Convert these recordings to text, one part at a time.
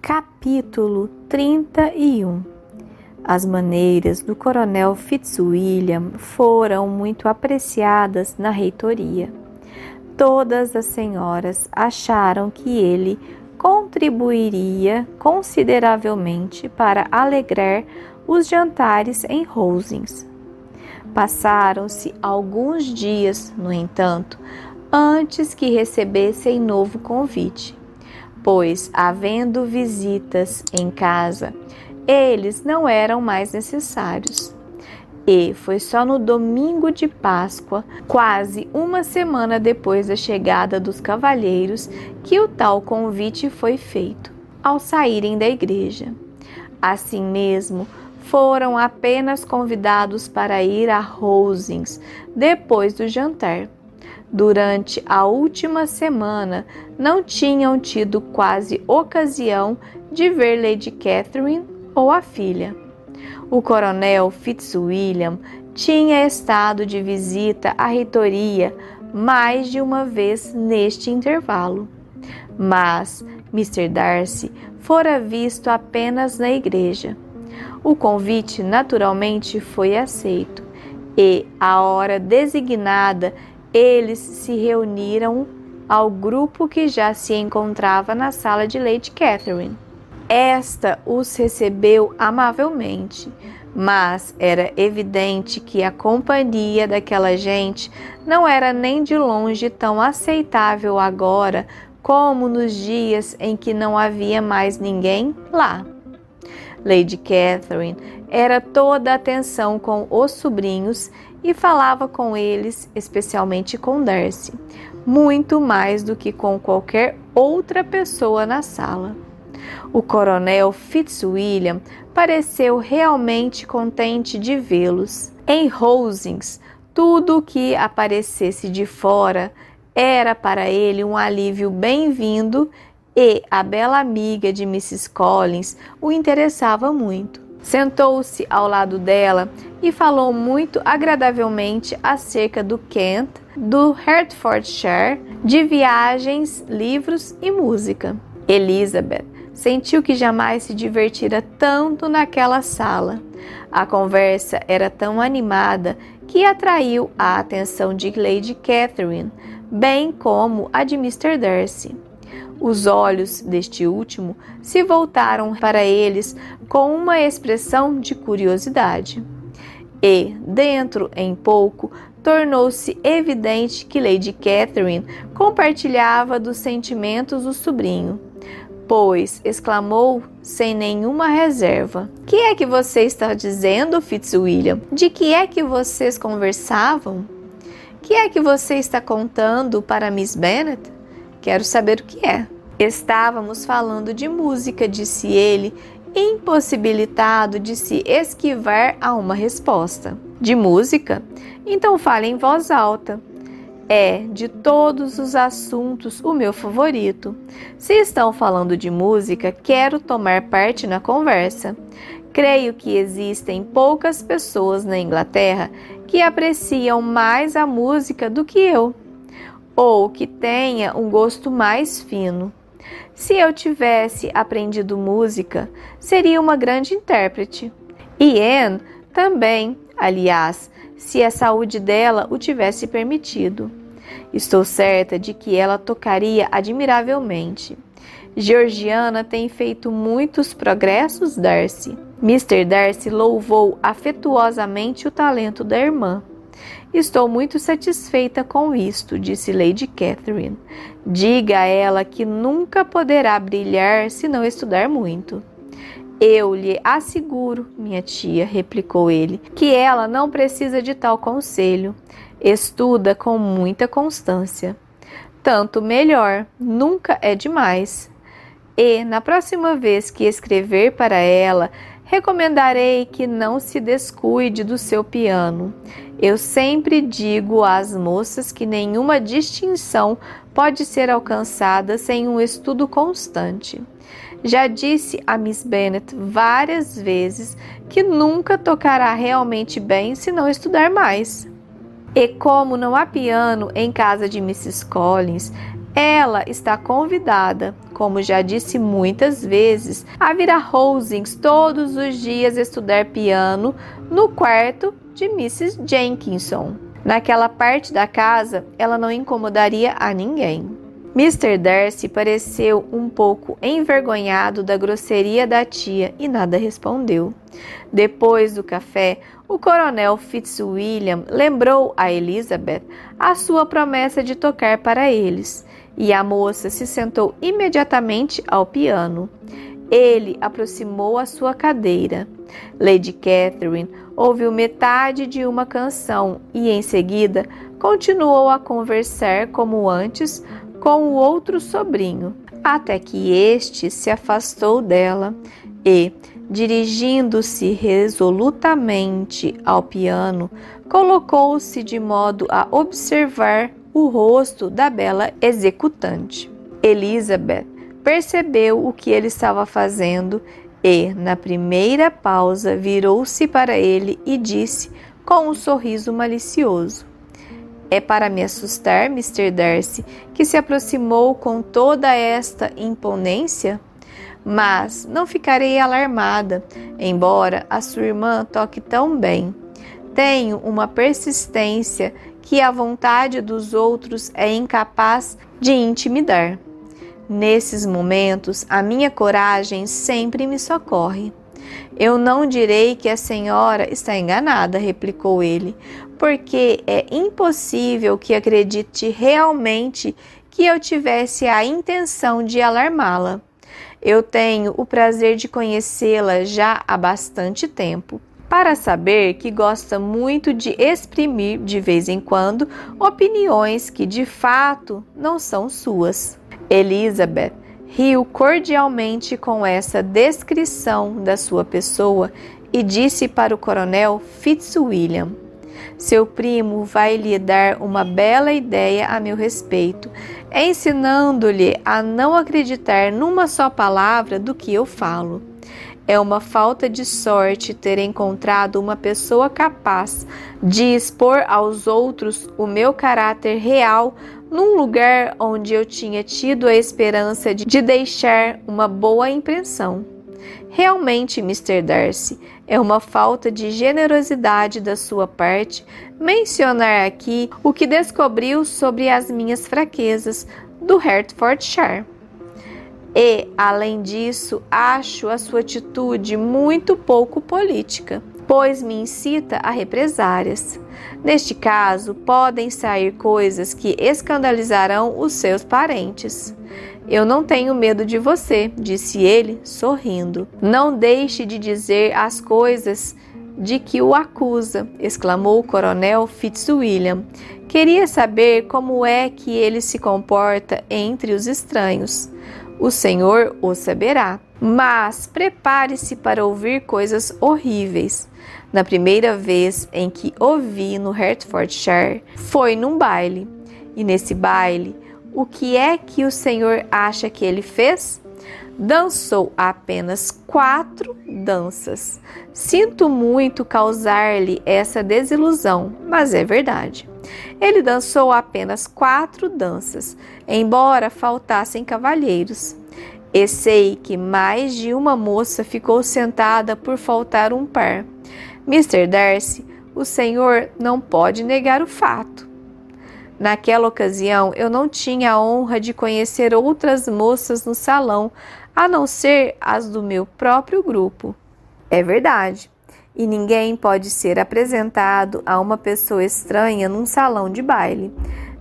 Capítulo 31 As maneiras do Coronel Fitzwilliam foram muito apreciadas na reitoria. Todas as senhoras acharam que ele contribuiria consideravelmente para alegrar os jantares em Rosings. Passaram-se alguns dias, no entanto, antes que recebessem novo convite, pois, havendo visitas em casa, eles não eram mais necessários. E foi só no domingo de Páscoa, quase uma semana depois da chegada dos cavalheiros, que o tal convite foi feito, ao saírem da igreja. Assim mesmo, foram apenas convidados para ir a Rosings depois do jantar durante a última semana não tinham tido quase ocasião de ver Lady Catherine ou a filha. O coronel Fitzwilliam tinha estado de visita à reitoria mais de uma vez neste intervalo, mas Mr. Darcy fora visto apenas na igreja. O convite naturalmente foi aceito e, a hora designada, eles se reuniram ao grupo que já se encontrava na sala de Lady Catherine. Esta os recebeu amavelmente, mas era evidente que a companhia daquela gente não era nem de longe tão aceitável agora como nos dias em que não havia mais ninguém lá. Lady Catherine era toda atenção com os sobrinhos e falava com eles, especialmente com Darcy, muito mais do que com qualquer outra pessoa na sala. O coronel Fitzwilliam pareceu realmente contente de vê-los. Em Rosings, tudo o que aparecesse de fora era para ele um alívio bem-vindo e a bela amiga de Mrs. Collins o interessava muito. Sentou-se ao lado dela e falou muito agradavelmente acerca do Kent, do Hertfordshire, de viagens, livros e música. Elizabeth sentiu que jamais se divertira tanto naquela sala. A conversa era tão animada que atraiu a atenção de Lady Catherine, bem como a de Mr. Darcy. Os olhos deste último se voltaram para eles com uma expressão de curiosidade. E, dentro em pouco, tornou-se evidente que Lady Catherine compartilhava dos sentimentos do sobrinho, pois exclamou sem nenhuma reserva: Que é que você está dizendo, Fitzwilliam? De que é que vocês conversavam? Que é que você está contando para Miss Bennet? Quero saber o que é. Estávamos falando de música, disse ele, impossibilitado de se esquivar a uma resposta. De música? Então fale em voz alta. É, de todos os assuntos, o meu favorito. Se estão falando de música, quero tomar parte na conversa. Creio que existem poucas pessoas na Inglaterra que apreciam mais a música do que eu ou que tenha um gosto mais fino. Se eu tivesse aprendido música, seria uma grande intérprete. E Anne também, aliás, se a saúde dela o tivesse permitido. Estou certa de que ela tocaria admiravelmente. Georgiana tem feito muitos progressos, Darcy. Mr. Darcy louvou afetuosamente o talento da irmã. Estou muito satisfeita com isto, disse Lady Catherine. Diga a ela que nunca poderá brilhar se não estudar muito. Eu lhe asseguro, minha tia, replicou ele, que ela não precisa de tal conselho. Estuda com muita constância. Tanto melhor, nunca é demais. E, na próxima vez que escrever para ela, recomendarei que não se descuide do seu piano. Eu sempre digo às moças que nenhuma distinção pode ser alcançada sem um estudo constante. Já disse a Miss Bennet várias vezes que nunca tocará realmente bem se não estudar mais. E como não há piano em casa de Mrs. Collins, ela está convidada, como já disse muitas vezes, a vir a Rosings todos os dias estudar piano no quarto de Mrs. Jenkinson. Naquela parte da casa, ela não incomodaria a ninguém. Mr. Darcy pareceu um pouco envergonhado da grosseria da tia e nada respondeu. Depois do café, o coronel Fitzwilliam lembrou a Elizabeth a sua promessa de tocar para eles, e a moça se sentou imediatamente ao piano. Ele aproximou a sua cadeira. Lady Catherine ouviu metade de uma canção e, em seguida, continuou a conversar como antes com o outro sobrinho, até que este se afastou dela e, dirigindo-se resolutamente ao piano, colocou-se de modo a observar o rosto da bela executante. Elizabeth percebeu o que ele estava fazendo e, na primeira pausa, virou-se para ele e disse com um sorriso malicioso: É para me assustar, Mr. Darcy, que se aproximou com toda esta imponência? Mas não ficarei alarmada, embora a sua irmã toque tão bem. Tenho uma persistência que a vontade dos outros é incapaz de intimidar. Nesses momentos, a minha coragem sempre me socorre. Eu não direi que a senhora está enganada, replicou ele, porque é impossível que acredite realmente que eu tivesse a intenção de alarmá-la. Eu tenho o prazer de conhecê-la já há bastante tempo para saber que gosta muito de exprimir de vez em quando opiniões que de fato não são suas. Elizabeth riu cordialmente com essa descrição da sua pessoa e disse para o coronel Fitzwilliam: Seu primo vai lhe dar uma bela ideia a meu respeito, ensinando-lhe a não acreditar numa só palavra do que eu falo. É uma falta de sorte ter encontrado uma pessoa capaz de expor aos outros o meu caráter real num lugar onde eu tinha tido a esperança de deixar uma boa impressão. Realmente, Mr. Darcy, é uma falta de generosidade da sua parte mencionar aqui o que descobriu sobre as minhas fraquezas do Hertfordshire. E, além disso, acho a sua atitude muito pouco política, pois me incita a represárias. Neste caso, podem sair coisas que escandalizarão os seus parentes. Eu não tenho medo de você, disse ele, sorrindo. Não deixe de dizer as coisas de que o acusa, exclamou o coronel Fitzwilliam. Queria saber como é que ele se comporta entre os estranhos o Senhor o saberá. Mas prepare-se para ouvir coisas horríveis. Na primeira vez em que ouvi no Hertfordshire foi num baile. E nesse baile, o que é que o Senhor acha que ele fez? Dançou apenas quatro danças. Sinto muito causar-lhe essa desilusão, mas é verdade. Ele dançou apenas quatro danças, embora faltassem cavalheiros. E sei que mais de uma moça ficou sentada por faltar um par. Mr. Darcy, o senhor não pode negar o fato. Naquela ocasião, eu não tinha a honra de conhecer outras moças no salão, a não ser as do meu próprio grupo. É verdade e ninguém pode ser apresentado a uma pessoa estranha num salão de baile.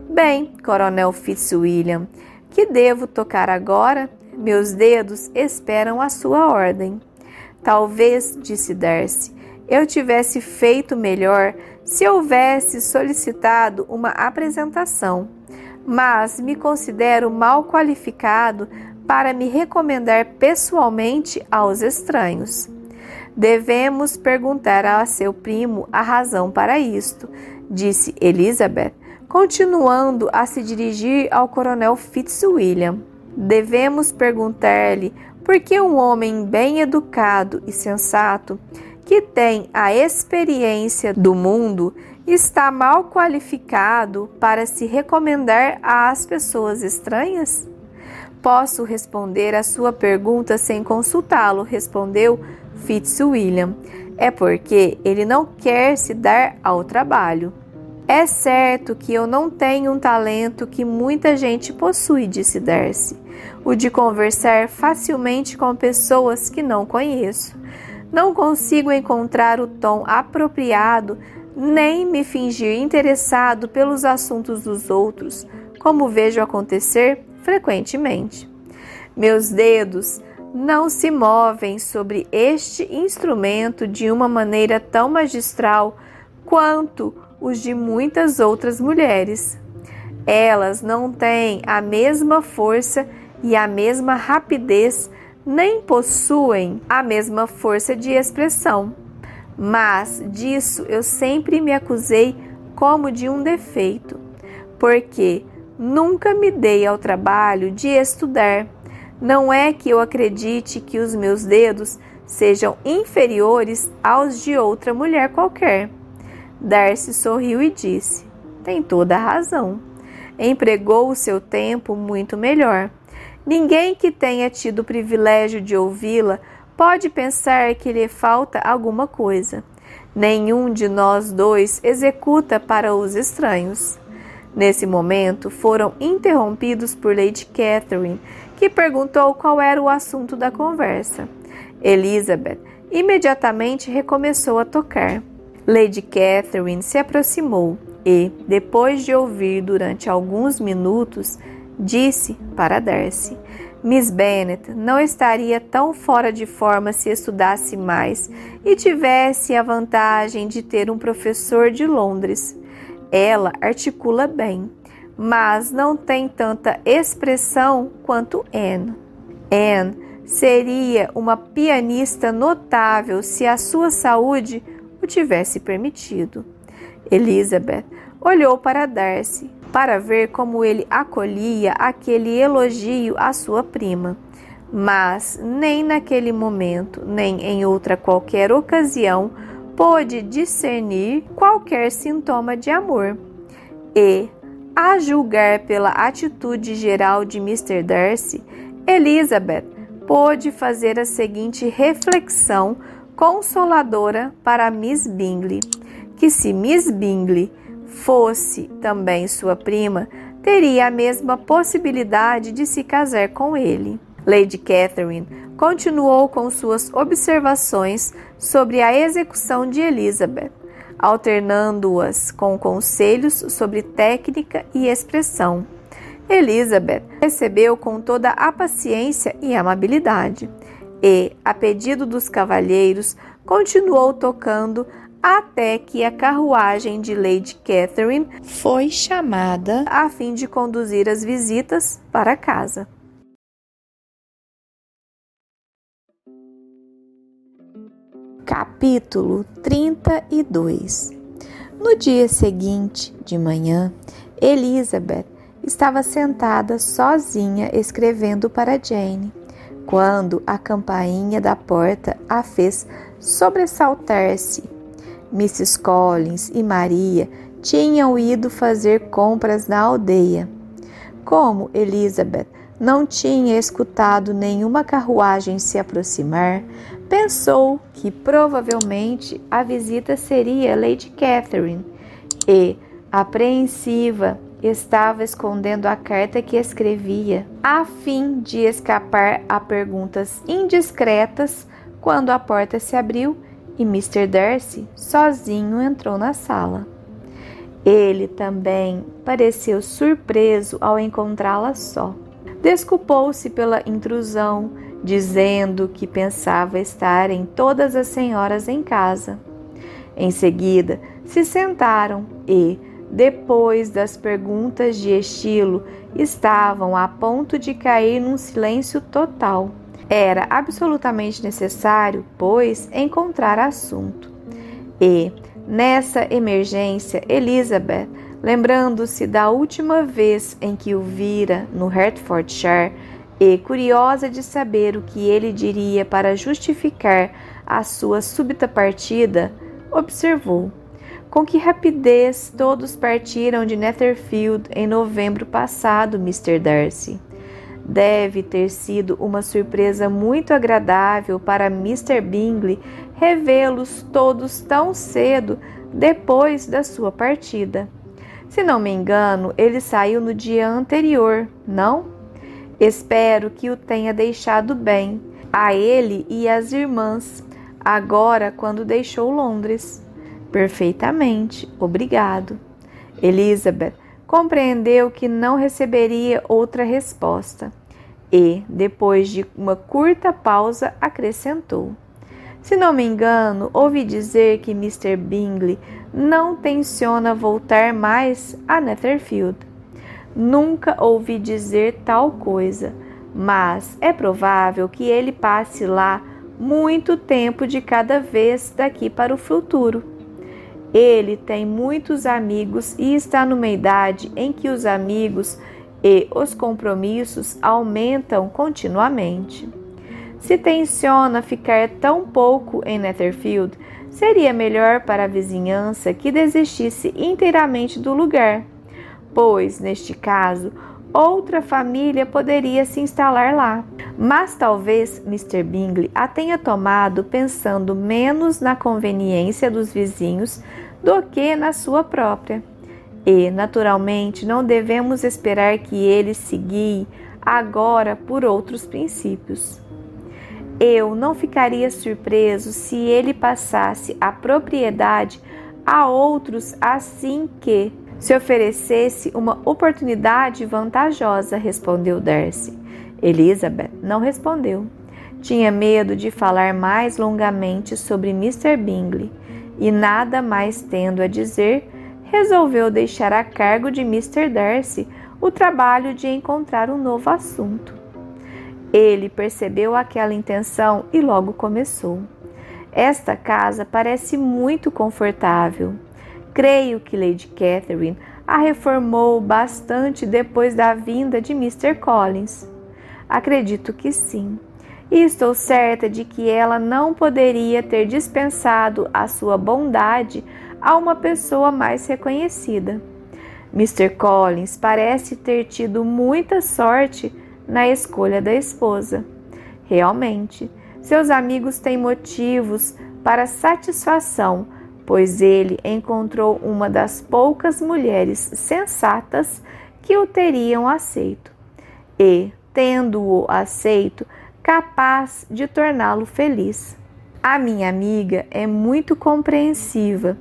Bem, Coronel Fitzwilliam, que devo tocar agora? Meus dedos esperam a sua ordem. Talvez, disse Darcy, eu tivesse feito melhor se houvesse solicitado uma apresentação, mas me considero mal qualificado para me recomendar pessoalmente aos estranhos. Devemos perguntar a seu primo a razão para isto, disse Elizabeth, continuando a se dirigir ao coronel Fitzwilliam. Devemos perguntar-lhe por que um homem bem educado e sensato, que tem a experiência do mundo está mal qualificado para se recomendar às pessoas estranhas? Posso responder a sua pergunta sem consultá-lo, respondeu Fitzwilliam. É porque ele não quer se dar ao trabalho. É certo que eu não tenho um talento que muita gente possui, disse Darcy, o de conversar facilmente com pessoas que não conheço. Não consigo encontrar o tom apropriado nem me fingir interessado pelos assuntos dos outros, como vejo acontecer frequentemente. Meus dedos não se movem sobre este instrumento de uma maneira tão magistral quanto os de muitas outras mulheres. Elas não têm a mesma força e a mesma rapidez, nem possuem a mesma força de expressão. Mas disso eu sempre me acusei como de um defeito, porque nunca me dei ao trabalho de estudar. Não é que eu acredite que os meus dedos sejam inferiores aos de outra mulher qualquer Darcy sorriu e disse: Tem toda a razão. Empregou o seu tempo muito melhor. Ninguém que tenha tido o privilégio de ouvi-la pode pensar que lhe falta alguma coisa. Nenhum de nós dois executa para os estranhos. Nesse momento, foram interrompidos por Lady Catherine, que perguntou qual era o assunto da conversa. Elizabeth imediatamente recomeçou a tocar. Lady Catherine se aproximou e, depois de ouvir durante alguns minutos, disse para Darcy: Miss Bennet não estaria tão fora de forma se estudasse mais e tivesse a vantagem de ter um professor de Londres. Ela articula bem, mas não tem tanta expressão quanto Anne. Anne seria uma pianista notável se a sua saúde o tivesse permitido. Elizabeth olhou para Darcy para ver como ele acolhia aquele elogio à sua prima. Mas nem naquele momento, nem em outra qualquer ocasião, pôde discernir qualquer sintoma de amor. E, a julgar pela atitude geral de Mr. Darcy, Elizabeth pôde fazer a seguinte reflexão consoladora para Miss Bingley, que se Miss Bingley fosse também sua prima, teria a mesma possibilidade de se casar com ele. Lady Catherine continuou com suas observações sobre a execução de Elizabeth, alternando-as com conselhos sobre técnica e expressão. Elizabeth recebeu com toda a paciência e amabilidade e, a pedido dos cavalheiros, continuou tocando até que a carruagem de Lady Catherine foi chamada a fim de conduzir as visitas para casa. Capítulo 32 No dia seguinte, de manhã, Elizabeth estava sentada sozinha escrevendo para Jane quando a campainha da porta a fez sobressaltar-se. Mrs. Collins e Maria tinham ido fazer compras na aldeia. Como Elizabeth não tinha escutado nenhuma carruagem se aproximar, pensou que provavelmente a visita seria Lady Catherine e, apreensiva estava escondendo a carta que escrevia, a fim de escapar a perguntas indiscretas quando a porta se abriu e Mr. Darcy sozinho entrou na sala. Ele também pareceu surpreso ao encontrá-la só. Desculpou-se pela intrusão, dizendo que pensava estar em todas as senhoras em casa. Em seguida, se sentaram e, depois das perguntas de estilo, estavam a ponto de cair num silêncio total. Era absolutamente necessário, pois, encontrar assunto. E, nessa emergência, Elizabeth, lembrando-se da última vez em que o vira no Hertfordshire e curiosa de saber o que ele diria para justificar a sua súbita partida, observou: Com que rapidez todos partiram de Netherfield em novembro passado, Mr. Darcy. Deve ter sido uma surpresa muito agradável para Mr. Bingley revê-los todos tão cedo depois da sua partida. Se não me engano, ele saiu no dia anterior, não? Espero que o tenha deixado bem, a ele e às irmãs, agora quando deixou Londres. Perfeitamente, obrigado. Elizabeth compreendeu que não receberia outra resposta e, depois de uma curta pausa, acrescentou: Se não me engano, ouvi dizer que Mr. Bingley não tenciona voltar mais a Netherfield. Nunca ouvi dizer tal coisa, mas é provável que ele passe lá muito tempo de cada vez daqui para o futuro. Ele tem muitos amigos e está numa idade em que os amigos e os compromissos aumentam continuamente. Se tenciona ficar tão pouco em Netherfield, seria melhor para a vizinhança que desistisse inteiramente do lugar, pois, neste caso, outra família poderia se instalar lá. Mas talvez Mr. Bingley a tenha tomado pensando menos na conveniência dos vizinhos do que na sua própria. E, naturalmente, não devemos esperar que ele se guie agora por outros princípios. Eu não ficaria surpreso se ele passasse a propriedade a outros assim que se oferecesse uma oportunidade vantajosa, respondeu Darcy. Elizabeth não respondeu. Tinha medo de falar mais longamente sobre Mr. Bingley e, nada mais tendo a dizer, resolveu deixar a cargo de Mr. Darcy o trabalho de encontrar um novo assunto. Ele percebeu aquela intenção e logo começou. Esta casa parece muito confortável. Creio que Lady Catherine a reformou bastante depois da vinda de Mr. Collins. Acredito que sim. E estou certa de que ela não poderia ter dispensado a sua bondade a uma pessoa mais reconhecida. Mr. Collins parece ter tido muita sorte na escolha da esposa. Realmente, seus amigos têm motivos para satisfação pois ele encontrou uma das poucas mulheres sensatas que o teriam aceito, e, tendo-o aceito, capaz de torná-lo feliz. A minha amiga é muito compreensiva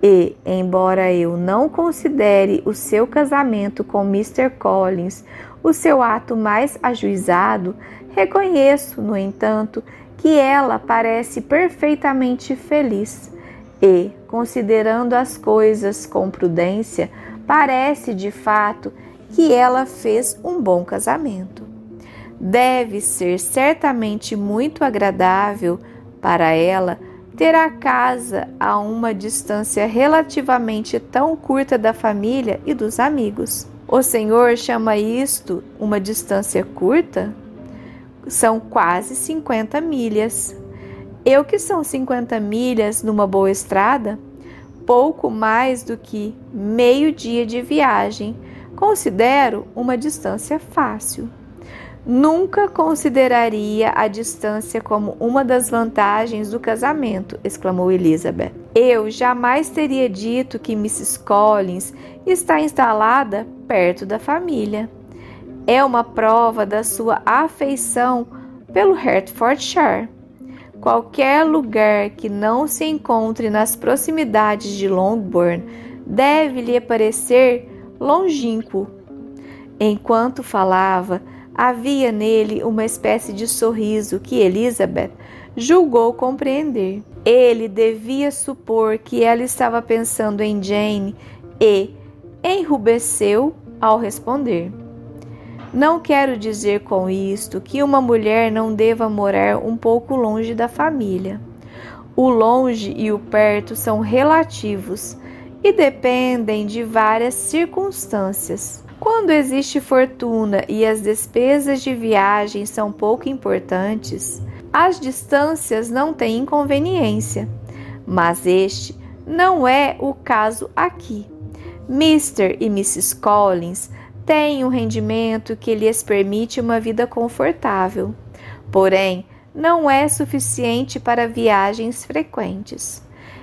e, embora eu não considere o seu casamento com Mr. Collins o seu ato mais ajuizado, reconheço, no entanto, que ela parece perfeitamente feliz e, considerando as coisas com prudência, parece de fato que ela fez um bom casamento. Deve ser certamente muito agradável para ela ter a casa a uma distância relativamente tão curta da família e dos amigos. O Senhor chama isto uma distância curta? São quase 50 milhas. Eu que são 50 milhas numa boa estrada, pouco mais do que meio dia de viagem, considero uma distância fácil. Nunca consideraria a distância como uma das vantagens do casamento, exclamou Elizabeth. Eu jamais teria dito que Mrs. Collins está instalada perto da família. É uma prova da sua afeição pelo Hertfordshire. Qualquer lugar que não se encontre nas proximidades de Longbourn deve lhe parecer longínquo. Enquanto falava, havia nele uma espécie de sorriso que Elizabeth julgou compreender. Ele devia supor que ela estava pensando em Jane e enrubesceu ao responder. Não quero dizer com isto que uma mulher não deva morar um pouco longe da família. O longe e o perto são relativos e dependem de várias circunstâncias. Quando existe fortuna e as despesas de viagem são pouco importantes, as distâncias não têm inconveniência, mas este não é o caso aqui. Mr. e Mrs. Collins têm um rendimento que lhes permite uma vida confortável, porém, não é suficiente para viagens frequentes.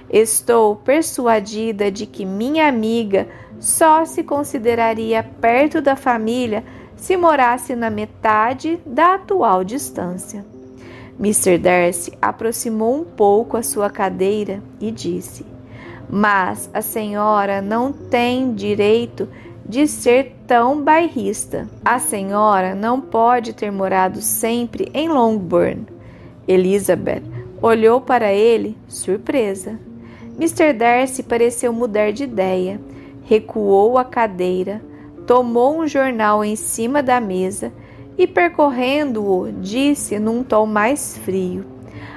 Estou persuadida de que minha amiga só se consideraria perto da família se morasse na metade da atual distância. Mr. Darcy aproximou um pouco a sua cadeira e disse: Mas a senhora não tem direito de ser tão bairrista. A senhora não pode ter morado sempre em Longbourn. Elizabeth olhou para ele, surpresa. Mr. Darcy pareceu mudar de ideia, recuou a cadeira, tomou um jornal em cima da mesa e, percorrendo-o, disse num tom mais frio: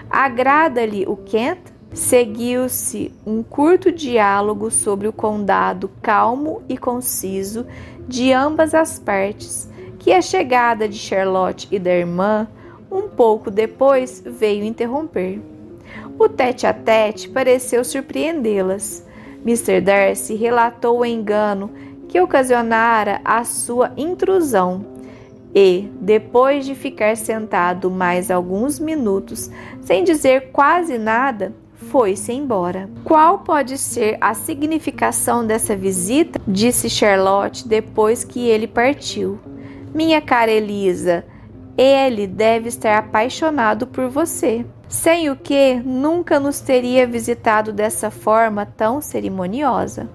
Agrada-lhe o Kent? Seguiu-se um curto diálogo sobre o condado calmo e conciso de ambas as partes, que a chegada de Charlotte e da irmã, um pouco depois, veio interromper. O tete a tete pareceu surpreendê-las. Mr. Darcy relatou o engano que ocasionara a sua intrusão e, depois de ficar sentado mais alguns minutos sem dizer quase nada, foi-se embora. Qual pode ser a significação dessa visita? disse Charlotte depois que ele partiu. Minha cara Elisa, ele deve estar apaixonado por você sem o que nunca nos teria visitado dessa forma tão cerimoniosa.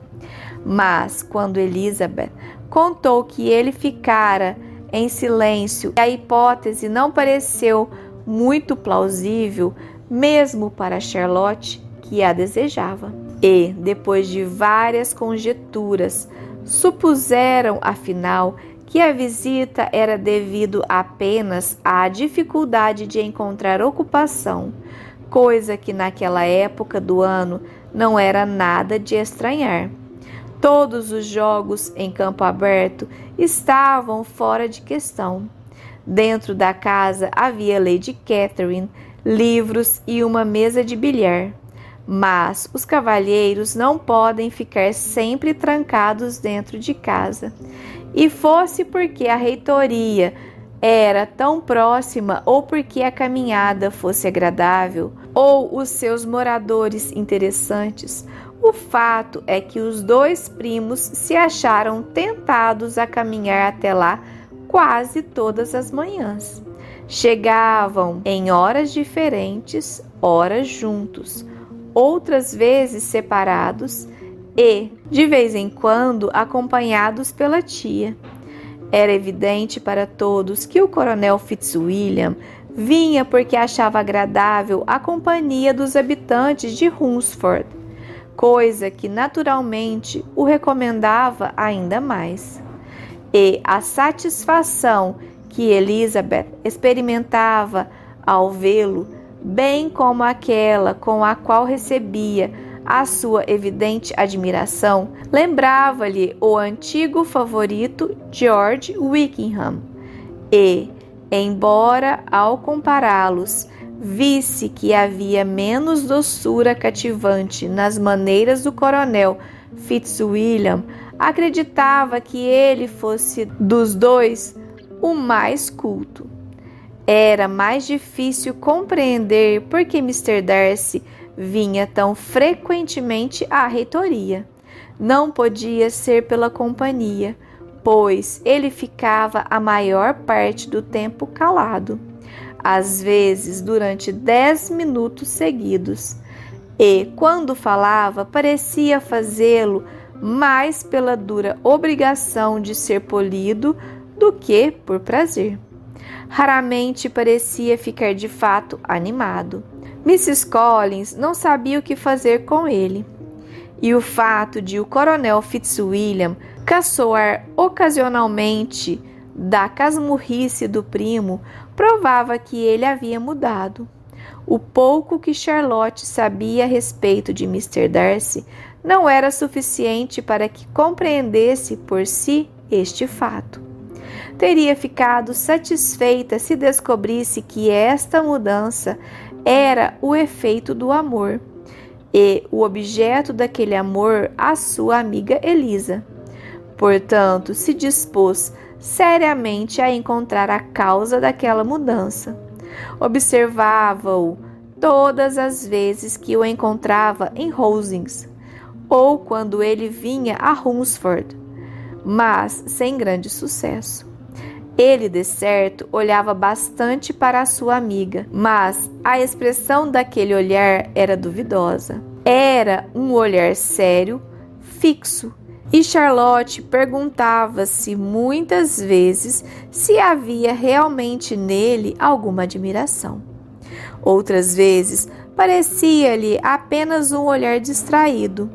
Mas quando Elizabeth contou que ele ficara em silêncio e a hipótese não pareceu muito plausível, mesmo para Charlotte, que a desejava. E, depois de várias conjecturas, supuseram afinal que a visita era devido apenas à dificuldade de encontrar ocupação, coisa que naquela época do ano não era nada de estranhar. Todos os jogos em campo aberto estavam fora de questão. Dentro da casa havia Lady Catherine, livros e uma mesa de bilhar. Mas os cavalheiros não podem ficar sempre trancados dentro de casa e fosse porque a reitoria era tão próxima ou porque a caminhada fosse agradável ou os seus moradores interessantes, o fato é que os dois primos se acharam tentados a caminhar até lá quase todas as manhãs. Chegavam em horas diferentes, horas juntos, outras vezes separados e, de vez em quando, acompanhados pela tia. Era evidente para todos que o coronel Fitzwilliam vinha porque achava agradável a companhia dos habitantes de Hunsford, coisa que naturalmente o recomendava ainda mais. E a satisfação que Elizabeth experimentava ao vê-lo, bem como aquela com a qual recebia a sua evidente admiração, lembrava-lhe o antigo favorito George Wickham. E, embora ao compará-los, visse que havia menos doçura cativante nas maneiras do coronel Fitzwilliam, acreditava que ele fosse dos dois o mais culto. Era mais difícil compreender por que Mr. Darcy vinha tão frequentemente à reitoria. Não podia ser pela companhia, pois ele ficava a maior parte do tempo calado, às vezes durante dez minutos seguidos, e, quando falava, parecia fazê-lo mais pela dura obrigação de ser polido do que por prazer. Raramente parecia ficar de fato animado. Mrs. Collins não sabia o que fazer com ele. E o fato de o coronel Fitzwilliam caçoar ocasionalmente da casmurrice do primo provava que ele havia mudado. O pouco que Charlotte sabia a respeito de Mr. Darcy não era suficiente para que compreendesse por si este fato. Teria ficado satisfeita se descobrisse que esta mudança era o efeito do amor. e o objeto daquele amor a sua amiga Elisa. Portanto, se dispôs seriamente a encontrar a causa daquela mudança. Observava-o todas as vezes que o encontrava em Rosings ou quando ele vinha a Hunsford, mas sem grande sucesso. Ele, de certo, olhava bastante para a sua amiga, mas a expressão daquele olhar era duvidosa. Era um olhar sério, fixo, e Charlotte perguntava-se muitas vezes se havia realmente nele alguma admiração. Outras vezes parecia-lhe apenas um olhar distraído.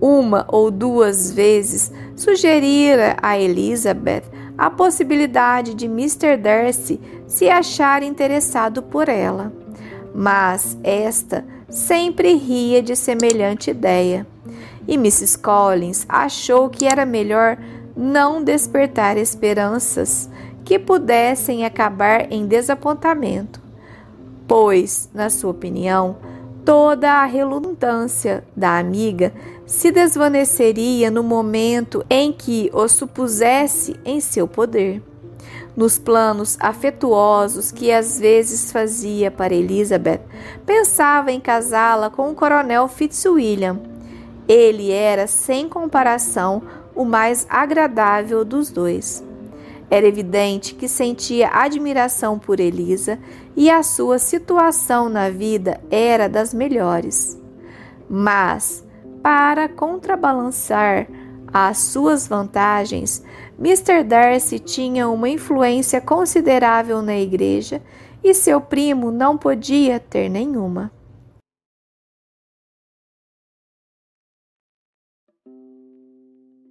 Uma ou duas vezes sugerira a Elizabeth a possibilidade de Mr. Darcy se achar interessado por ela, mas esta sempre ria de semelhante ideia e Mrs. Collins achou que era melhor não despertar esperanças que pudessem acabar em desapontamento, pois, na sua opinião, toda a relutância da amiga se desvaneceria no momento em que o supusesse em seu poder. Nos planos afetuosos que às vezes fazia para Elizabeth, pensava em casá-la com o coronel Fitzwilliam ele era, sem comparação, o mais agradável dos dois. Era evidente que sentia admiração por Elisa e a sua situação na vida era das melhores. Mas, para contrabalançar as suas vantagens, Mr. Darcy tinha uma influência considerável na igreja e seu primo não podia ter nenhuma.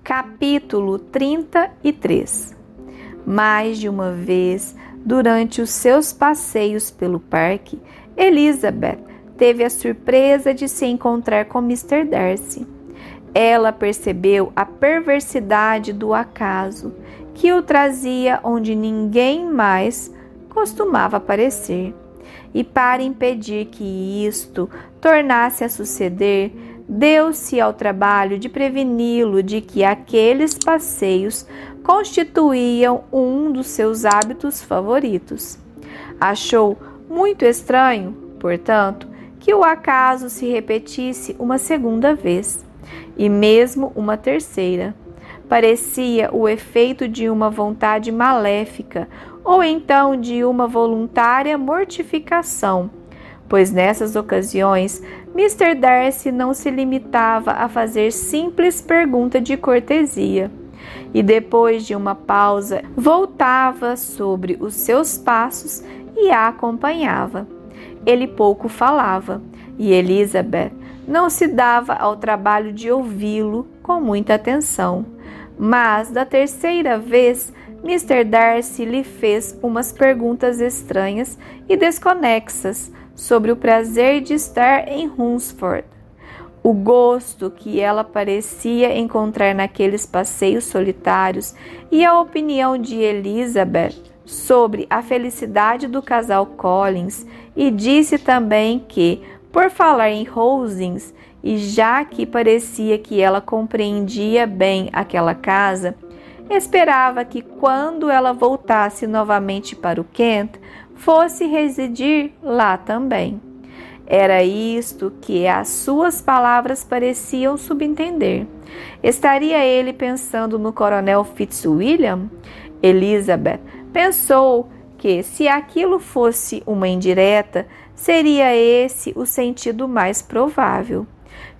Capítulo 33 Mais de uma vez, durante os seus passeios pelo parque, Elizabeth teve a surpresa de se encontrar com Mr. Darcy. Ela percebeu a perversidade do acaso que o trazia onde ninguém mais costumava aparecer. E para impedir que isto tornasse a suceder, deu-se ao trabalho de preveni-lo de que aqueles passeios constituíam um dos seus hábitos favoritos. Achou muito estranho, portanto, que o acaso se repetisse uma segunda vez, e mesmo uma terceira. Parecia o efeito de uma vontade maléfica, ou então de uma voluntária mortificação pois nessas ocasiões Mr. Darcy não se limitava a fazer simples pergunta de cortesia. E depois de uma pausa, voltava sobre os seus passos e a acompanhava. Ele pouco falava, e Elizabeth não se dava ao trabalho de ouvi-lo com muita atenção. Mas da terceira vez, Mr. Darcy lhe fez umas perguntas estranhas e desconexas sobre o prazer de estar em Hunsford, o gosto que ela parecia encontrar naqueles passeios solitários e a opinião de Elizabeth sobre a felicidade do casal Collins, e disse também que, por falar em Rosings, e já que parecia que ela compreendia bem aquela casa, esperava que quando ela voltasse novamente para o Kent, fosse residir lá também. Era isto que as suas palavras pareciam subentender. Estaria ele pensando no coronel Fitzwilliam? Elizabeth pensou que, se aquilo fosse uma indireta, seria esse o sentido mais provável.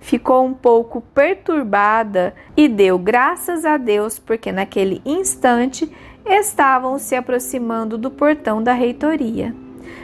Ficou um pouco perturbada e deu graças a Deus porque naquele instante estavam se aproximando do portão da reitoria.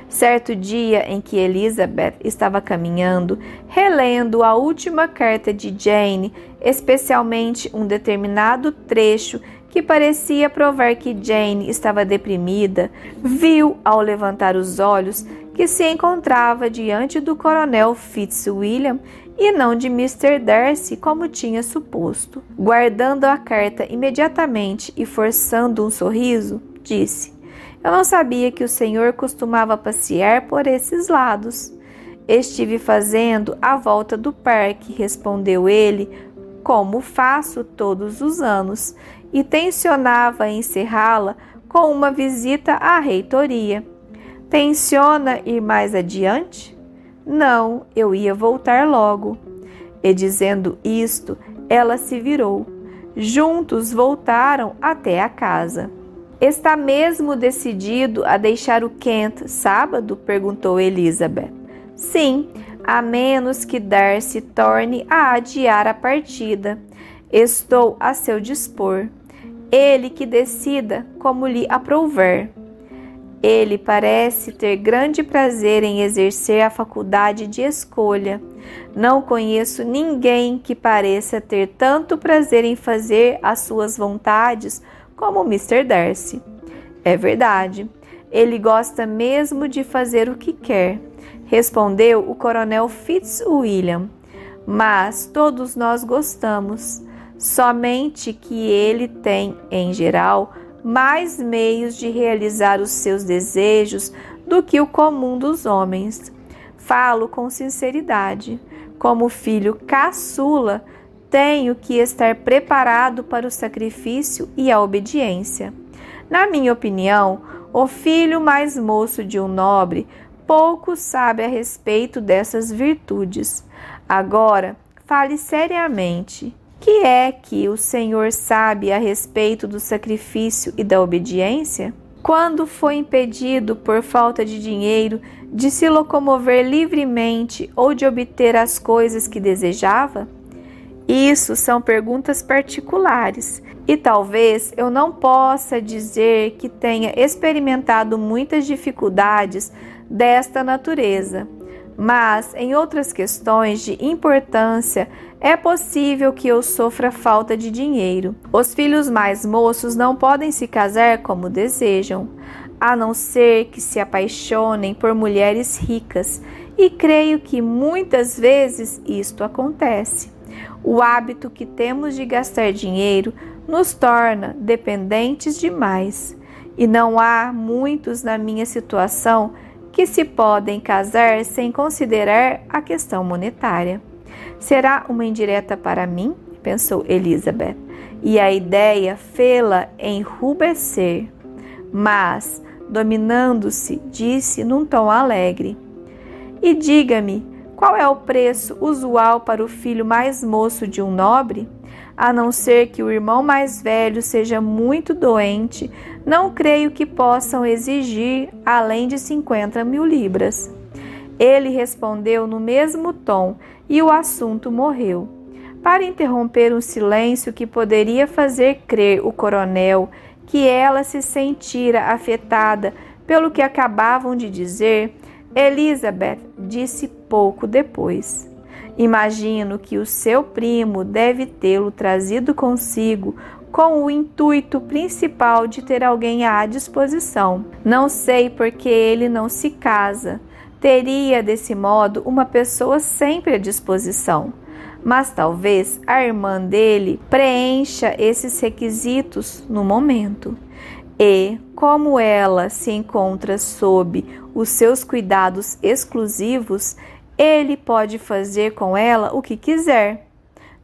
Certo dia em que Elizabeth estava caminhando, relendo a última carta de Jane, especialmente um determinado trecho que parecia provar que Jane estava deprimida, viu, ao levantar os olhos, que se encontrava diante do coronel Fitzwilliam e não de Mr. Darcy, como tinha suposto. Guardando a carta imediatamente e forçando um sorriso, disse: Eu não sabia que o senhor costumava passear por esses lados. Estive fazendo a volta do parque, respondeu ele, como faço todos os anos, e tensionava encerrá-la com uma visita à reitoria. Tenciona ir mais adiante? Não, eu ia voltar logo. E dizendo isto, ela se virou. Juntos voltaram até a casa. Está mesmo decidido a deixar o Kent sábado? perguntou Elizabeth. Sim, a menos que Darcy torne a adiar a partida. Estou a seu dispor. Ele que decida como lhe aprouver. Ele parece ter grande prazer em exercer a faculdade de escolha. Não conheço ninguém que pareça ter tanto prazer em fazer as suas vontades como Mr. Darcy. É verdade, ele gosta mesmo de fazer o que quer, respondeu o coronel Fitzwilliam. Mas todos nós gostamos, somente que ele tem, em geral, mais meios de realizar os seus desejos do que o comum dos homens. Falo com sinceridade. Como filho caçula, tenho que estar preparado para o sacrifício e a obediência. Na minha opinião, o filho mais moço de um nobre pouco sabe a respeito dessas virtudes. Agora, fale seriamente. Que é que o Senhor sabe a respeito do sacrifício e da obediência? Quando foi impedido por falta de dinheiro de se locomover livremente ou de obter as coisas que desejava? Isso são perguntas particulares e talvez eu não possa dizer que tenha experimentado muitas dificuldades desta natureza, mas em outras questões de importância é possível que eu sofra falta de dinheiro. Os filhos mais moços não podem se casar como desejam, a não ser que se apaixonem por mulheres ricas, e creio que muitas vezes isto acontece. O hábito que temos de gastar dinheiro nos torna dependentes demais, e não há muitos na minha situação que se podem casar sem considerar a questão monetária. Será uma indireta para mim? pensou Elizabeth, e a ideia fê-la enrubescer. Mas, dominando-se, disse num tom alegre: E diga-me, qual é o preço usual para o filho mais moço de um nobre? A não ser que o irmão mais velho seja muito doente, não creio que possam exigir além de 50 mil libras. Ele respondeu no mesmo tom e o assunto morreu. Para interromper um silêncio que poderia fazer crer o coronel que ela se sentira afetada pelo que acabavam de dizer, Elizabeth disse pouco depois. Imagino que o seu primo deve tê-lo trazido consigo com o intuito principal de ter alguém à disposição. Não sei por que ele não se casa teria desse modo uma pessoa sempre à disposição. Mas talvez a irmã dele preencha esses requisitos no momento. E, como ela se encontra sob os seus cuidados exclusivos, ele pode fazer com ela o que quiser.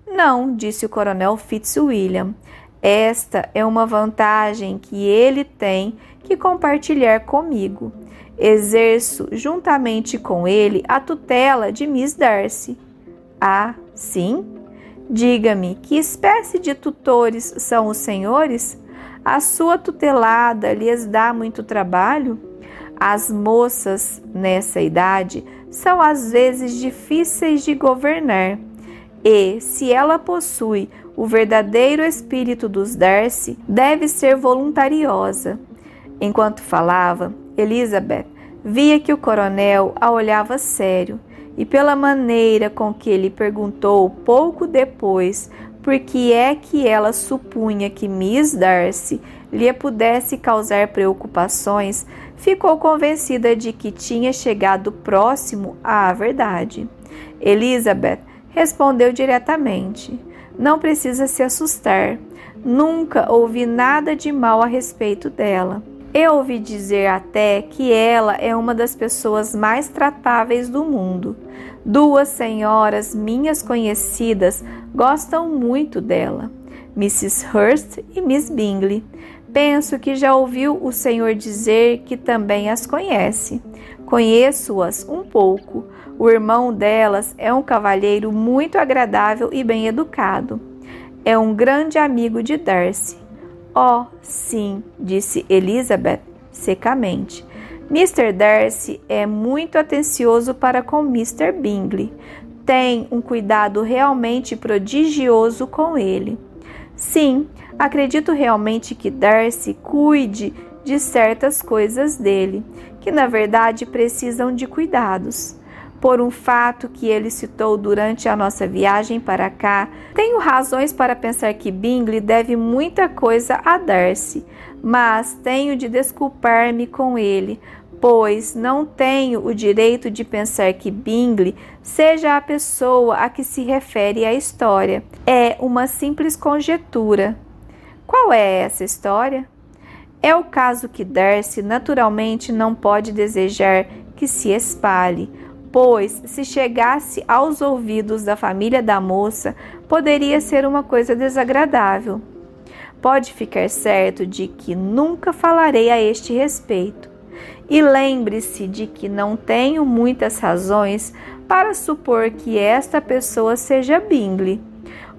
Não, disse o coronel Fitzwilliam. Esta é uma vantagem que ele tem que compartilhar comigo. Exerço juntamente com ele a tutela de Miss Darcy. Ah, sim? Diga-me, que espécie de tutores são os senhores? A sua tutelada lhes dá muito trabalho? As moças nessa idade são às vezes difíceis de governar, e, se ela possui o verdadeiro espírito dos Darcy, deve ser voluntariosa. Enquanto falava, Elizabeth via que o coronel a olhava sério e pela maneira com que ele perguntou pouco depois por que é que ela supunha que Miss Darcy lhe pudesse causar preocupações, ficou convencida de que tinha chegado próximo à verdade. Elizabeth respondeu diretamente: Não precisa se assustar. Nunca ouvi nada de mal a respeito dela. Eu ouvi dizer até que ela é uma das pessoas mais tratáveis do mundo. Duas senhoras minhas conhecidas gostam muito dela, Mrs. Hurst e Miss Bingley. Penso que já ouviu o senhor dizer que também as conhece. Conheço-as um pouco. O irmão delas é um cavalheiro muito agradável e bem educado. É um grande amigo de Darcy. Oh, sim, disse Elizabeth secamente. Mr. Darcy é muito atencioso para com Mr. Bingley. Tem um cuidado realmente prodigioso com ele. Sim, acredito realmente que Darcy cuide de certas coisas dele, que na verdade precisam de cuidados por um fato que ele citou durante a nossa viagem para cá, tenho razões para pensar que Bingley deve muita coisa a Darcy, mas tenho de desculpar-me com ele, pois não tenho o direito de pensar que Bingley seja a pessoa a que se refere a história. É uma simples conjectura. Qual é essa história? É o caso que Darcy naturalmente não pode desejar que se espalhe pois, se chegasse aos ouvidos da família da moça, poderia ser uma coisa desagradável. Pode ficar certo de que nunca falarei a este respeito. E lembre-se de que não tenho muitas razões para supor que esta pessoa seja Bingley.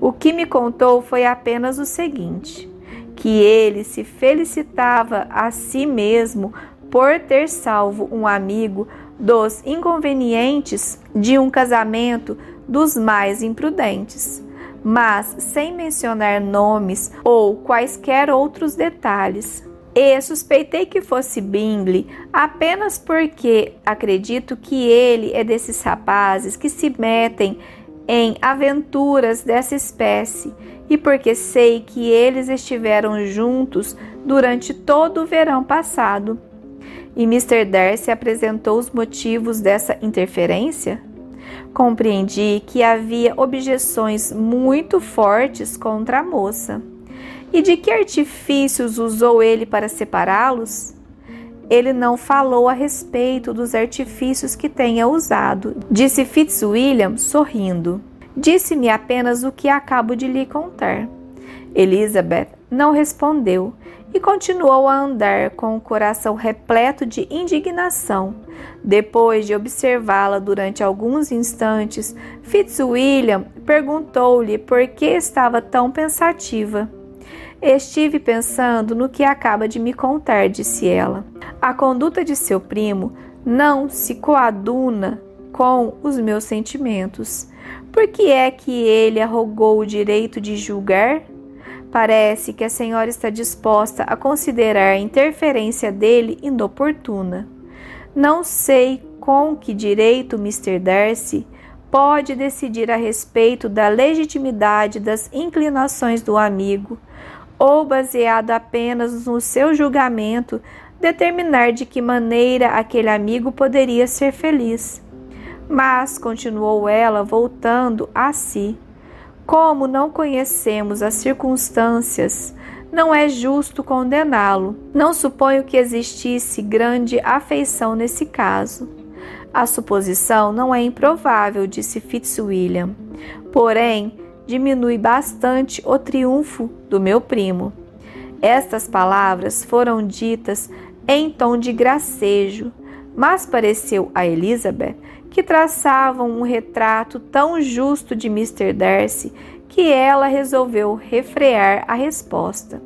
O que me contou foi apenas o seguinte: que ele se felicitava a si mesmo por ter salvo um amigo dos inconvenientes de um casamento dos mais imprudentes, mas sem mencionar nomes ou quaisquer outros detalhes. E suspeitei que fosse Bingley apenas porque acredito que ele é desses rapazes que se metem em aventuras dessa espécie e porque sei que eles estiveram juntos durante todo o verão passado. E Mr. Darcy apresentou os motivos dessa interferência? Compreendi que havia objeções muito fortes contra a moça. E de que artifícios usou ele para separá-los? Ele não falou a respeito dos artifícios que tenha usado, disse Fitzwilliam, sorrindo. Disse-me apenas o que acabo de lhe contar. Elizabeth não respondeu e continuou a andar com o coração repleto de indignação. Depois de observá-la durante alguns instantes, Fitzwilliam perguntou-lhe por que estava tão pensativa. Estive pensando no que acaba de me contar, disse ela. A conduta de seu primo não se coaduna com os meus sentimentos. Por que é que ele arrogou o direito de julgar? Parece que a senhora está disposta a considerar a interferência dele inoportuna. Não sei com que direito Mr. Darcy pode decidir a respeito da legitimidade das inclinações do amigo, ou baseado apenas no seu julgamento, determinar de que maneira aquele amigo poderia ser feliz. Mas, continuou ela, voltando a si, como não conhecemos as circunstâncias, não é justo condená-lo. Não suponho que existisse grande afeição nesse caso. A suposição não é improvável, disse Fitzwilliam. Porém, diminui bastante o triunfo do meu primo. Estas palavras foram ditas em tom de gracejo, mas pareceu a Elizabeth que traçavam um retrato tão justo de Mr. Darcy que ela resolveu refrear a resposta.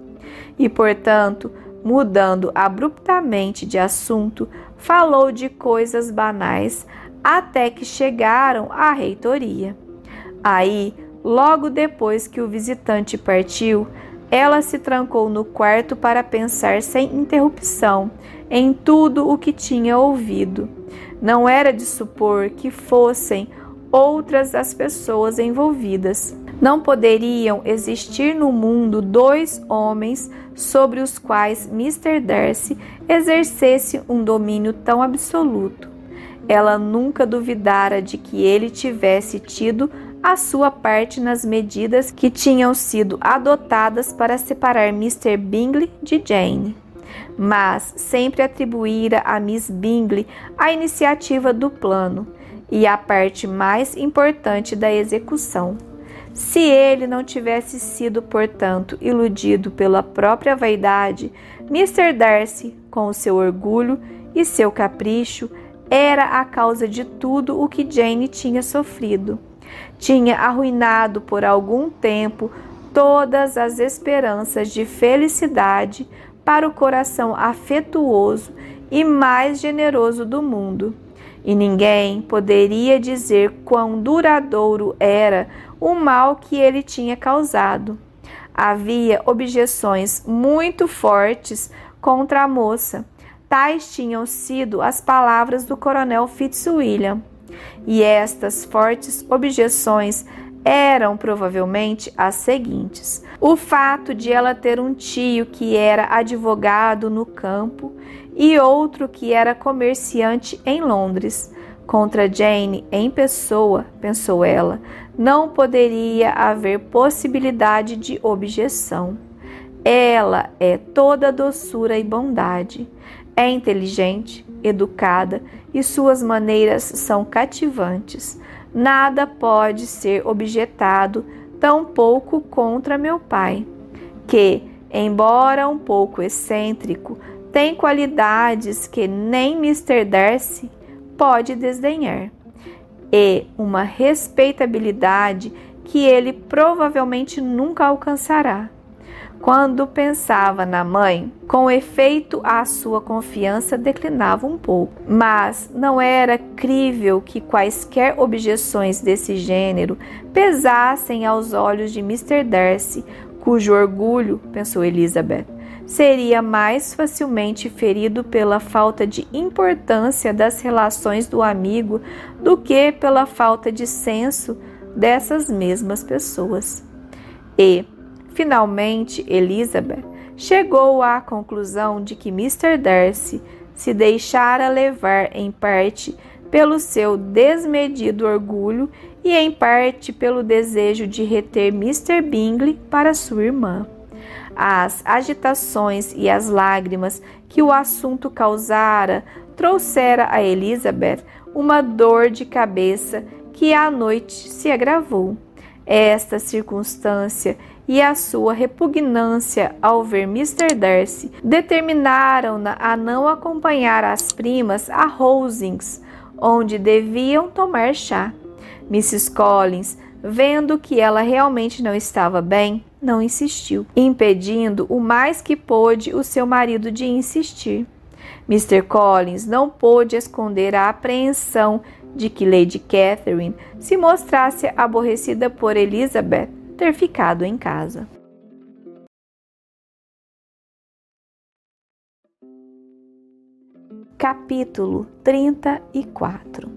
E, portanto, mudando abruptamente de assunto, falou de coisas banais até que chegaram à reitoria. Aí, logo depois que o visitante partiu, ela se trancou no quarto para pensar sem interrupção em tudo o que tinha ouvido. Não era de supor que fossem outras as pessoas envolvidas. Não poderiam existir no mundo dois homens sobre os quais Mr. Darcy exercesse um domínio tão absoluto. Ela nunca duvidara de que ele tivesse tido a sua parte nas medidas que tinham sido adotadas para separar Mr. Bingley de Jane. Mas sempre atribuíra a Miss Bingley a iniciativa do plano e a parte mais importante da execução. Se ele não tivesse sido, portanto, iludido pela própria vaidade, Mr. Darcy, com o seu orgulho e seu capricho, era a causa de tudo o que Jane tinha sofrido. Tinha arruinado por algum tempo todas as esperanças de felicidade para o coração afetuoso e mais generoso do mundo. E ninguém poderia dizer quão duradouro era o mal que ele tinha causado. Havia objeções muito fortes contra a moça. Tais tinham sido as palavras do coronel Fitzwilliam. E estas fortes objeções eram provavelmente as seguintes: o fato de ela ter um tio que era advogado no campo e outro que era comerciante em Londres. Contra Jane em pessoa, pensou ela, não poderia haver possibilidade de objeção. Ela é toda doçura e bondade. É inteligente, educada e suas maneiras são cativantes nada pode ser objetado, tampouco contra meu pai, que, embora um pouco excêntrico, tem qualidades que nem Mr. Darcy pode desdenhar, e uma respeitabilidade que ele provavelmente nunca alcançará. Quando pensava na mãe, com efeito a sua confiança declinava um pouco, mas não era crível que quaisquer objeções desse gênero pesassem aos olhos de Mr. Darcy, cujo orgulho, pensou Elizabeth, seria mais facilmente ferido pela falta de importância das relações do amigo do que pela falta de senso dessas mesmas pessoas. E, Finalmente, Elizabeth chegou à conclusão de que Mr. Darcy se deixara levar em parte pelo seu desmedido orgulho e em parte pelo desejo de reter Mr. Bingley para sua irmã. As agitações e as lágrimas que o assunto causara trouxera a Elizabeth uma dor de cabeça que à noite se agravou. Esta circunstância e a sua repugnância ao ver Mr. Darcy determinaram-na a não acompanhar as primas a Rosings, onde deviam tomar chá. Mrs. Collins, vendo que ela realmente não estava bem, não insistiu, impedindo o mais que pôde o seu marido de insistir. Mr. Collins não pôde esconder a apreensão de que Lady Catherine se mostrasse aborrecida por Elizabeth ter ficado em casa. Capítulo 34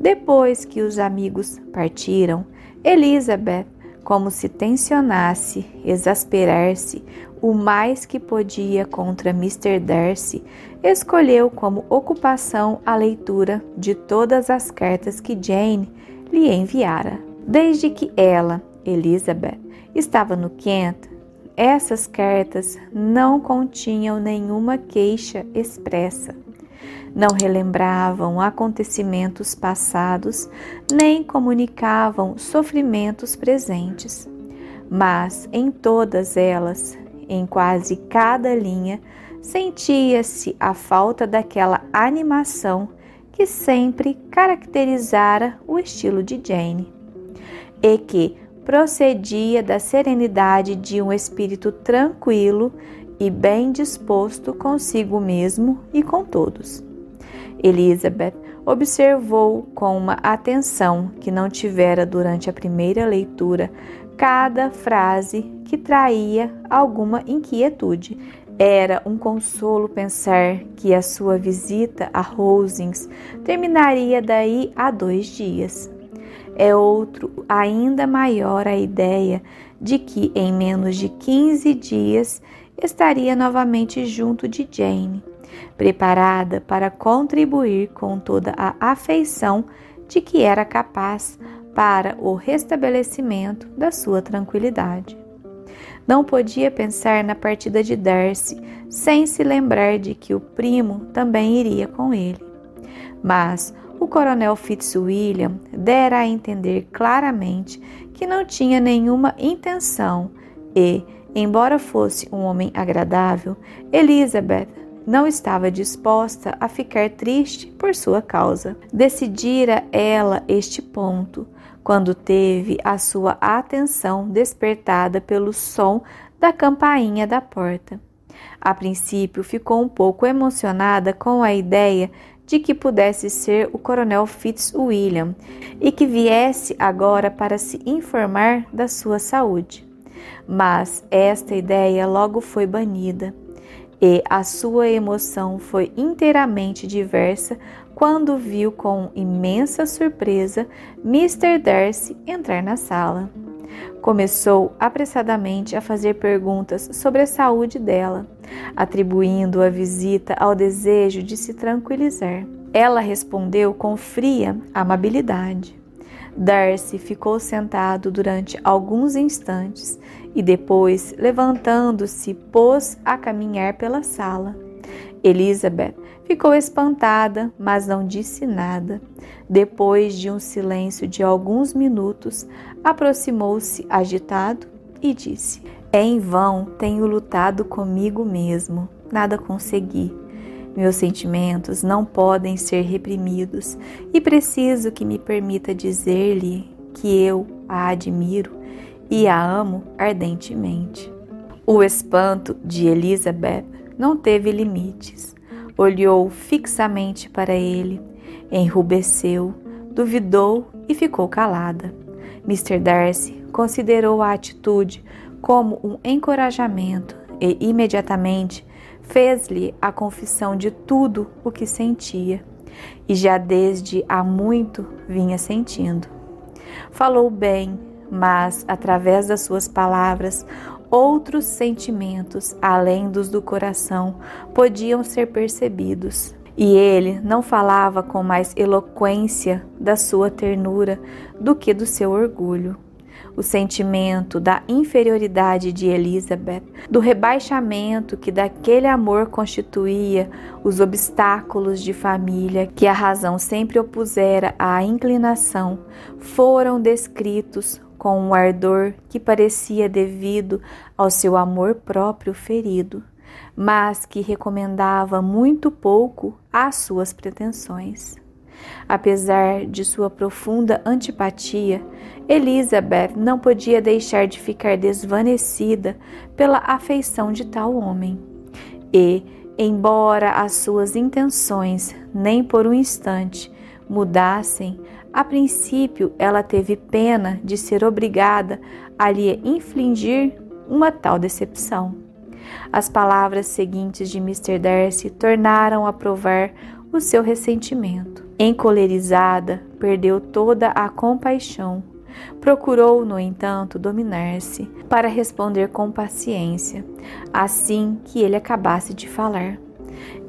Depois que os amigos partiram, Elizabeth, como se tensionasse exasperar-se o mais que podia contra Mr. Darcy, escolheu como ocupação a leitura de todas as cartas que Jane lhe enviara. Desde que ela Elizabeth estava no Kent, essas cartas não continham nenhuma queixa expressa. Não relembravam acontecimentos passados, nem comunicavam sofrimentos presentes. Mas em todas elas, em quase cada linha, sentia-se a falta daquela animação que sempre caracterizara o estilo de Jane, e que, procedia da serenidade de um espírito tranquilo e bem disposto consigo mesmo e com todos. Elizabeth observou com uma atenção que não tivera durante a primeira leitura cada frase que traía alguma inquietude. Era um consolo pensar que a sua visita a Rosings terminaria daí a dois dias. É outro ainda maior a ideia de que em menos de 15 dias estaria novamente junto de Jane, preparada para contribuir com toda a afeição de que era capaz para o restabelecimento da sua tranquilidade. Não podia pensar na partida de Darcy sem se lembrar de que o primo também iria com ele. Mas o coronel Fitzwilliam dera a entender claramente que não tinha nenhuma intenção e, embora fosse um homem agradável, Elizabeth não estava disposta a ficar triste por sua causa. Decidira ela este ponto quando teve a sua atenção despertada pelo som da campainha da porta. A princípio, ficou um pouco emocionada com a ideia de que pudesse ser o coronel Fitzwilliam e que viesse agora para se informar da sua saúde. Mas esta ideia logo foi banida e a sua emoção foi inteiramente diversa quando viu com imensa surpresa Mr. Darcy entrar na sala. Começou apressadamente a fazer perguntas sobre a saúde dela, atribuindo a visita ao desejo de se tranquilizar. Ela respondeu com fria amabilidade. Darcy ficou sentado durante alguns instantes e depois, levantando-se, pôs a caminhar pela sala. Elizabeth ficou espantada, mas não disse nada. Depois de um silêncio de alguns minutos, aproximou-se agitado e disse: É em vão tenho lutado comigo mesmo, nada consegui. Meus sentimentos não podem ser reprimidos e preciso que me permita dizer-lhe que eu a admiro e a amo ardentemente. O espanto de Elizabeth não teve limites. Olhou fixamente para ele, enrubesceu, duvidou e ficou calada. Mr. Darcy considerou a atitude como um encorajamento e imediatamente fez-lhe a confissão de tudo o que sentia e já desde há muito vinha sentindo. Falou bem, mas através das suas palavras, outros sentimentos, além dos do coração, podiam ser percebidos. E ele não falava com mais eloquência da sua ternura do que do seu orgulho o sentimento da inferioridade de Elizabeth, do rebaixamento que daquele amor constituía os obstáculos de família que a razão sempre opusera à inclinação, foram descritos com um ardor que parecia devido ao seu amor próprio ferido, mas que recomendava muito pouco às suas pretensões. Apesar de sua profunda antipatia, Elizabeth não podia deixar de ficar desvanecida pela afeição de tal homem. E, embora as suas intenções nem por um instante mudassem, a princípio ela teve pena de ser obrigada a lhe infligir uma tal decepção. As palavras seguintes de Mr. Darcy tornaram a provar o seu ressentimento. Encolerizada, perdeu toda a compaixão. Procurou, no entanto, dominar-se para responder com paciência, assim que ele acabasse de falar.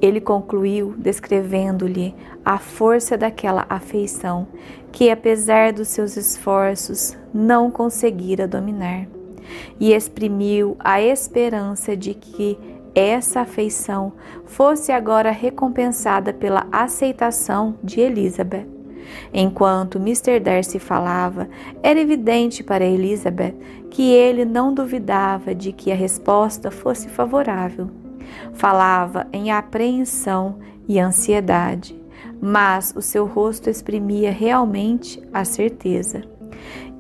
Ele concluiu descrevendo-lhe a força daquela afeição que, apesar dos seus esforços, não conseguira dominar, e exprimiu a esperança de que essa afeição fosse agora recompensada pela aceitação de Elizabeth. Enquanto Mr. Darcy falava, era evidente para Elizabeth que ele não duvidava de que a resposta fosse favorável. Falava em apreensão e ansiedade, mas o seu rosto exprimia realmente a certeza.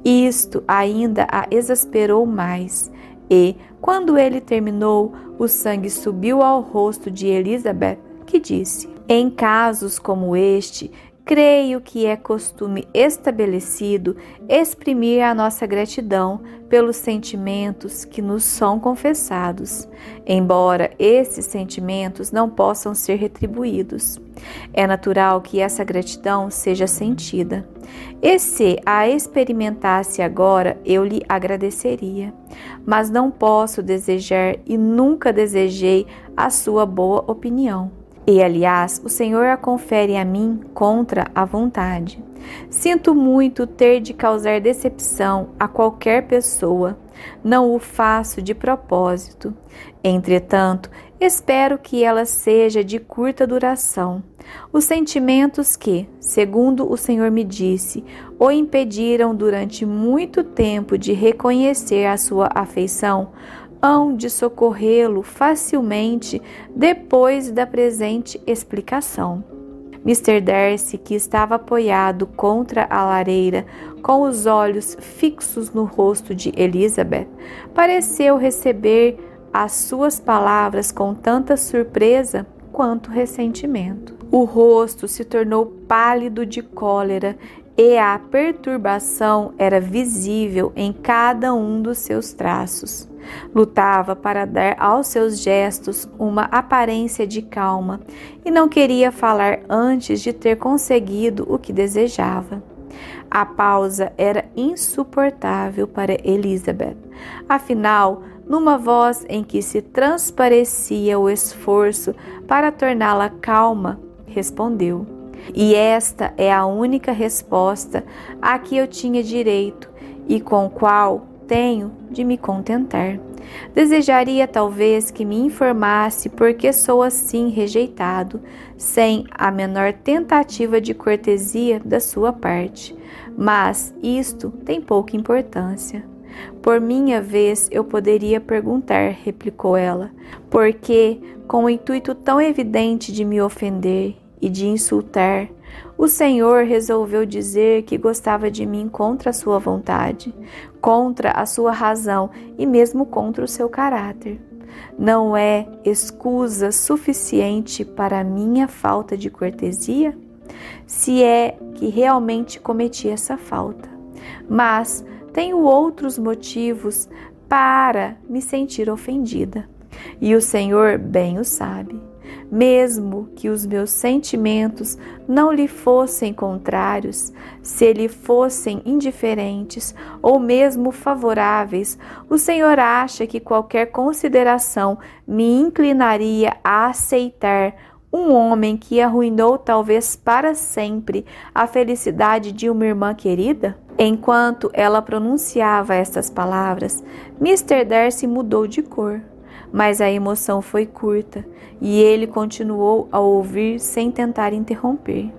Isto ainda a exasperou mais, e, quando ele terminou, o sangue subiu ao rosto de Elizabeth, que disse: Em casos como este, creio que é costume estabelecido exprimir a nossa gratidão pelos sentimentos que nos são confessados, embora esses sentimentos não possam ser retribuídos. É natural que essa gratidão seja sentida. E se a experimentasse agora, eu lhe agradeceria. Mas não posso desejar e nunca desejei a sua boa opinião. E aliás, o Senhor a confere a mim contra a vontade. Sinto muito ter de causar decepção a qualquer pessoa. Não o faço de propósito. Entretanto, espero que ela seja de curta duração. Os sentimentos que, segundo o Senhor me disse, o impediram durante muito tempo de reconhecer a sua afeição, hão de socorrê-lo facilmente depois da presente explicação. Mr. Darcy, que estava apoiado contra a lareira, com os olhos fixos no rosto de Elizabeth, pareceu receber as suas palavras com tanta surpresa quanto ressentimento. O rosto se tornou pálido de cólera e a perturbação era visível em cada um dos seus traços. Lutava para dar aos seus gestos uma aparência de calma e não queria falar antes de ter conseguido o que desejava. A pausa era insuportável para Elizabeth. Afinal, numa voz em que se transparecia o esforço para torná-la calma, respondeu: E esta é a única resposta a que eu tinha direito e com qual tenho de me contentar. Desejaria talvez que me informasse por que sou assim rejeitado, sem a menor tentativa de cortesia da sua parte. Mas isto tem pouca importância. Por minha vez, eu poderia perguntar, replicou ela, porque, com o intuito tão evidente de me ofender e de insultar, o Senhor resolveu dizer que gostava de mim contra a sua vontade, contra a sua razão e mesmo contra o seu caráter. Não é escusa suficiente para a minha falta de cortesia? Se é que realmente cometi essa falta. Mas tenho outros motivos para me sentir ofendida. E o Senhor bem o sabe. Mesmo que os meus sentimentos não lhe fossem contrários, se lhe fossem indiferentes ou mesmo favoráveis, o Senhor acha que qualquer consideração me inclinaria a aceitar um homem que arruinou talvez para sempre a felicidade de uma irmã querida? Enquanto ela pronunciava estas palavras, Mr. Darcy mudou de cor, mas a emoção foi curta e ele continuou a ouvir sem tentar interromper.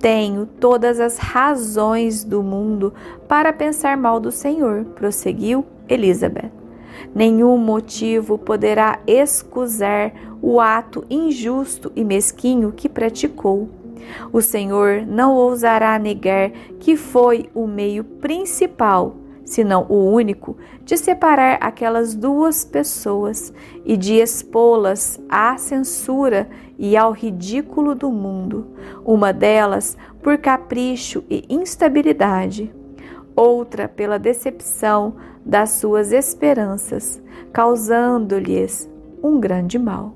Tenho todas as razões do mundo para pensar mal do Senhor, prosseguiu Elizabeth. Nenhum motivo poderá excusar o ato injusto e mesquinho que praticou. O Senhor não ousará negar que foi o meio principal, se não o único, de separar aquelas duas pessoas e de expô-las à censura e ao ridículo do mundo, uma delas por capricho e instabilidade, outra pela decepção das suas esperanças, causando-lhes um grande mal.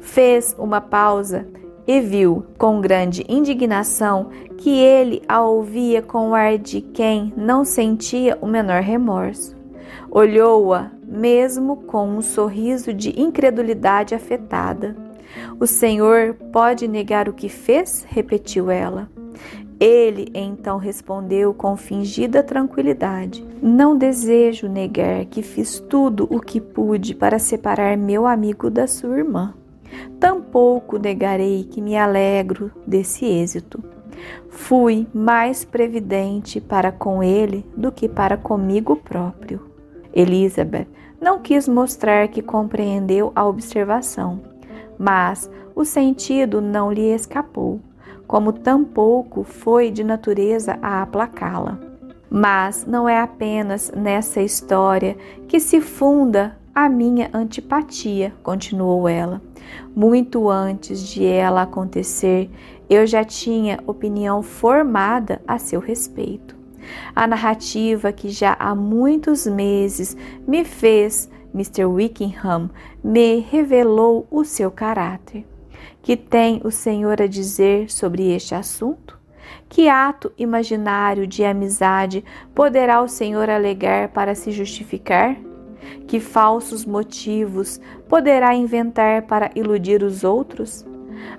Fez uma pausa e viu, com grande indignação, que ele a ouvia com o ar de quem não sentia o menor remorso. Olhou-a, mesmo com um sorriso de incredulidade afetada. O Senhor pode negar o que fez? repetiu ela. Ele então respondeu com fingida tranquilidade: Não desejo negar que fiz tudo o que pude para separar meu amigo da sua irmã. Tampouco negarei que me alegro desse êxito. Fui mais previdente para com ele do que para comigo próprio. Elizabeth não quis mostrar que compreendeu a observação, mas o sentido não lhe escapou como tampouco foi de natureza a aplacá-la. Mas não é apenas nessa história que se funda a minha antipatia, continuou ela. Muito antes de ela acontecer, eu já tinha opinião formada a seu respeito. A narrativa que já há muitos meses me fez Mr. Wickham me revelou o seu caráter. Que tem o Senhor a dizer sobre este assunto? Que ato imaginário de amizade poderá o Senhor alegar para se justificar? Que falsos motivos poderá inventar para iludir os outros?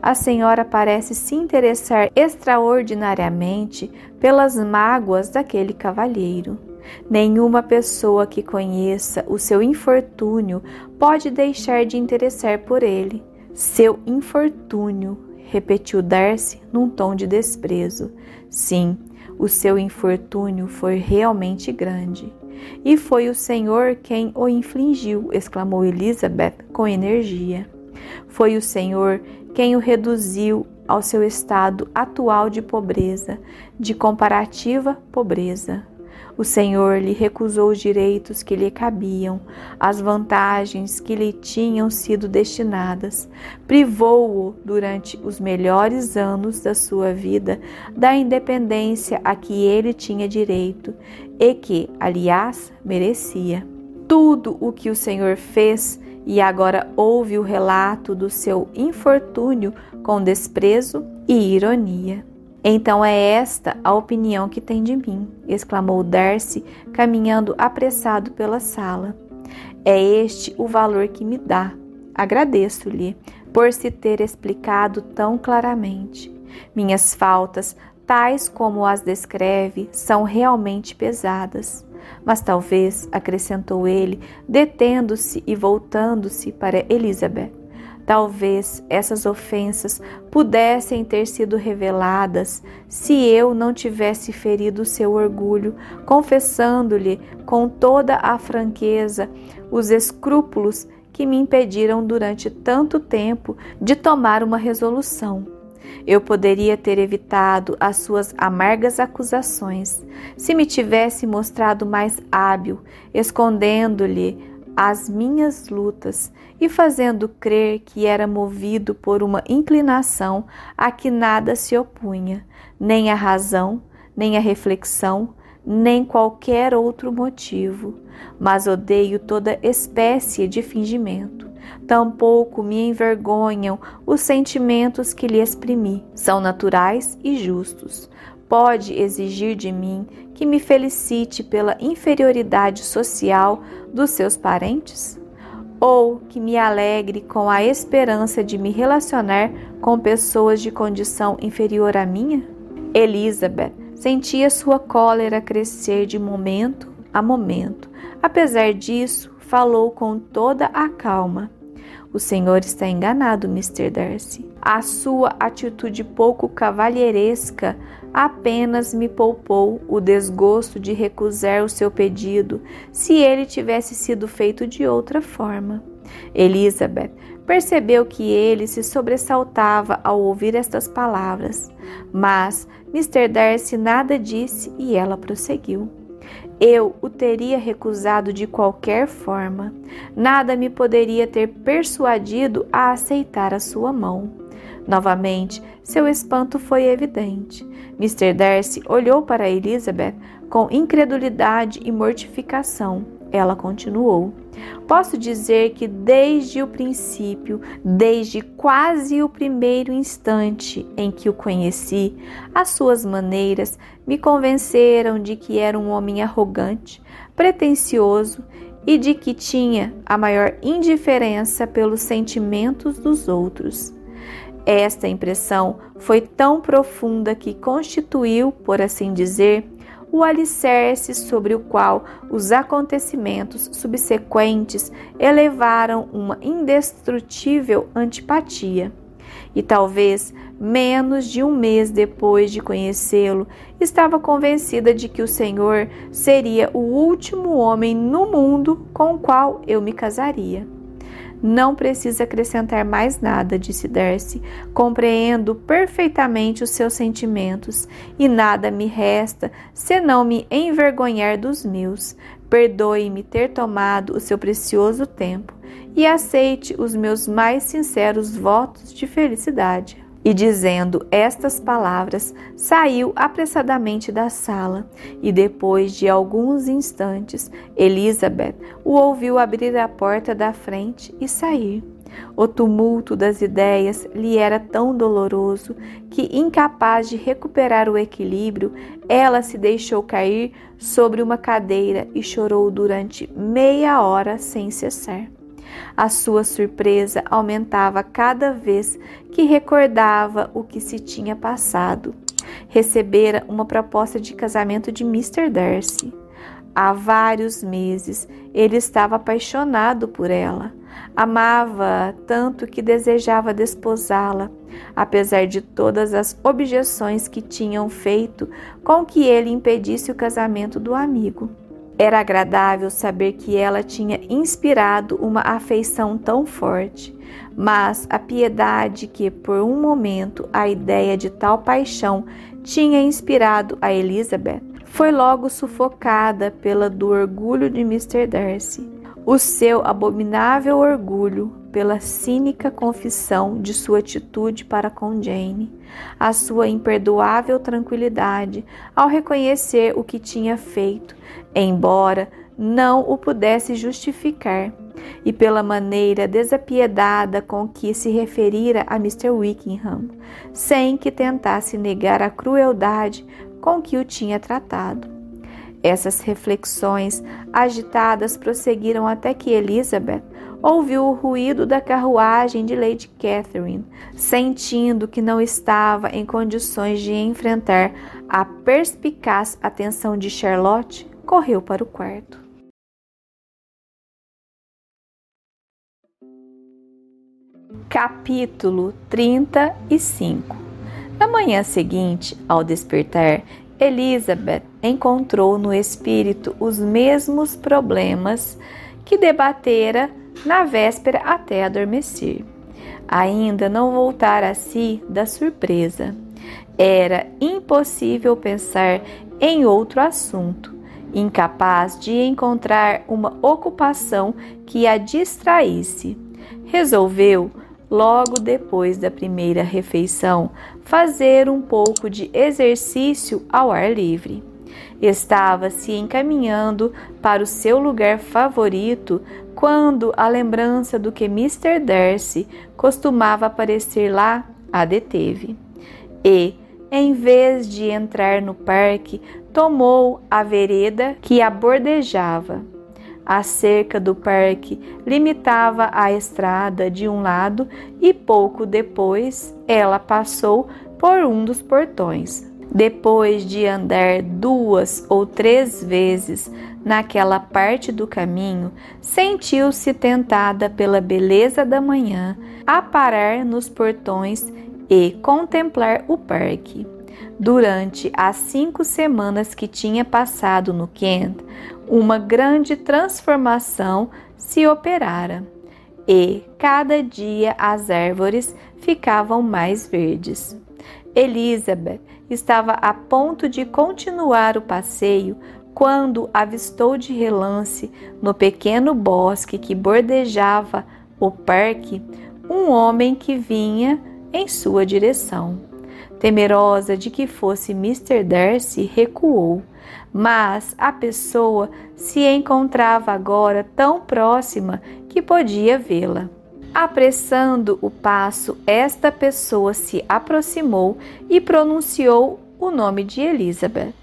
A senhora parece se interessar extraordinariamente pelas mágoas daquele cavalheiro. Nenhuma pessoa que conheça o seu infortúnio pode deixar de interessar por ele. Seu infortúnio, repetiu Darcy num tom de desprezo. Sim, o seu infortúnio foi realmente grande. E foi o Senhor quem o infligiu, exclamou Elizabeth com energia. Foi o Senhor quem o reduziu ao seu estado atual de pobreza, de comparativa pobreza. O Senhor lhe recusou os direitos que lhe cabiam, as vantagens que lhe tinham sido destinadas, privou-o durante os melhores anos da sua vida da independência a que ele tinha direito e que, aliás, merecia. Tudo o que o Senhor fez e agora ouve o relato do seu infortúnio com desprezo e ironia. Então é esta a opinião que tem de mim, exclamou Darcy, caminhando apressado pela sala. É este o valor que me dá. Agradeço-lhe por se ter explicado tão claramente. Minhas faltas, tais como as descreve, são realmente pesadas. Mas talvez, acrescentou ele, detendo-se e voltando-se para Elizabeth, Talvez essas ofensas pudessem ter sido reveladas se eu não tivesse ferido seu orgulho, confessando-lhe com toda a franqueza os escrúpulos que me impediram durante tanto tempo de tomar uma resolução. Eu poderia ter evitado as suas amargas acusações se me tivesse mostrado mais hábil, escondendo-lhe as minhas lutas e fazendo crer que era movido por uma inclinação a que nada se opunha, nem a razão, nem a reflexão, nem qualquer outro motivo, mas odeio toda espécie de fingimento. Tampouco me envergonham os sentimentos que lhe exprimi. São naturais e justos. Pode exigir de mim que me felicite pela inferioridade social dos seus parentes? Ou que me alegre com a esperança de me relacionar com pessoas de condição inferior à minha? Elizabeth sentia sua cólera crescer de momento a momento. Apesar disso, falou com toda a calma. O senhor está enganado, Mr. Darcy. A sua atitude pouco cavalheiresca apenas me poupou o desgosto de recusar o seu pedido se ele tivesse sido feito de outra forma. Elizabeth percebeu que ele se sobressaltava ao ouvir estas palavras, mas Mr. Darcy nada disse e ela prosseguiu. Eu o teria recusado de qualquer forma. Nada me poderia ter persuadido a aceitar a sua mão. Novamente, seu espanto foi evidente. Mr. Darcy olhou para Elizabeth com incredulidade e mortificação. Ela continuou: Posso dizer que desde o princípio, desde quase o primeiro instante em que o conheci, as suas maneiras me convenceram de que era um homem arrogante, pretensioso e de que tinha a maior indiferença pelos sentimentos dos outros. Esta impressão foi tão profunda que constituiu, por assim dizer, o alicerce sobre o qual os acontecimentos subsequentes elevaram uma indestrutível antipatia. E talvez menos de um mês depois de conhecê-lo, estava convencida de que o Senhor seria o último homem no mundo com o qual eu me casaria. Não precisa acrescentar mais nada, disse Darcy. Compreendo perfeitamente os seus sentimentos e nada me resta senão me envergonhar dos meus. Perdoe-me ter tomado o seu precioso tempo e aceite os meus mais sinceros votos de felicidade. E dizendo estas palavras, saiu apressadamente da sala, e depois de alguns instantes, Elizabeth o ouviu abrir a porta da frente e sair. O tumulto das ideias lhe era tão doloroso que, incapaz de recuperar o equilíbrio, ela se deixou cair sobre uma cadeira e chorou durante meia hora sem cessar. A sua surpresa aumentava cada vez que recordava o que se tinha passado. Recebera uma proposta de casamento de Mr. Darcy. Há vários meses ele estava apaixonado por ela. Amava tanto que desejava desposá-la, apesar de todas as objeções que tinham feito com que ele impedisse o casamento do amigo. Era agradável saber que ela tinha inspirado uma afeição tão forte, mas a piedade que, por um momento, a ideia de tal paixão tinha inspirado a Elizabeth foi logo sufocada pela do orgulho de Mr. Darcy. O seu abominável orgulho pela cínica confissão de sua atitude para com Jane, a sua imperdoável tranquilidade ao reconhecer o que tinha feito, embora não o pudesse justificar, e pela maneira desapiedada com que se referira a Mr. Wickham, sem que tentasse negar a crueldade com que o tinha tratado. Essas reflexões agitadas prosseguiram até que Elizabeth ouviu o ruído da carruagem de Lady Catherine, sentindo que não estava em condições de enfrentar a perspicaz atenção de Charlotte, correu para o quarto. Capítulo 35 Na manhã seguinte, ao despertar, Elizabeth encontrou no espírito os mesmos problemas que debatera na véspera até adormecer. Ainda não voltara a si da surpresa. Era impossível pensar em outro assunto, incapaz de encontrar uma ocupação que a distraísse. Resolveu logo depois da primeira refeição, fazer um pouco de exercício ao ar livre. Estava se encaminhando para o seu lugar favorito quando a lembrança do que Mr. Darcy costumava aparecer lá a deteve. E, em vez de entrar no parque, tomou a vereda que a bordejava. A cerca do parque limitava a estrada de um lado e pouco depois ela passou por um dos portões. Depois de andar duas ou três vezes naquela parte do caminho, sentiu-se tentada pela beleza da manhã a parar nos portões e contemplar o parque. Durante as cinco semanas que tinha passado no Kent, uma grande transformação se operara e cada dia as árvores ficavam mais verdes. Elizabeth estava a ponto de continuar o passeio quando avistou de relance no pequeno bosque que bordejava o parque um homem que vinha em sua direção. Temerosa de que fosse Mr. Darcy, recuou mas a pessoa se encontrava agora tão próxima que podia vê-la. Apressando o passo, esta pessoa se aproximou e pronunciou o nome de Elizabeth.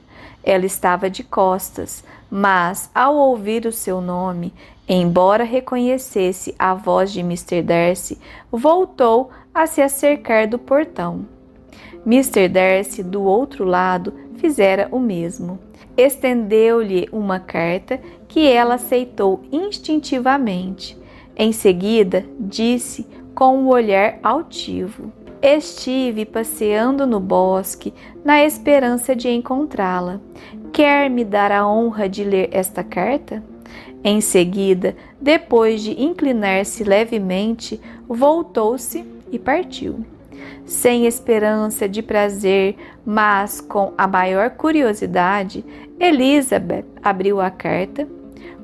Ela estava de costas, mas ao ouvir o seu nome, embora reconhecesse a voz de Mr. Darcy, voltou a se acercar do portão. Mr. Darcy, do outro lado, fizera o mesmo estendeu-lhe uma carta que ela aceitou instintivamente. Em seguida, disse com um olhar altivo: Estive passeando no bosque na esperança de encontrá-la. Quer me dar a honra de ler esta carta? Em seguida, depois de inclinar-se levemente, voltou-se e partiu sem esperança de prazer, mas com a maior curiosidade, Elizabeth abriu a carta.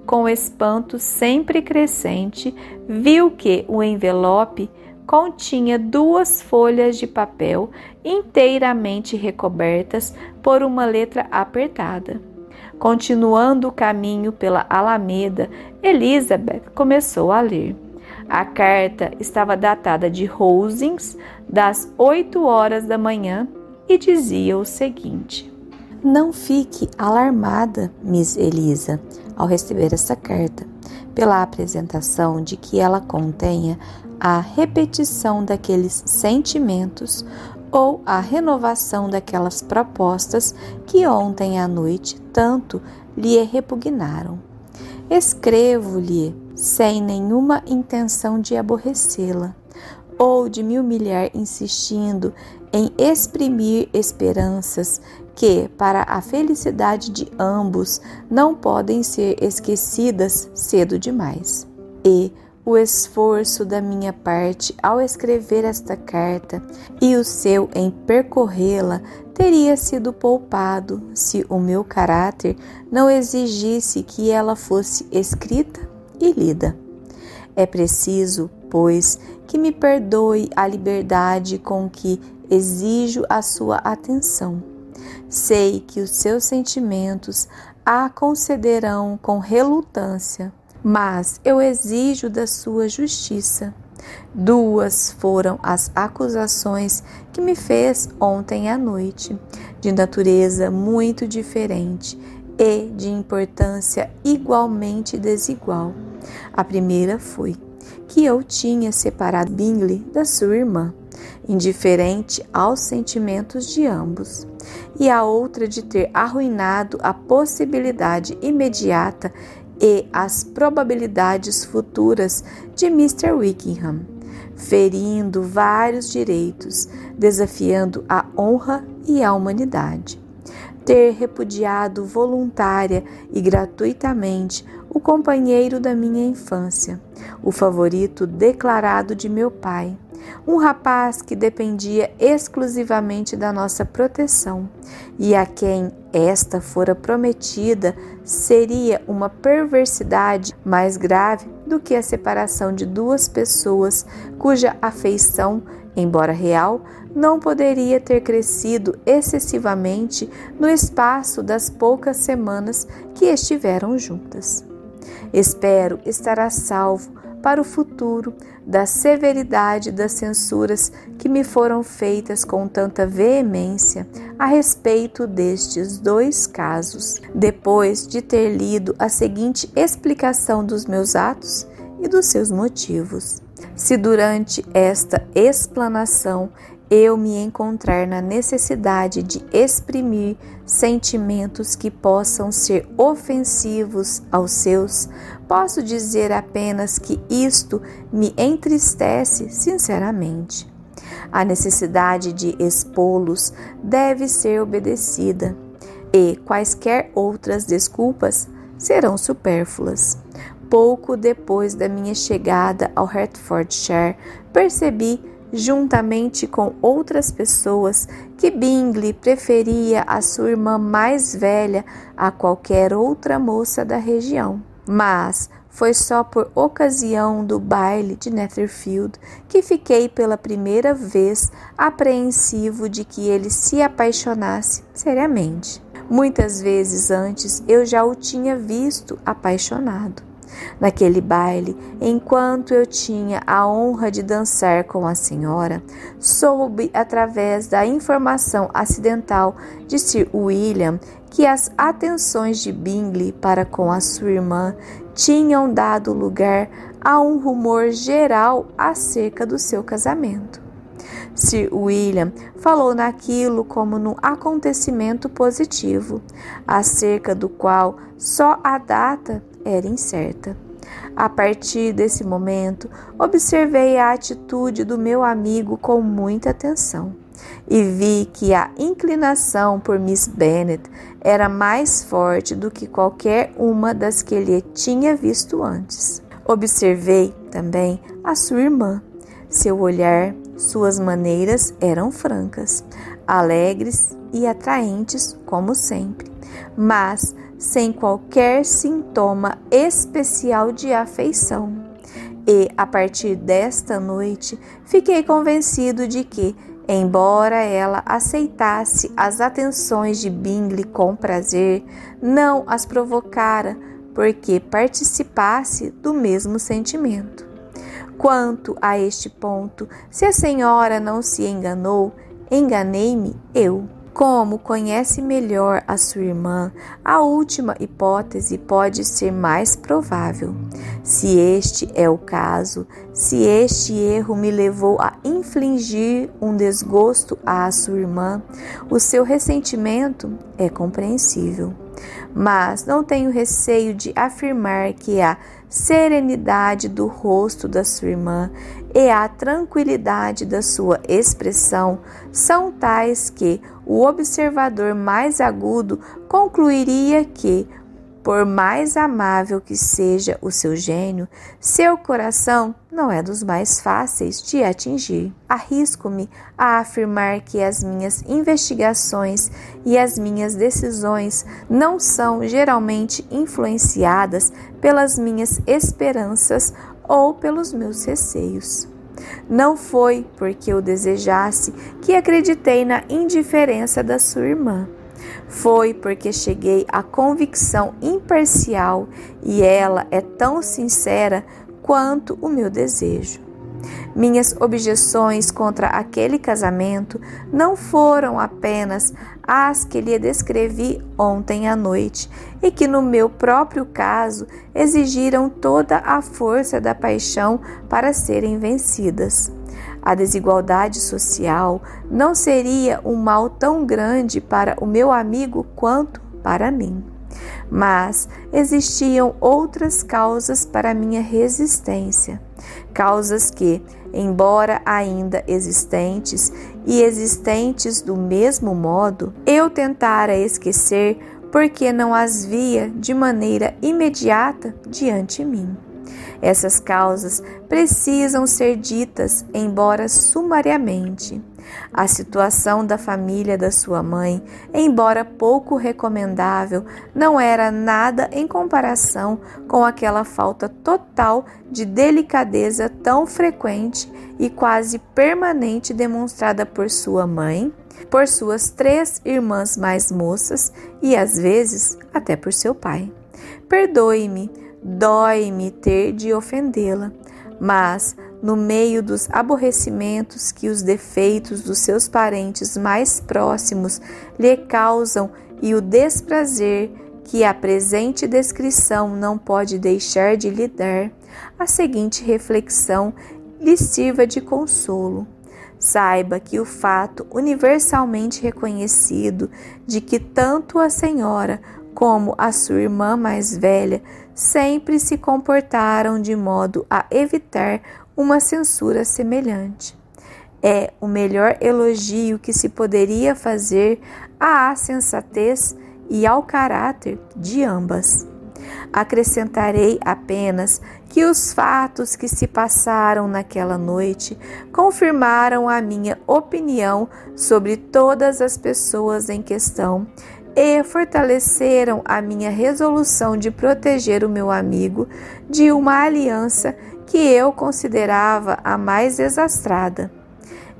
Com espanto sempre crescente, viu que o envelope continha duas folhas de papel inteiramente recobertas por uma letra apertada. Continuando o caminho pela Alameda, Elizabeth começou a ler. A carta estava datada de Rosings, das 8 horas da manhã, e dizia o seguinte: Não fique alarmada, Miss Elisa, ao receber essa carta. pela apresentação de que ela contenha a repetição daqueles sentimentos ou a renovação daquelas propostas que ontem à noite tanto lhe repugnaram. Escrevo-lhe sem nenhuma intenção de aborrecê-la ou de me humilhar insistindo em exprimir esperanças que, para a felicidade de ambos, não podem ser esquecidas cedo demais. E o esforço da minha parte ao escrever esta carta e o seu em percorrê-la teria sido poupado se o meu caráter não exigisse que ela fosse escrita e lida. É preciso, pois, que me perdoe a liberdade com que exijo a sua atenção. Sei que os seus sentimentos a concederão com relutância, mas eu exijo da sua justiça. Duas foram as acusações que me fez ontem à noite, de natureza muito diferente e de importância igualmente desigual. A primeira foi que eu tinha separado Bingley da sua irmã, indiferente aos sentimentos de ambos, e a outra de ter arruinado a possibilidade imediata e as probabilidades futuras de Mr. Wickham, ferindo vários direitos, desafiando a honra e a humanidade. Ter repudiado voluntária e gratuitamente o companheiro da minha infância, o favorito declarado de meu pai, um rapaz que dependia exclusivamente da nossa proteção e a quem esta fora prometida seria uma perversidade mais grave do que a separação de duas pessoas cuja afeição, embora real, não poderia ter crescido excessivamente no espaço das poucas semanas que estiveram juntas. Espero estar a salvo para o futuro da severidade das censuras que me foram feitas com tanta veemência a respeito destes dois casos, depois de ter lido a seguinte explicação dos meus atos e dos seus motivos. Se durante esta explanação eu me encontrar na necessidade de exprimir sentimentos que possam ser ofensivos aos seus, posso dizer apenas que isto me entristece sinceramente. A necessidade de expô-los deve ser obedecida e quaisquer outras desculpas serão supérfluas. Pouco depois da minha chegada ao Hertfordshire, percebi juntamente com outras pessoas, que Bingley preferia a sua irmã mais velha a qualquer outra moça da região. Mas foi só por ocasião do baile de Netherfield que fiquei pela primeira vez apreensivo de que ele se apaixonasse seriamente. Muitas vezes antes eu já o tinha visto apaixonado. Naquele baile, enquanto eu tinha a honra de dançar com a senhora, soube através da informação acidental de Sir William que as atenções de Bingley para com a sua irmã tinham dado lugar a um rumor geral acerca do seu casamento. Sir William falou naquilo como num acontecimento positivo, acerca do qual só a data era incerta. A partir desse momento, observei a atitude do meu amigo com muita atenção e vi que a inclinação por Miss Bennet era mais forte do que qualquer uma das que ele tinha visto antes. Observei também a sua irmã. Seu olhar, suas maneiras eram francas, alegres e atraentes como sempre, mas sem qualquer sintoma especial de afeição. E a partir desta noite fiquei convencido de que, embora ela aceitasse as atenções de Bingley com prazer, não as provocara porque participasse do mesmo sentimento. Quanto a este ponto, se a senhora não se enganou, enganei-me eu. Como conhece melhor a sua irmã, a última hipótese pode ser mais provável. Se este é o caso, se este erro me levou a infligir um desgosto à sua irmã, o seu ressentimento é compreensível. Mas não tenho receio de afirmar que a serenidade do rosto da sua irmã e a tranquilidade da sua expressão são tais que o observador mais agudo concluiria que, por mais amável que seja o seu gênio, seu coração não é dos mais fáceis de atingir. Arrisco-me a afirmar que as minhas investigações e as minhas decisões não são geralmente influenciadas pelas minhas esperanças ou pelos meus receios. Não foi porque eu desejasse que acreditei na indiferença da sua irmã. Foi porque cheguei à convicção imparcial e ela é tão sincera quanto o meu desejo. Minhas objeções contra aquele casamento não foram apenas as que lhe descrevi ontem à noite e que, no meu próprio caso, exigiram toda a força da paixão para serem vencidas. A desigualdade social não seria um mal tão grande para o meu amigo quanto para mim. Mas existiam outras causas para minha resistência, causas que, embora ainda existentes e existentes do mesmo modo, eu tentara esquecer porque não as via de maneira imediata diante mim. Essas causas precisam ser ditas, embora sumariamente. A situação da família da sua mãe, embora pouco recomendável, não era nada em comparação com aquela falta total de delicadeza tão frequente e quase permanente demonstrada por sua mãe, por suas três irmãs mais moças e às vezes até por seu pai. Perdoe-me Dói-me ter de ofendê-la, mas no meio dos aborrecimentos que os defeitos dos seus parentes mais próximos lhe causam e o desprazer que a presente descrição não pode deixar de lhe dar, a seguinte reflexão lhe sirva de consolo. Saiba que o fato universalmente reconhecido de que tanto a senhora como a sua irmã mais velha sempre se comportaram de modo a evitar uma censura semelhante. É o melhor elogio que se poderia fazer à sensatez e ao caráter de ambas. Acrescentarei apenas que os fatos que se passaram naquela noite confirmaram a minha opinião sobre todas as pessoas em questão e fortaleceram a minha resolução de proteger o meu amigo de uma aliança que eu considerava a mais desastrada.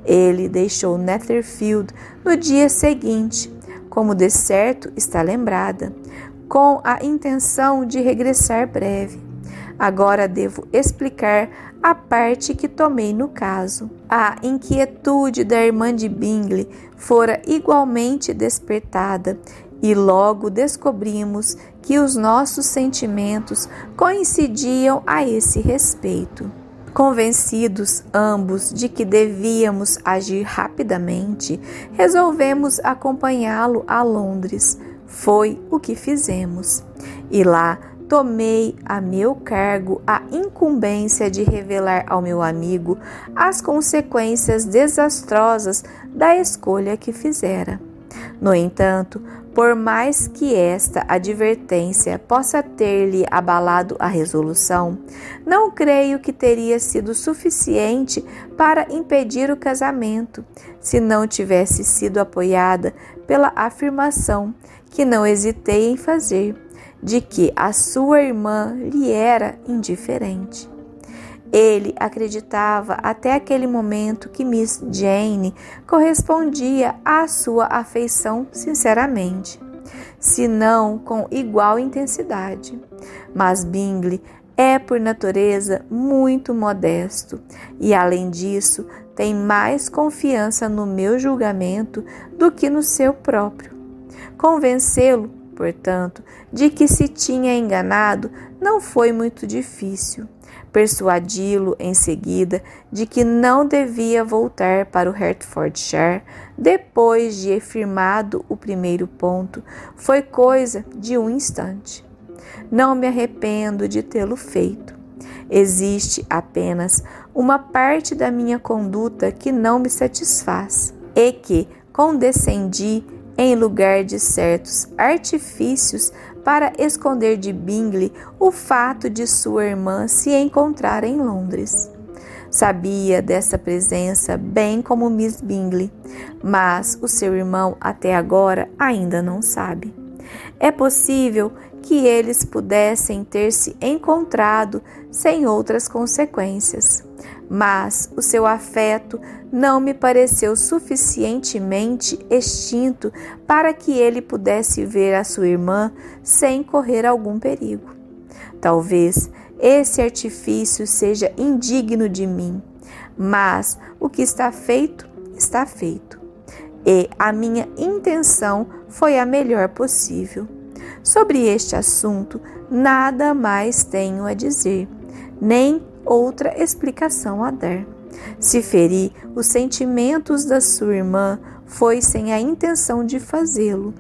Ele deixou Netherfield no dia seguinte, como de certo está lembrada, com a intenção de regressar breve. Agora devo explicar a parte que tomei no caso. A inquietude da irmã de Bingley fora igualmente despertada e logo descobrimos que os nossos sentimentos coincidiam a esse respeito. Convencidos ambos de que devíamos agir rapidamente, resolvemos acompanhá-lo a Londres. Foi o que fizemos. E lá tomei a meu cargo a incumbência de revelar ao meu amigo as consequências desastrosas da escolha que fizera. No entanto, por mais que esta advertência possa ter-lhe abalado a resolução, não creio que teria sido suficiente para impedir o casamento, se não tivesse sido apoiada pela afirmação, que não hesitei em fazer, de que a sua irmã lhe era indiferente. Ele acreditava até aquele momento que Miss Jane correspondia à sua afeição sinceramente, se não com igual intensidade. Mas Bingley é por natureza muito modesto e, além disso, tem mais confiança no meu julgamento do que no seu próprio. Convencê-lo, portanto, de que se tinha enganado não foi muito difícil. Persuadi-lo em seguida de que não devia voltar para o Hertfordshire depois de firmado o primeiro ponto foi coisa de um instante. Não me arrependo de tê-lo feito. Existe apenas uma parte da minha conduta que não me satisfaz e que condescendi em lugar de certos artifícios para esconder de Bingley o fato de sua irmã se encontrar em Londres. Sabia dessa presença bem como Miss Bingley, mas o seu irmão até agora ainda não sabe. É possível que eles pudessem ter se encontrado sem outras consequências, mas o seu afeto não me pareceu suficientemente extinto para que ele pudesse ver a sua irmã sem correr algum perigo. Talvez esse artifício seja indigno de mim, mas o que está feito, está feito. E a minha intenção foi a melhor possível. Sobre este assunto, nada mais tenho a dizer, nem outra explicação a dar. Se feri os sentimentos da sua irmã, foi sem a intenção de fazê-lo.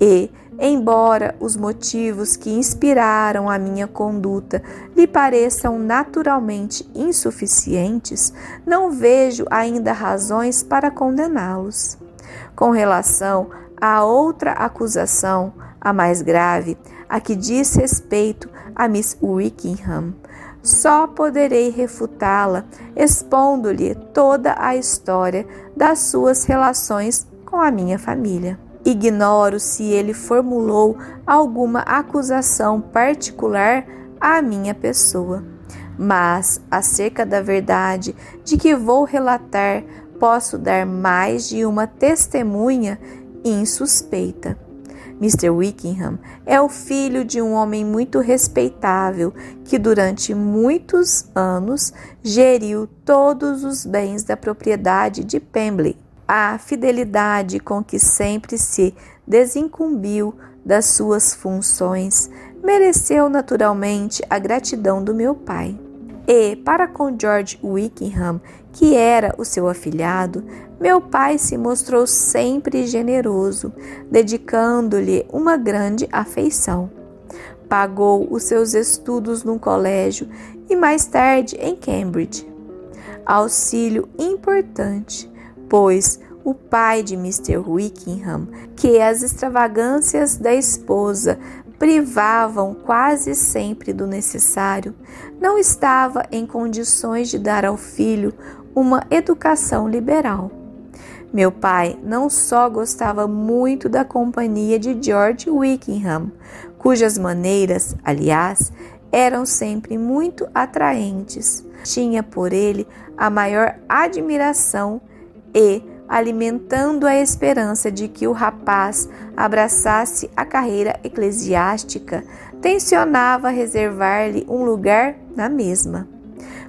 E, embora os motivos que inspiraram a minha conduta lhe pareçam naturalmente insuficientes, não vejo ainda razões para condená-los. Com relação à outra acusação, a mais grave, a que diz respeito a Miss Wickham, só poderei refutá-la expondo-lhe toda a história das suas relações com a minha família. Ignoro se ele formulou alguma acusação particular à minha pessoa, mas acerca da verdade de que vou relatar, posso dar mais de uma testemunha insuspeita. Mr. Wickham é o filho de um homem muito respeitável que durante muitos anos geriu todos os bens da propriedade de Pembley. A fidelidade com que sempre se desincumbiu das suas funções mereceu naturalmente a gratidão do meu pai. E, para com George Wickham, que era o seu afilhado, meu pai se mostrou sempre generoso, dedicando-lhe uma grande afeição. Pagou os seus estudos num colégio e mais tarde em Cambridge. Auxílio importante, pois o pai de Mr. Wickham, que as extravagâncias da esposa privavam quase sempre do necessário, não estava em condições de dar ao filho uma educação liberal. Meu pai não só gostava muito da companhia de George Wickham, cujas maneiras, aliás, eram sempre muito atraentes. Tinha por ele a maior admiração e, alimentando a esperança de que o rapaz abraçasse a carreira eclesiástica, tensionava reservar-lhe um lugar na mesma.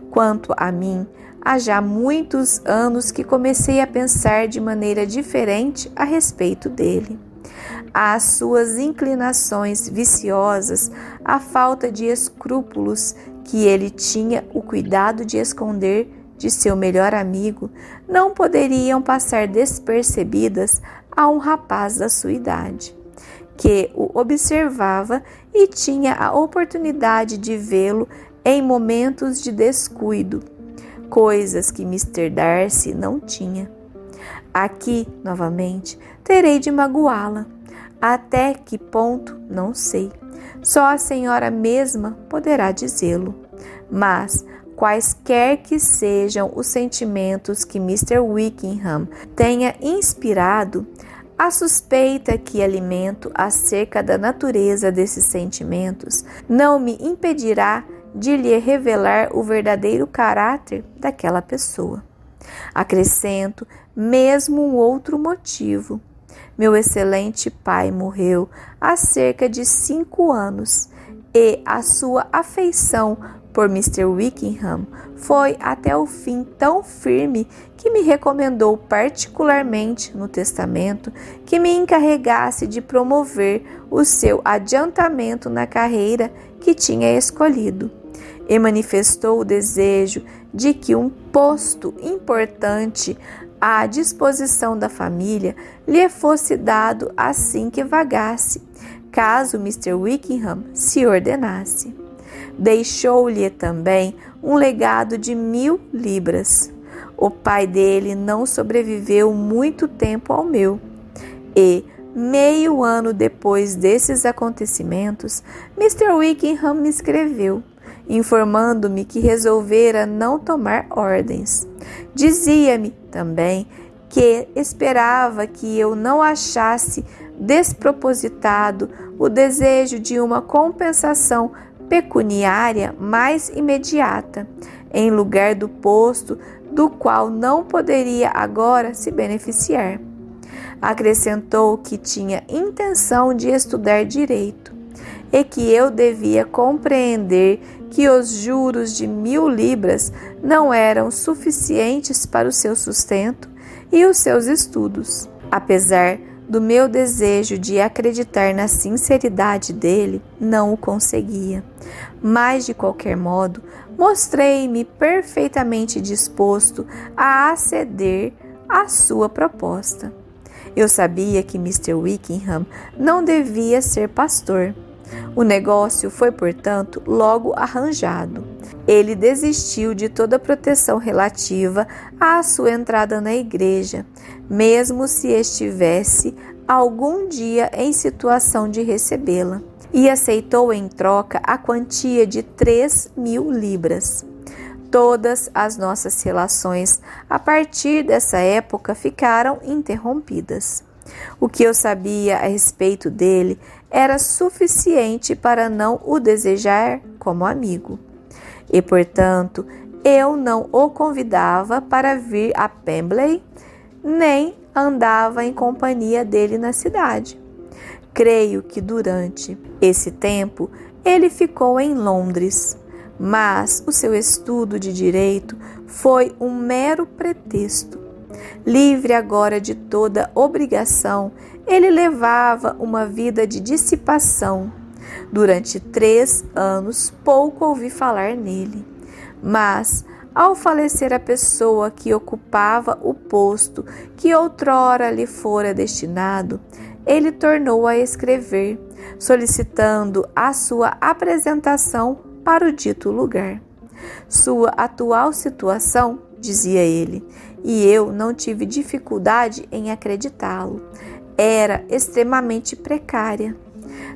Quanto a mim, há já muitos anos que comecei a pensar de maneira diferente a respeito dele. As suas inclinações viciosas, a falta de escrúpulos que ele tinha o cuidado de esconder de seu melhor amigo, não poderiam passar despercebidas a um rapaz da sua idade, que o observava e tinha a oportunidade de vê-lo em momentos de descuido coisas que Mr. Darcy não tinha. Aqui, novamente, terei de magoá-la. Até que ponto, não sei. Só a senhora mesma poderá dizê-lo. Mas, quaisquer que sejam os sentimentos que Mr. Wickham tenha inspirado, a suspeita que alimento acerca da natureza desses sentimentos não me impedirá de lhe revelar o verdadeiro caráter daquela pessoa. Acrescento mesmo um outro motivo. Meu excelente pai morreu há cerca de cinco anos e a sua afeição por Mr. Wickham foi até o fim tão firme que me recomendou particularmente no testamento que me encarregasse de promover o seu adiantamento na carreira que tinha escolhido e manifestou o desejo de que um posto importante à disposição da família lhe fosse dado assim que vagasse, caso Mr. Wickham se ordenasse. Deixou-lhe também um legado de mil libras. O pai dele não sobreviveu muito tempo ao meu. E, meio ano depois desses acontecimentos, Mr. Wickham me escreveu informando-me que resolvera não tomar ordens. Dizia-me também que esperava que eu não achasse despropositado o desejo de uma compensação pecuniária mais imediata, em lugar do posto do qual não poderia agora se beneficiar. Acrescentou que tinha intenção de estudar direito e que eu devia compreender que os juros de mil libras não eram suficientes para o seu sustento e os seus estudos. Apesar do meu desejo de acreditar na sinceridade dele, não o conseguia. Mas, de qualquer modo, mostrei-me perfeitamente disposto a aceder à sua proposta. Eu sabia que Mr. Wickham não devia ser pastor o negócio foi, portanto, logo arranjado. Ele desistiu de toda proteção relativa à sua entrada na igreja, mesmo se estivesse algum dia em situação de recebê-la, e aceitou em troca a quantia de três mil libras. Todas as nossas relações a partir dessa época ficaram interrompidas. O que eu sabia a respeito dele era suficiente para não o desejar como amigo. E, portanto, eu não o convidava para vir a Pembley, nem andava em companhia dele na cidade. Creio que durante esse tempo ele ficou em Londres, mas o seu estudo de direito foi um mero pretexto. Livre agora de toda obrigação, ele levava uma vida de dissipação. Durante três anos, pouco ouvi falar nele. Mas, ao falecer a pessoa que ocupava o posto que outrora lhe fora destinado, ele tornou a escrever, solicitando a sua apresentação para o dito lugar. Sua atual situação, dizia ele, e eu não tive dificuldade em acreditá-lo, era extremamente precária.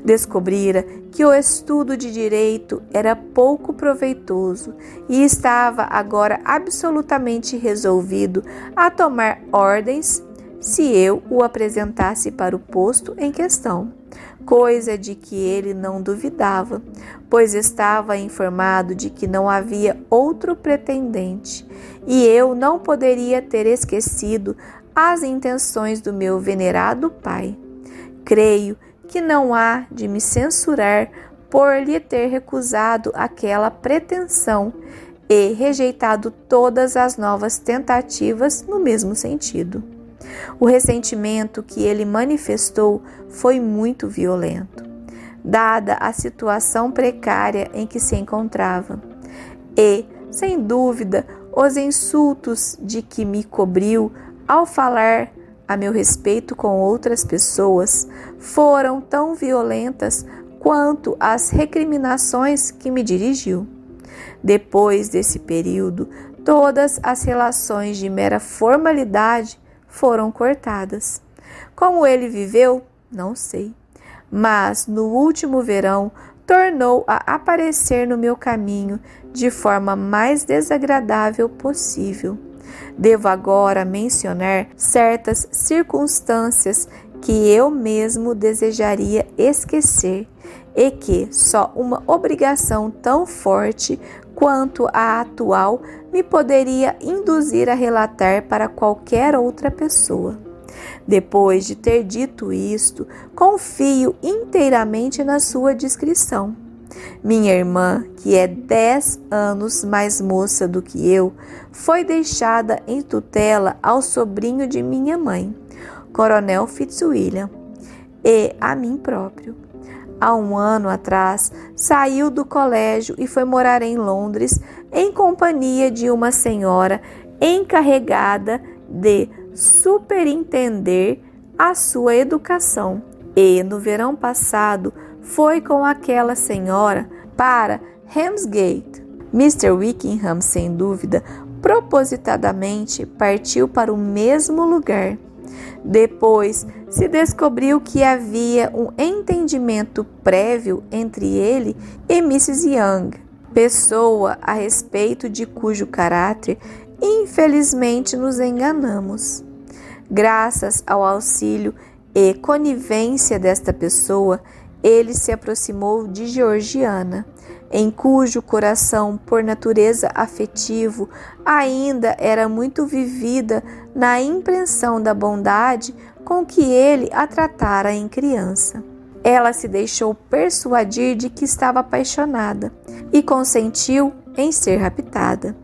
Descobrira que o estudo de direito era pouco proveitoso e estava agora absolutamente resolvido a tomar ordens se eu o apresentasse para o posto em questão, coisa de que ele não duvidava, pois estava informado de que não havia outro pretendente e eu não poderia ter esquecido as intenções do meu venerado pai. Creio que não há de me censurar por lhe ter recusado aquela pretensão e rejeitado todas as novas tentativas no mesmo sentido. O ressentimento que ele manifestou foi muito violento, dada a situação precária em que se encontrava, e, sem dúvida, os insultos de que me cobriu ao falar a meu respeito com outras pessoas, foram tão violentas quanto as recriminações que me dirigiu. Depois desse período, todas as relações de mera formalidade foram cortadas. Como ele viveu, não sei. Mas no último verão tornou a aparecer no meu caminho de forma mais desagradável possível. Devo agora mencionar certas circunstâncias que eu mesmo desejaria esquecer e que só uma obrigação tão forte quanto a atual me poderia induzir a relatar para qualquer outra pessoa. Depois de ter dito isto, confio inteiramente na sua descrição. Minha irmã, que é dez anos mais moça do que eu, foi deixada em tutela ao sobrinho de minha mãe, Coronel Fitzwilliam, e a mim próprio. Há um ano atrás, saiu do colégio e foi morar em Londres em companhia de uma senhora encarregada de superintender a sua educação. E no verão passado foi com aquela senhora para Ramsgate. Mr. Wickham, sem dúvida, propositadamente partiu para o mesmo lugar. Depois se descobriu que havia um entendimento prévio entre ele e Mrs. Young, pessoa a respeito de cujo caráter infelizmente nos enganamos. Graças ao auxílio e conivência desta pessoa, ele se aproximou de Georgiana, em cujo coração, por natureza afetivo, ainda era muito vivida na impressão da bondade com que ele a tratara em criança. Ela se deixou persuadir de que estava apaixonada e consentiu em ser raptada.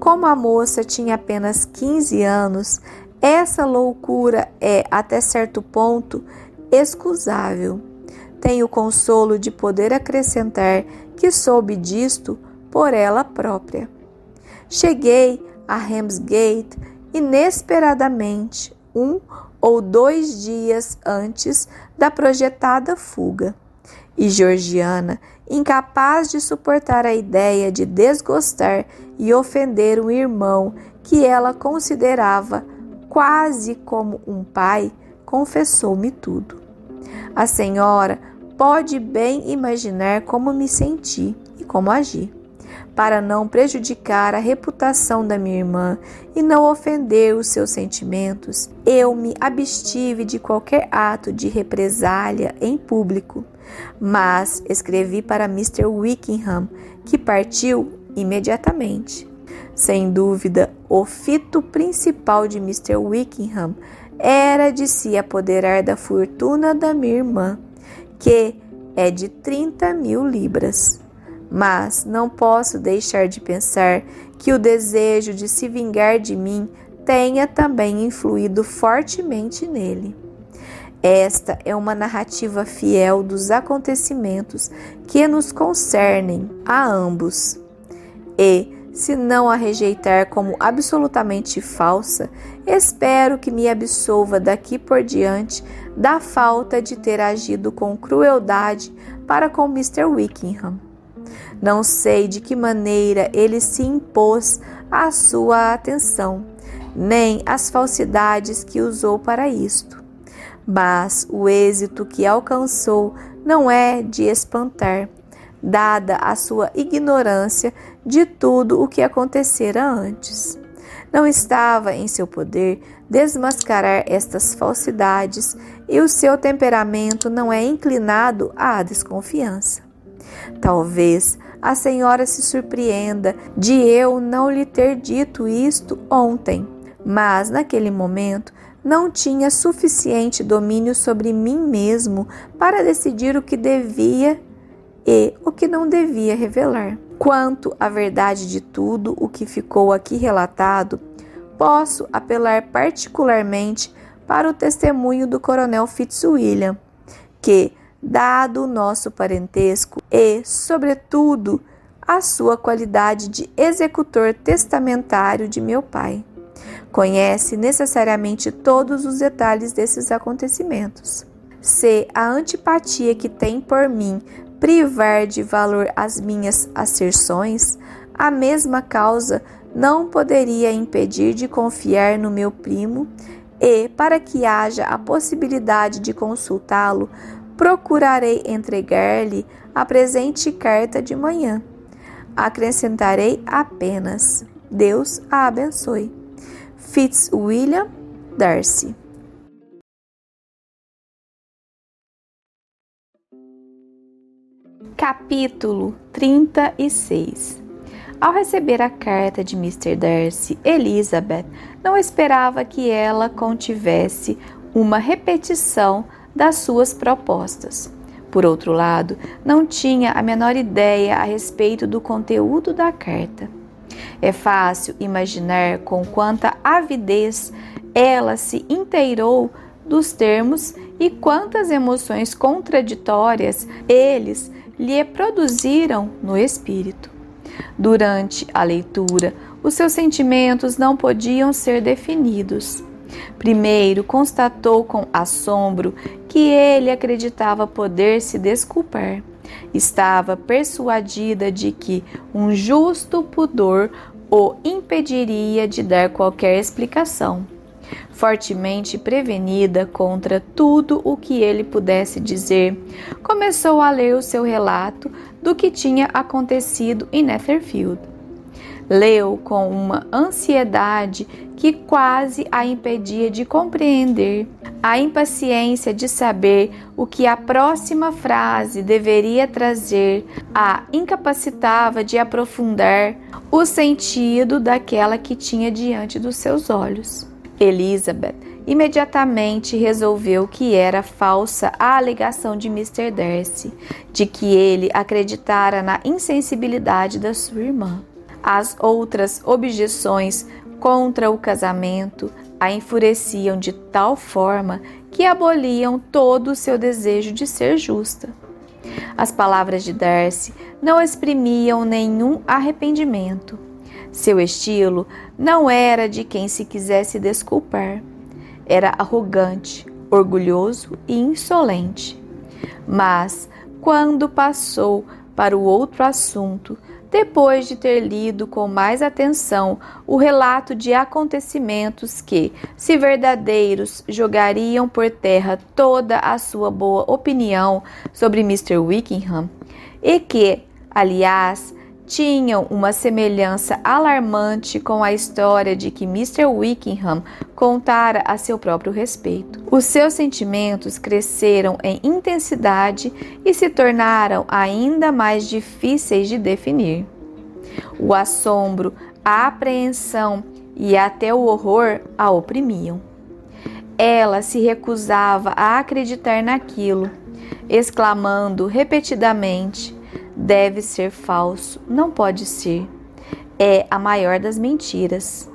Como a moça tinha apenas 15 anos, essa loucura é, até certo ponto, excusável. Tenho o consolo de poder acrescentar que soube disto por ela própria. Cheguei a Ramsgate inesperadamente, um ou dois dias antes da projetada fuga. E Georgiana, incapaz de suportar a ideia de desgostar e ofender um irmão que ela considerava quase como um pai, confessou-me tudo. A senhora pode bem imaginar como me senti e como agi. Para não prejudicar a reputação da minha irmã e não ofender os seus sentimentos, eu me abstive de qualquer ato de represália em público, mas escrevi para Mr. Wickham, que partiu imediatamente. Sem dúvida, o fito principal de Mr. Wickham era de se apoderar da fortuna da minha irmã, que é de 30 mil libras. Mas não posso deixar de pensar que o desejo de se vingar de mim tenha também influído fortemente nele. Esta é uma narrativa fiel dos acontecimentos que nos concernem a ambos. E, se não a rejeitar como absolutamente falsa, espero que me absolva daqui por diante da falta de ter agido com crueldade para com Mr. Wickham. Não sei de que maneira ele se impôs à sua atenção, nem as falsidades que usou para isto. Mas o êxito que alcançou não é de espantar, dada a sua ignorância de tudo o que acontecera antes. Não estava em seu poder desmascarar estas falsidades e o seu temperamento não é inclinado à desconfiança. Talvez a senhora se surpreenda de eu não lhe ter dito isto ontem, mas naquele momento não tinha suficiente domínio sobre mim mesmo para decidir o que devia e o que não devia revelar. Quanto à verdade de tudo o que ficou aqui relatado, posso apelar particularmente para o testemunho do Coronel Fitzwilliam, que, dado o nosso parentesco e, sobretudo, a sua qualidade de executor testamentário de meu pai, conhece necessariamente todos os detalhes desses acontecimentos. Se a antipatia que tem por mim privar de valor as minhas asserções, a mesma causa não poderia impedir de confiar no meu primo e, para que haja a possibilidade de consultá-lo, procurarei entregar-lhe a presente carta de manhã. Acrescentarei apenas: Deus a abençoe. Fitzwilliam Darcy. Capítulo 36 Ao receber a carta de Mr. Darcy, Elizabeth não esperava que ela contivesse uma repetição das suas propostas. Por outro lado, não tinha a menor ideia a respeito do conteúdo da carta. É fácil imaginar com quanta avidez ela se inteirou dos termos e quantas emoções contraditórias eles lhe produziram no espírito. Durante a leitura, os seus sentimentos não podiam ser definidos. Primeiro, constatou com assombro que ele acreditava poder se desculpar. Estava persuadida de que um justo pudor o impediria de dar qualquer explicação. Fortemente prevenida contra tudo o que ele pudesse dizer, começou a ler o seu relato do que tinha acontecido em Netherfield. Leu com uma ansiedade que quase a impedia de compreender, a impaciência de saber o que a próxima frase deveria trazer, a incapacitava de aprofundar o sentido daquela que tinha diante dos seus olhos. Elizabeth imediatamente resolveu que era falsa a alegação de Mr. Darcy de que ele acreditara na insensibilidade da sua irmã. As outras objeções contra o casamento a enfureciam de tal forma que aboliam todo o seu desejo de ser justa. As palavras de Darcy não exprimiam nenhum arrependimento. Seu estilo não era de quem se quisesse desculpar. Era arrogante, orgulhoso e insolente. Mas, quando passou para o outro assunto, depois de ter lido com mais atenção o relato de acontecimentos que, se verdadeiros, jogariam por terra toda a sua boa opinião sobre Mr. Wickham, e que, aliás, tinham uma semelhança alarmante com a história de que Mr. Wickham contara a seu próprio respeito. Os seus sentimentos cresceram em intensidade e se tornaram ainda mais difíceis de definir. O assombro, a apreensão e até o horror a oprimiam. Ela se recusava a acreditar naquilo, exclamando repetidamente: deve ser falso, não pode ser. É a maior das mentiras.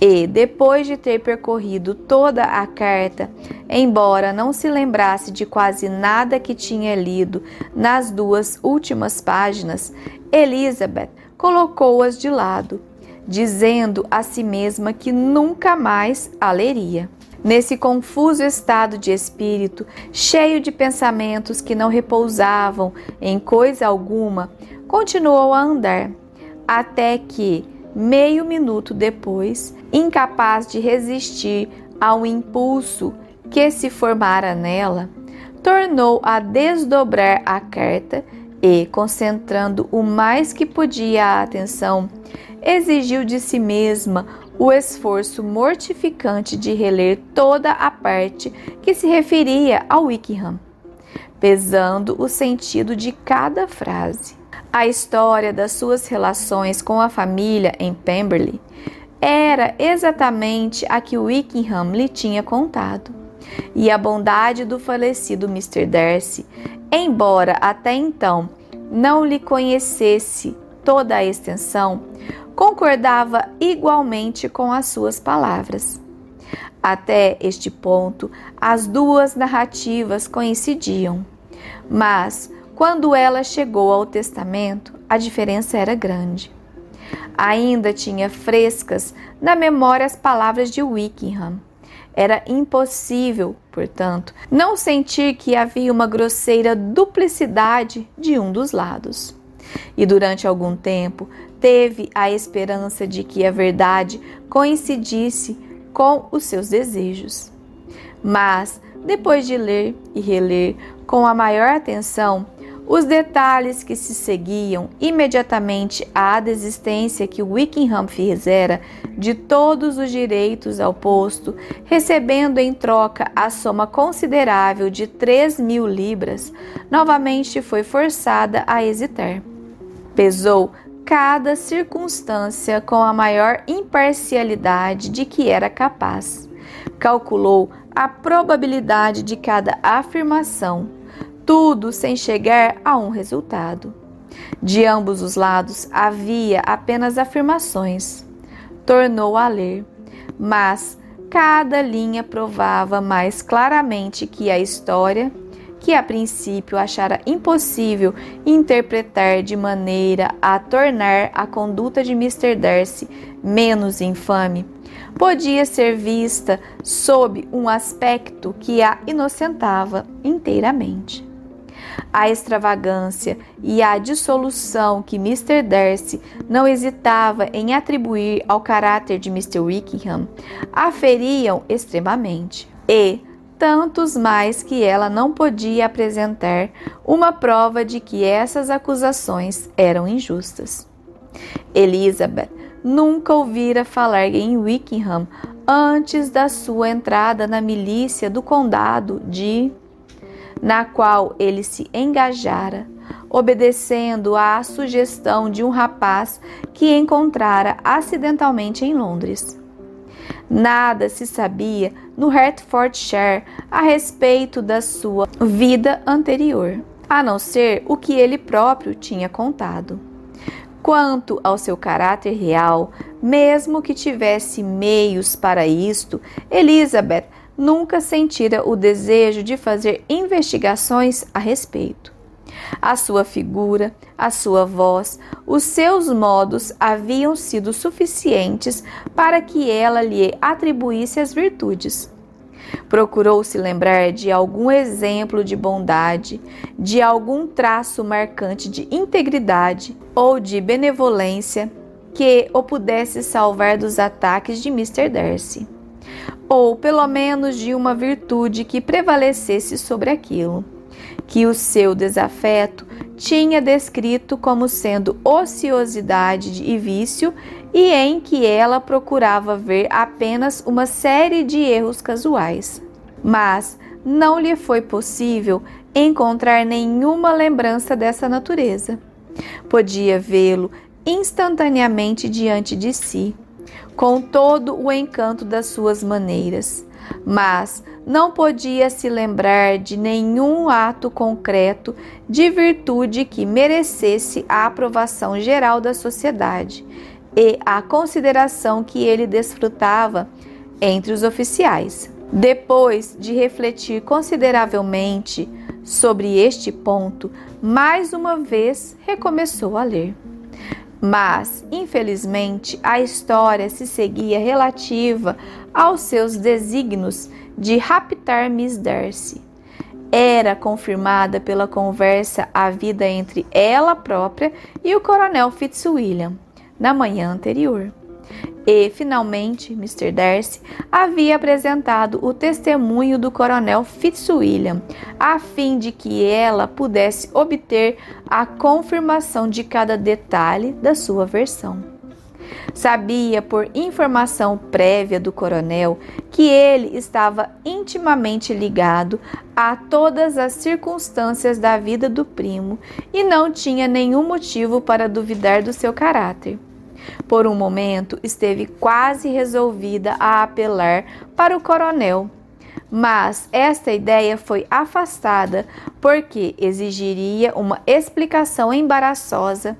E, depois de ter percorrido toda a carta, embora não se lembrasse de quase nada que tinha lido nas duas últimas páginas, Elizabeth colocou-as de lado, dizendo a si mesma que nunca mais a leria. Nesse confuso estado de espírito, cheio de pensamentos que não repousavam em coisa alguma, continuou a andar, até que, meio minuto depois, incapaz de resistir ao impulso que se formara nela, tornou a desdobrar a carta e, concentrando o mais que podia a atenção, exigiu de si mesma o esforço mortificante de reler toda a parte que se referia ao Wickham, pesando o sentido de cada frase. A história das suas relações com a família em Pemberley era exatamente a que Wickham lhe tinha contado. E a bondade do falecido Mr. Darcy, embora até então não lhe conhecesse toda a extensão, concordava igualmente com as suas palavras. Até este ponto, as duas narrativas coincidiam. Mas, quando ela chegou ao testamento, a diferença era grande. Ainda tinha frescas na memória as palavras de Wickham. Era impossível, portanto, não sentir que havia uma grosseira duplicidade de um dos lados. E durante algum tempo teve a esperança de que a verdade coincidisse com os seus desejos. Mas, depois de ler e reler com a maior atenção, os detalhes que se seguiam imediatamente à desistência que Wickham fizera de todos os direitos ao posto, recebendo em troca a soma considerável de 3 mil libras, novamente foi forçada a hesitar. Pesou cada circunstância com a maior imparcialidade de que era capaz. Calculou a probabilidade de cada afirmação, tudo sem chegar a um resultado. De ambos os lados havia apenas afirmações. Tornou a ler, mas cada linha provava mais claramente que a história, que a princípio achara impossível interpretar de maneira a tornar a conduta de Mr. Darcy menos infame, podia ser vista sob um aspecto que a inocentava inteiramente. A extravagância e a dissolução que Mr. Darcy não hesitava em atribuir ao caráter de Mr. Wickham aferiam extremamente. E, tantos mais que ela não podia apresentar uma prova de que essas acusações eram injustas. Elizabeth nunca ouvira falar em Wickham antes da sua entrada na milícia do condado de na qual ele se engajara, obedecendo à sugestão de um rapaz que encontrara acidentalmente em Londres. Nada se sabia no Hertfordshire a respeito da sua vida anterior, a não ser o que ele próprio tinha contado. Quanto ao seu caráter real, mesmo que tivesse meios para isto, Elizabeth nunca sentira o desejo de fazer investigações a respeito. A sua figura, a sua voz, os seus modos haviam sido suficientes para que ela lhe atribuísse as virtudes. Procurou se lembrar de algum exemplo de bondade, de algum traço marcante de integridade ou de benevolência que o pudesse salvar dos ataques de Mr. Darcy ou pelo menos de uma virtude que prevalecesse sobre aquilo, que o seu desafeto tinha descrito como sendo ociosidade e vício e em que ela procurava ver apenas uma série de erros casuais. Mas não lhe foi possível encontrar nenhuma lembrança dessa natureza. Podia vê-lo instantaneamente diante de si com todo o encanto das suas maneiras, mas não podia se lembrar de nenhum ato concreto de virtude que merecesse a aprovação geral da sociedade e a consideração que ele desfrutava entre os oficiais. Depois de refletir consideravelmente sobre este ponto, mais uma vez recomeçou a ler. Mas, infelizmente, a história se seguia relativa aos seus desígnios de raptar Miss Darcy. Era confirmada pela conversa havida entre ela própria e o coronel Fitzwilliam na manhã anterior. E, finalmente, Mr. Darcy havia apresentado o testemunho do coronel Fitzwilliam, a fim de que ela pudesse obter a confirmação de cada detalhe da sua versão. Sabia por informação prévia do coronel que ele estava intimamente ligado a todas as circunstâncias da vida do primo e não tinha nenhum motivo para duvidar do seu caráter. Por um momento, esteve quase resolvida a apelar para o coronel, mas esta ideia foi afastada porque exigiria uma explicação embaraçosa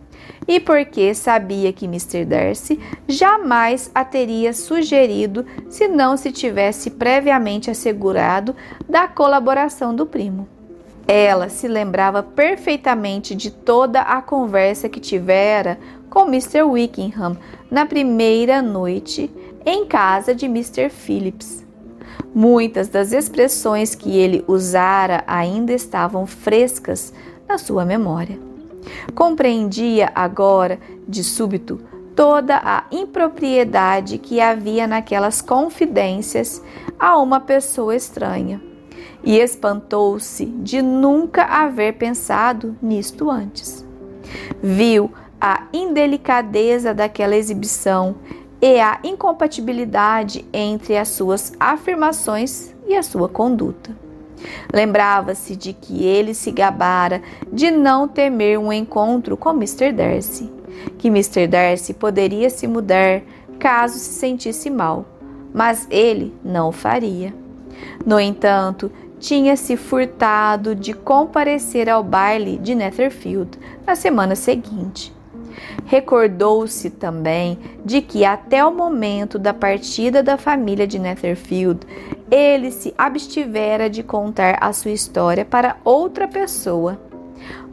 e porque sabia que Mr. Darcy jamais a teria sugerido se não se tivesse previamente assegurado da colaboração do primo. Ela se lembrava perfeitamente de toda a conversa que tivera com Mr. Wickham na primeira noite em casa de Mr. Phillips. Muitas das expressões que ele usara ainda estavam frescas na sua memória. Compreendia agora, de súbito, toda a impropriedade que havia naquelas confidências a uma pessoa estranha e espantou-se de nunca haver pensado nisto antes. Viu a indelicadeza daquela exibição e a incompatibilidade entre as suas afirmações e a sua conduta. Lembrava-se de que ele se gabara de não temer um encontro com Mr. Darcy, que Mr. Darcy poderia se mudar caso se sentisse mal, mas ele não o faria. No entanto, tinha se furtado de comparecer ao baile de Netherfield na semana seguinte. Recordou-se também de que até o momento da partida da família de Netherfield, ele se abstivera de contar a sua história para outra pessoa.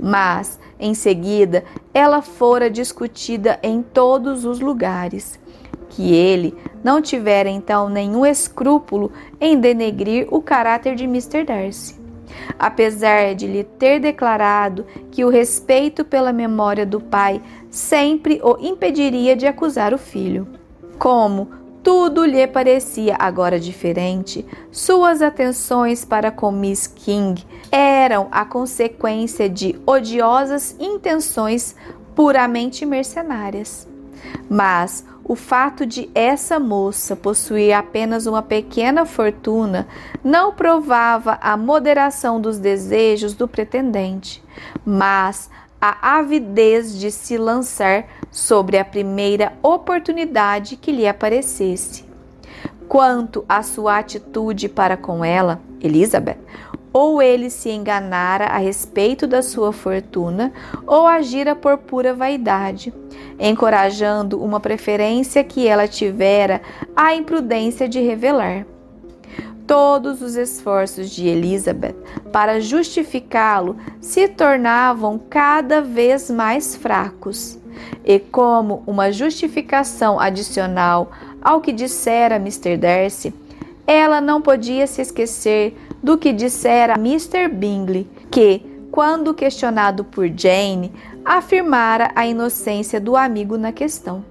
Mas, em seguida, ela fora discutida em todos os lugares. Que ele não tivera então nenhum escrúpulo em denegrir o caráter de Mr. Darcy apesar de lhe ter declarado que o respeito pela memória do pai sempre o impediria de acusar o filho. Como tudo lhe parecia agora diferente, suas atenções para com Miss King eram a consequência de odiosas intenções puramente mercenárias. Mas o fato de essa moça possuir apenas uma pequena fortuna não provava a moderação dos desejos do pretendente, mas a avidez de se lançar sobre a primeira oportunidade que lhe aparecesse. Quanto à sua atitude para com ela, Elizabeth, ou ele se enganara a respeito da sua fortuna, ou agira por pura vaidade, encorajando uma preferência que ela tivera à imprudência de revelar. Todos os esforços de Elizabeth para justificá-lo se tornavam cada vez mais fracos. E como uma justificação adicional ao que dissera Mr. Darcy, ela não podia se esquecer do que dissera Mr. Bingley, que, quando questionado por Jane, afirmara a inocência do amigo na questão.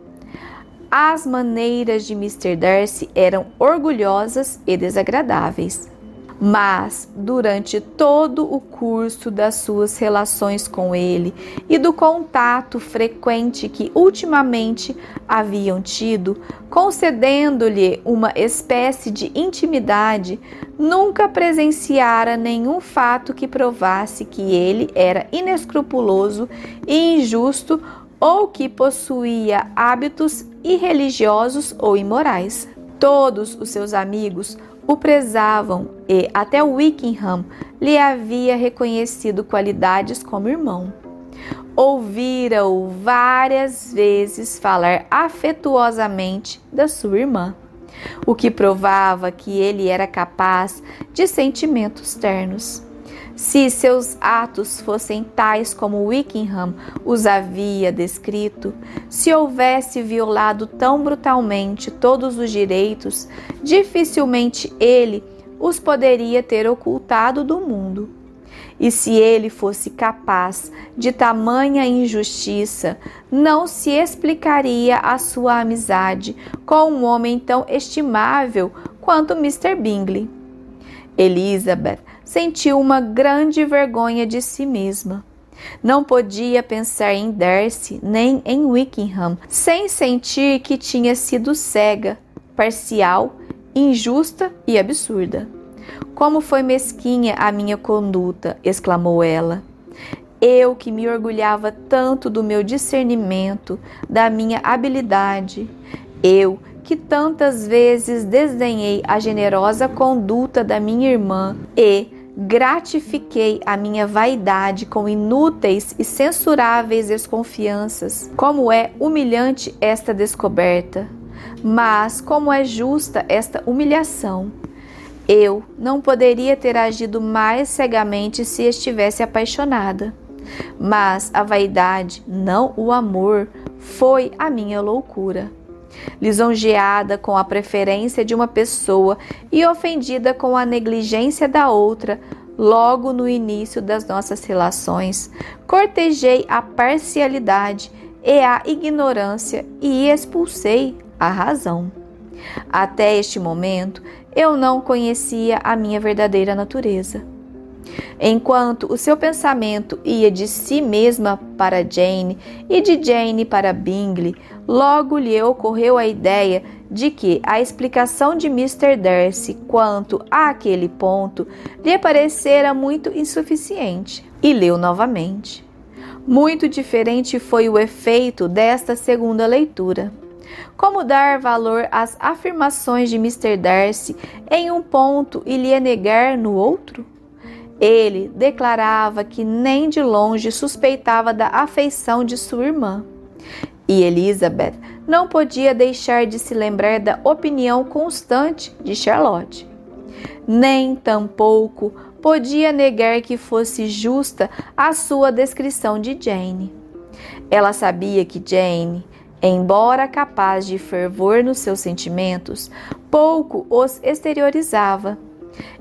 As maneiras de Mr. Darcy eram orgulhosas e desagradáveis. Mas, durante todo o curso das suas relações com ele e do contato frequente que ultimamente haviam tido, concedendo-lhe uma espécie de intimidade, nunca presenciara nenhum fato que provasse que ele era inescrupuloso e injusto ou que possuía hábitos irreligiosos ou imorais. Todos os seus amigos o prezavam e até Wickham lhe havia reconhecido qualidades como irmão. Ouvira-o várias vezes falar afetuosamente da sua irmã, o que provava que ele era capaz de sentimentos ternos. Se seus atos fossem tais como Wickham os havia descrito, se houvesse violado tão brutalmente todos os direitos, dificilmente ele os poderia ter ocultado do mundo. E se ele fosse capaz de tamanha injustiça, não se explicaria a sua amizade com um homem tão estimável quanto Mr. Bingley. Elizabeth sentiu uma grande vergonha de si mesma. Não podia pensar em Darcy nem em Wickham sem sentir que tinha sido cega, parcial, injusta e absurda. Como foi mesquinha a minha conduta! exclamou ela. Eu que me orgulhava tanto do meu discernimento, da minha habilidade, eu que tantas vezes desdenhei a generosa conduta da minha irmã e gratifiquei a minha vaidade com inúteis e censuráveis desconfianças. Como é humilhante esta descoberta, mas como é justa esta humilhação. Eu não poderia ter agido mais cegamente se estivesse apaixonada. Mas a vaidade, não o amor, foi a minha loucura lisonjeada com a preferência de uma pessoa e ofendida com a negligência da outra, logo no início das nossas relações, cortejei a parcialidade e a ignorância e expulsei a razão. Até este momento, eu não conhecia a minha verdadeira natureza. Enquanto o seu pensamento ia de si mesma para Jane e de Jane para Bingley, logo lhe ocorreu a ideia de que a explicação de Mr. Darcy quanto àquele ponto lhe parecera muito insuficiente e leu novamente. Muito diferente foi o efeito desta segunda leitura. Como dar valor às afirmações de Mr. Darcy em um ponto e lhe negar no outro? Ele declarava que nem de longe suspeitava da afeição de sua irmã. E Elizabeth não podia deixar de se lembrar da opinião constante de Charlotte. Nem tampouco podia negar que fosse justa a sua descrição de Jane. Ela sabia que Jane, embora capaz de fervor nos seus sentimentos, pouco os exteriorizava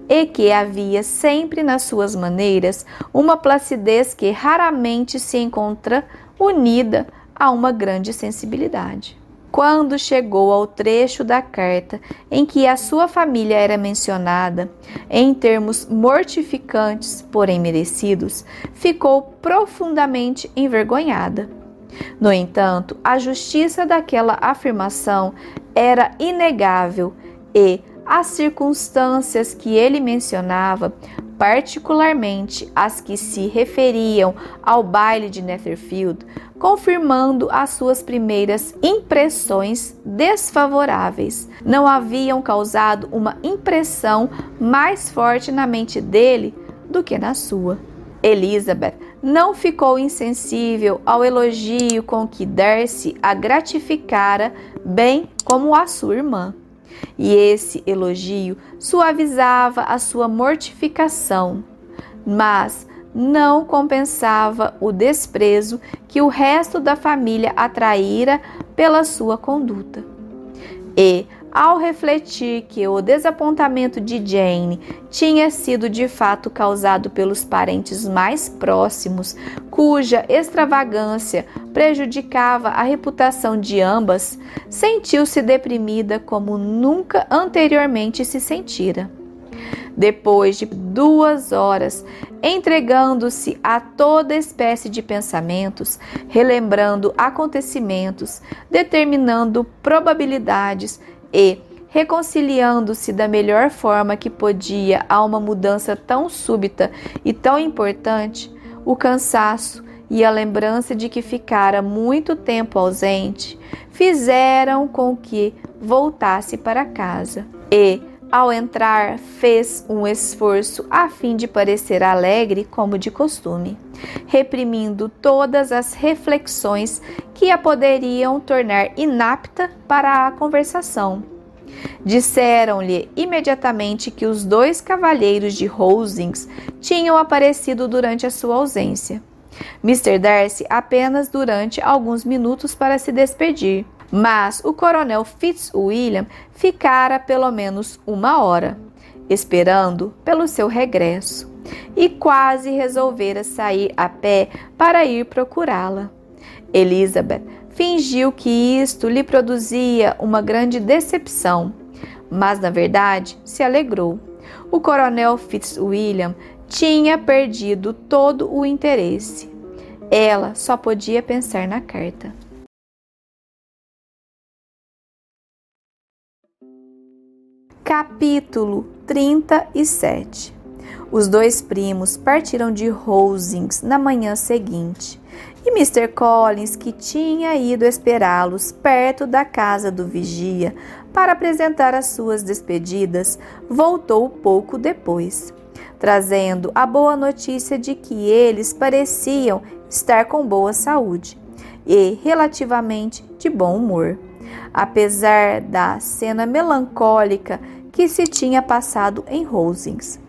e que havia sempre nas suas maneiras uma placidez que raramente se encontra unida a uma grande sensibilidade. Quando chegou ao trecho da carta em que a sua família era mencionada, em termos mortificantes, porém merecidos, ficou profundamente envergonhada. No entanto, a justiça daquela afirmação era inegável e as circunstâncias que ele mencionava, particularmente as que se referiam ao baile de Netherfield, confirmando as suas primeiras impressões desfavoráveis, não haviam causado uma impressão mais forte na mente dele do que na sua. Elizabeth não ficou insensível ao elogio com que Darcy a gratificara, bem como a sua irmã. E esse elogio suavizava a sua mortificação, mas não compensava o desprezo que o resto da família atraíra pela sua conduta. E, ao refletir que o desapontamento de Jane tinha sido de fato causado pelos parentes mais próximos, cuja extravagância prejudicava a reputação de ambas, sentiu-se deprimida como nunca anteriormente se sentira. Depois de duas horas, entregando-se a toda espécie de pensamentos, relembrando acontecimentos, determinando probabilidades e reconciliando-se da melhor forma que podia a uma mudança tão súbita e tão importante, o cansaço e a lembrança de que ficara muito tempo ausente fizeram com que voltasse para casa. E, ao entrar, fez um esforço a fim de parecer alegre como de costume, reprimindo todas as reflexões que a poderiam tornar inapta para a conversação. Disseram-lhe imediatamente que os dois cavalheiros de Rosings tinham aparecido durante a sua ausência. Mr. Darcy apenas durante alguns minutos para se despedir, mas o coronel Fitzwilliam ficara pelo menos uma hora, esperando pelo seu regresso, e quase resolvera sair a pé para ir procurá-la. Elizabeth fingiu que isto lhe produzia uma grande decepção, mas na verdade se alegrou. O coronel Fitzwilliam tinha perdido todo o interesse. Ela só podia pensar na carta. Capítulo 37 Os dois primos partiram de Rosings na manhã seguinte e Mr. Collins, que tinha ido esperá-los perto da casa do vigia para apresentar as suas despedidas, voltou pouco depois, trazendo a boa notícia de que eles pareciam estar com boa saúde e relativamente de bom humor apesar da cena melancólica que se tinha passado em Rosings.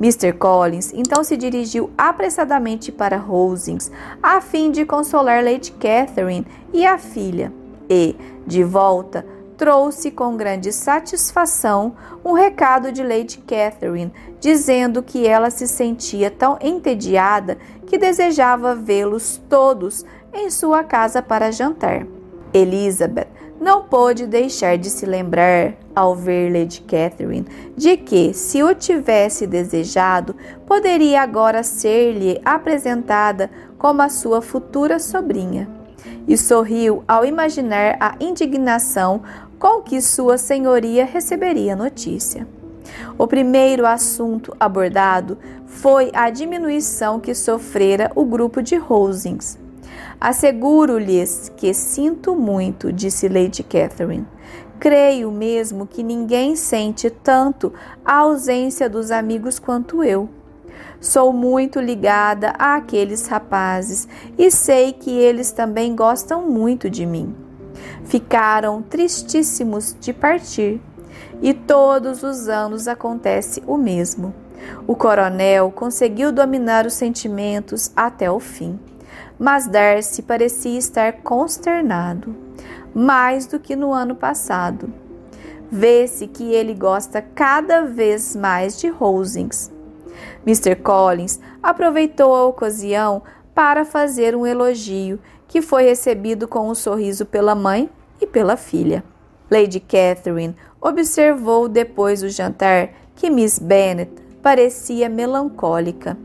Mr. Collins então se dirigiu apressadamente para Rosings a fim de consolar Lady Catherine e a filha, e, de volta, trouxe com grande satisfação um recado de Lady Catherine, dizendo que ela se sentia tão entediada que desejava vê-los todos em sua casa para jantar. Elizabeth não pôde deixar de se lembrar, ao ver Lady Catherine, de que, se o tivesse desejado, poderia agora ser-lhe apresentada como a sua futura sobrinha. E sorriu ao imaginar a indignação com que Sua Senhoria receberia a notícia. O primeiro assunto abordado foi a diminuição que sofrera o grupo de Rosings Asseguro-lhes que sinto muito, disse Lady Catherine. Creio mesmo que ninguém sente tanto a ausência dos amigos quanto eu. Sou muito ligada àqueles rapazes e sei que eles também gostam muito de mim. Ficaram tristíssimos de partir e todos os anos acontece o mesmo. O coronel conseguiu dominar os sentimentos até o fim, mas Darcy parecia estar consternado, mais do que no ano passado. Vê-se que ele gosta cada vez mais de Rosings. Mr. Collins aproveitou a ocasião para fazer um elogio que foi recebido com um sorriso pela mãe e pela filha. Lady Catherine observou depois do jantar que Miss Bennet parecia melancólica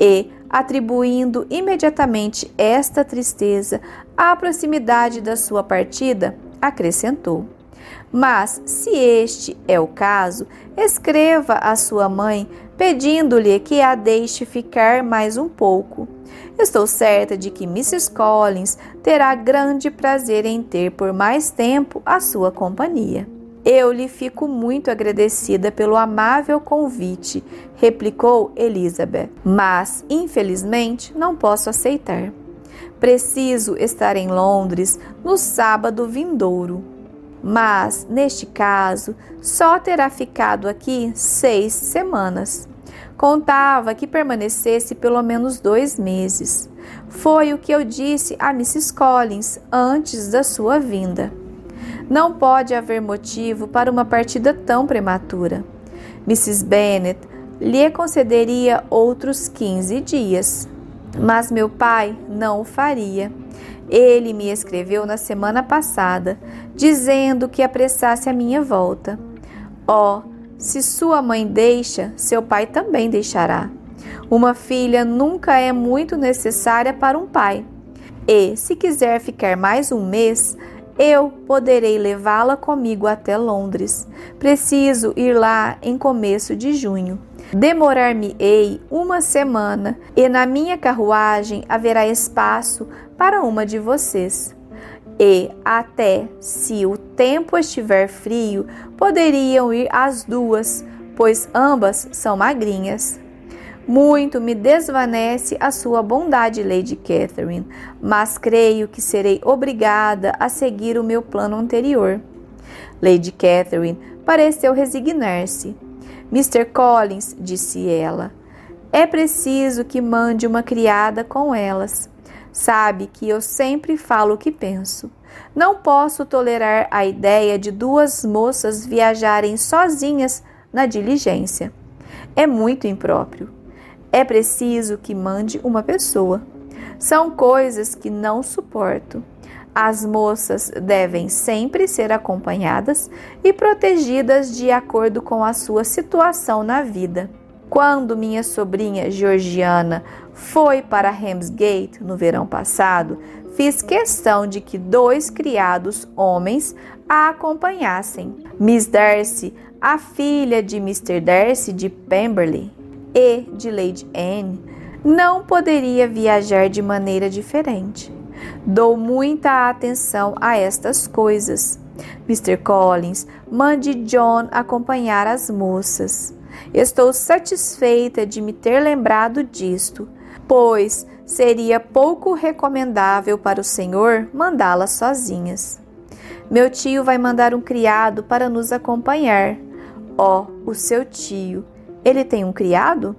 e, atribuindo imediatamente esta tristeza à proximidade da sua partida, acrescentou: Mas, se este é o caso, escreva à sua mãe pedindo-lhe que a deixe ficar mais um pouco. Estou certa de que Mrs. Collins terá grande prazer em ter por mais tempo a sua companhia. Eu lhe fico muito agradecida pelo amável convite, replicou Elizabeth, mas, infelizmente, não posso aceitar. Preciso estar em Londres no sábado vindouro. Mas, neste caso, só terá ficado aqui seis semanas. Contava que permanecesse pelo menos dois meses. Foi o que eu disse a Mrs. Collins antes da sua vinda. Não pode haver motivo para uma partida tão prematura. Mrs. Bennet lhe concederia outros 15 dias, mas meu pai não o faria. Ele me escreveu na semana passada, dizendo que apressasse a minha volta. Oh, se sua mãe deixa, seu pai também deixará. Uma filha nunca é muito necessária para um pai. E, se quiser ficar mais um mês, eu poderei levá-la comigo até Londres. Preciso ir lá em começo de junho. Demorar-me-ei uma semana e na minha carruagem haverá espaço para uma de vocês. E até se o tempo estiver frio, poderiam ir as duas, pois ambas são magrinhas. Muito me desvanece a sua bondade, Lady Catherine, mas creio que serei obrigada a seguir o meu plano anterior. Lady Catherine pareceu resignar-se. Mr. Collins, disse ela, é preciso que mande uma criada com elas. Sabe que eu sempre falo o que penso. Não posso tolerar a ideia de duas moças viajarem sozinhas na diligência. É muito impróprio é preciso que mande uma pessoa. São coisas que não suporto. As moças devem sempre ser acompanhadas e protegidas de acordo com a sua situação na vida. Quando minha sobrinha Georgiana foi para Ramsgate no verão passado, fiz questão de que dois criados homens a acompanhassem. Miss Darcy, a filha de Mr. Darcy de Pemberley, e de Lady Anne, não poderia viajar de maneira diferente. Dou muita atenção a estas coisas. Mr. Collins, mande John acompanhar as moças. Estou satisfeita de me ter lembrado disto, pois seria pouco recomendável para o senhor mandá-las sozinhas. Meu tio vai mandar um criado para nos acompanhar. Oh, o seu tio, ele tem um criado?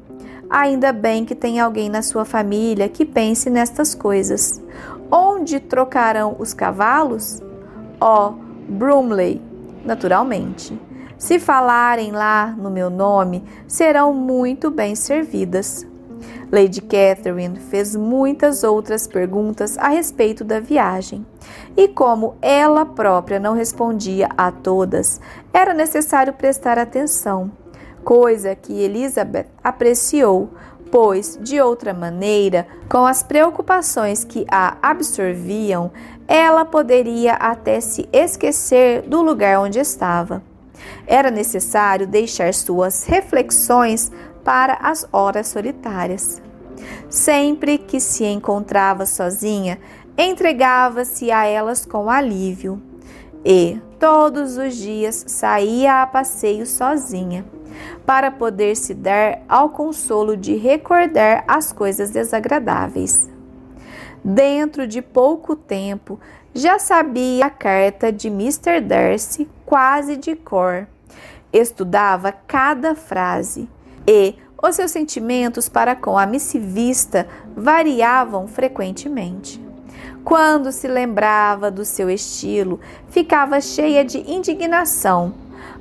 Ainda bem que tem alguém na sua família que pense nestas coisas. Onde trocarão os cavalos? Ó, oh, Brumley, naturalmente. Se falarem lá no meu nome, serão muito bem servidas. Lady Catherine fez muitas outras perguntas a respeito da viagem, e como ela própria não respondia a todas, era necessário prestar atenção coisa que Elizabeth apreciou, pois, de outra maneira, com as preocupações que a absorviam, ela poderia até se esquecer do lugar onde estava. Era necessário deixar suas reflexões para as horas solitárias. Sempre que se encontrava sozinha, entregava-se a elas com alívio e, todos os dias, saía a passeio sozinha, para poder se dar ao consolo de recordar as coisas desagradáveis. Dentro de pouco tempo, já sabia a carta de Mr. Darcy quase de cor. Estudava cada frase e os seus sentimentos para com a missivista variavam frequentemente. Quando se lembrava do seu estilo, ficava cheia de indignação,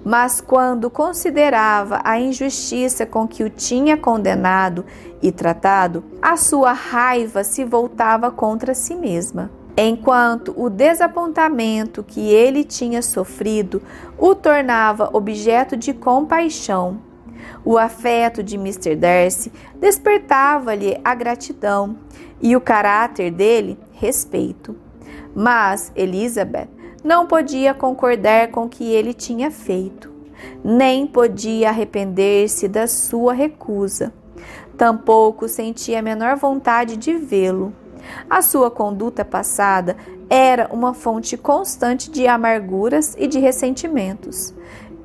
mas quando considerava a injustiça com que o tinha condenado e tratado, a sua raiva se voltava contra si mesma. Enquanto o desapontamento que ele tinha sofrido o tornava objeto de compaixão, o afeto de Mr. Darcy despertava-lhe a gratidão e o caráter dele respeito. Mas Elizabeth não podia concordar com o que ele tinha feito, nem podia arrepender-se da sua recusa. Tampouco sentia a menor vontade de vê-lo. A sua conduta passada era uma fonte constante de amarguras e de ressentimentos,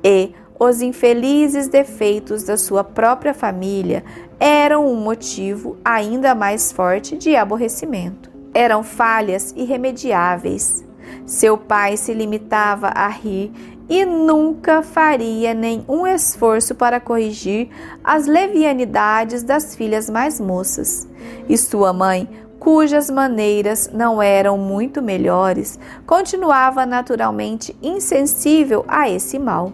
e os infelizes defeitos da sua própria família eram um motivo ainda mais forte de aborrecimento. Eram falhas irremediáveis. Seu pai se limitava a rir e nunca faria nenhum esforço para corrigir as levianidades das filhas mais moças. E sua mãe, cujas maneiras não eram muito melhores, continuava naturalmente insensível a esse mal.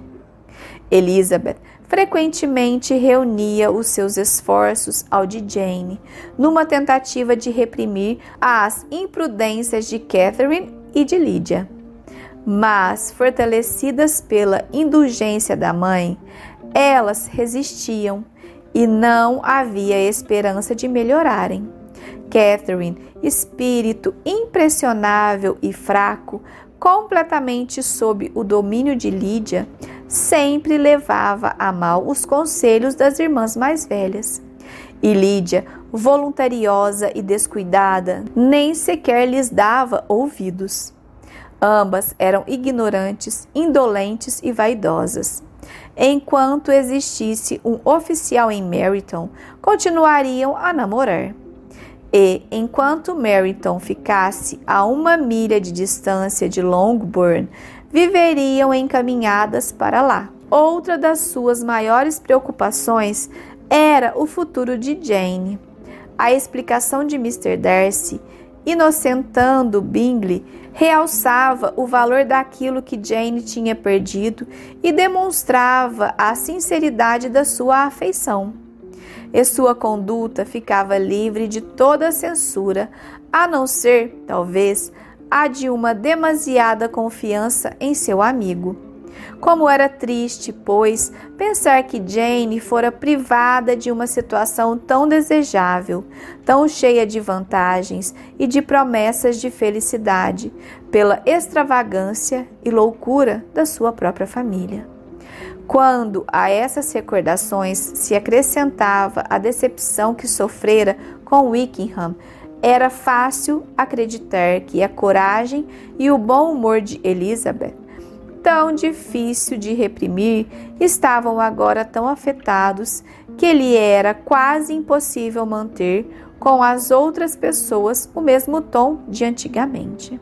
Elizabeth frequentemente reunia os seus esforços ao de Jane, numa tentativa de reprimir as imprudências de Catherine e de Lydia. Mas, fortalecidas pela indulgência da mãe, elas resistiam e não havia esperança de melhorarem. Catherine, espírito impressionável e fraco, completamente sob o domínio de Lídia, sempre levava a mal os conselhos das irmãs mais velhas. E Lídia, voluntariosa e descuidada, nem sequer lhes dava ouvidos. Ambas eram ignorantes, indolentes e vaidosas. Enquanto existisse um oficial em Meryton, continuariam a namorar. E, enquanto Meryton ficasse a uma milha de distância de Longbourn, viveriam encaminhadas para lá. Outra das suas maiores preocupações era o futuro de Jane. A explicação de Mr. Darcy, inocentando Bingley, realçava o valor daquilo que Jane tinha perdido e demonstrava a sinceridade da sua afeição. E sua conduta ficava livre de toda censura, a não ser, talvez, a de uma demasiada confiança em seu amigo. Como era triste, pois, pensar que Jane fora privada de uma situação tão desejável, tão cheia de vantagens e de promessas de felicidade, pela extravagância e loucura da sua própria família. Quando a essas recordações se acrescentava a decepção que sofrera com Wickham, era fácil acreditar que a coragem e o bom humor de Elizabeth, tão difícil de reprimir, estavam agora tão afetados que lhe era quase impossível manter com as outras pessoas o mesmo tom de antigamente.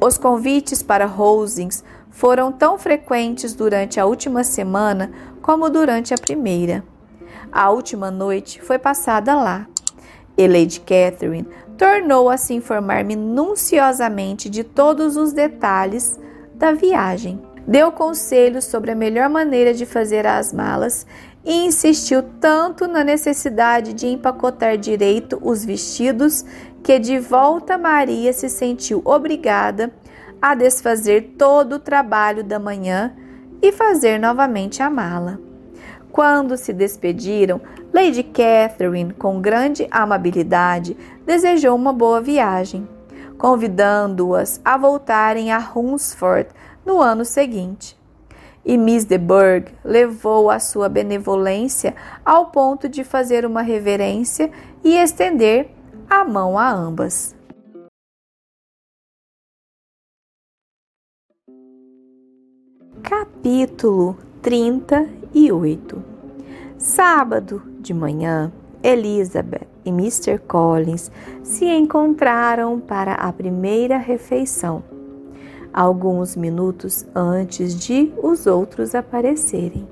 Os convites para Rosings foram tão frequentes durante a última semana como durante a primeira. A última noite foi passada lá. E Lady Catherine tornou a se informar minuciosamente de todos os detalhes da viagem. Deu conselhos sobre a melhor maneira de fazer as malas e insistiu tanto na necessidade de empacotar direito os vestidos que de volta Maria se sentiu obrigada a desfazer todo o trabalho da manhã e fazer novamente a mala. Quando se despediram, Lady Catherine, com grande amabilidade, desejou uma boa viagem, convidando-as a voltarem a Hunsford no ano seguinte. E Miss de Burgh levou a sua benevolência ao ponto de fazer uma reverência e estender a mão a ambas. Capítulo 38 Sábado, de manhã, Elizabeth e Mr. Collins se encontraram para a primeira refeição, alguns minutos antes de os outros aparecerem.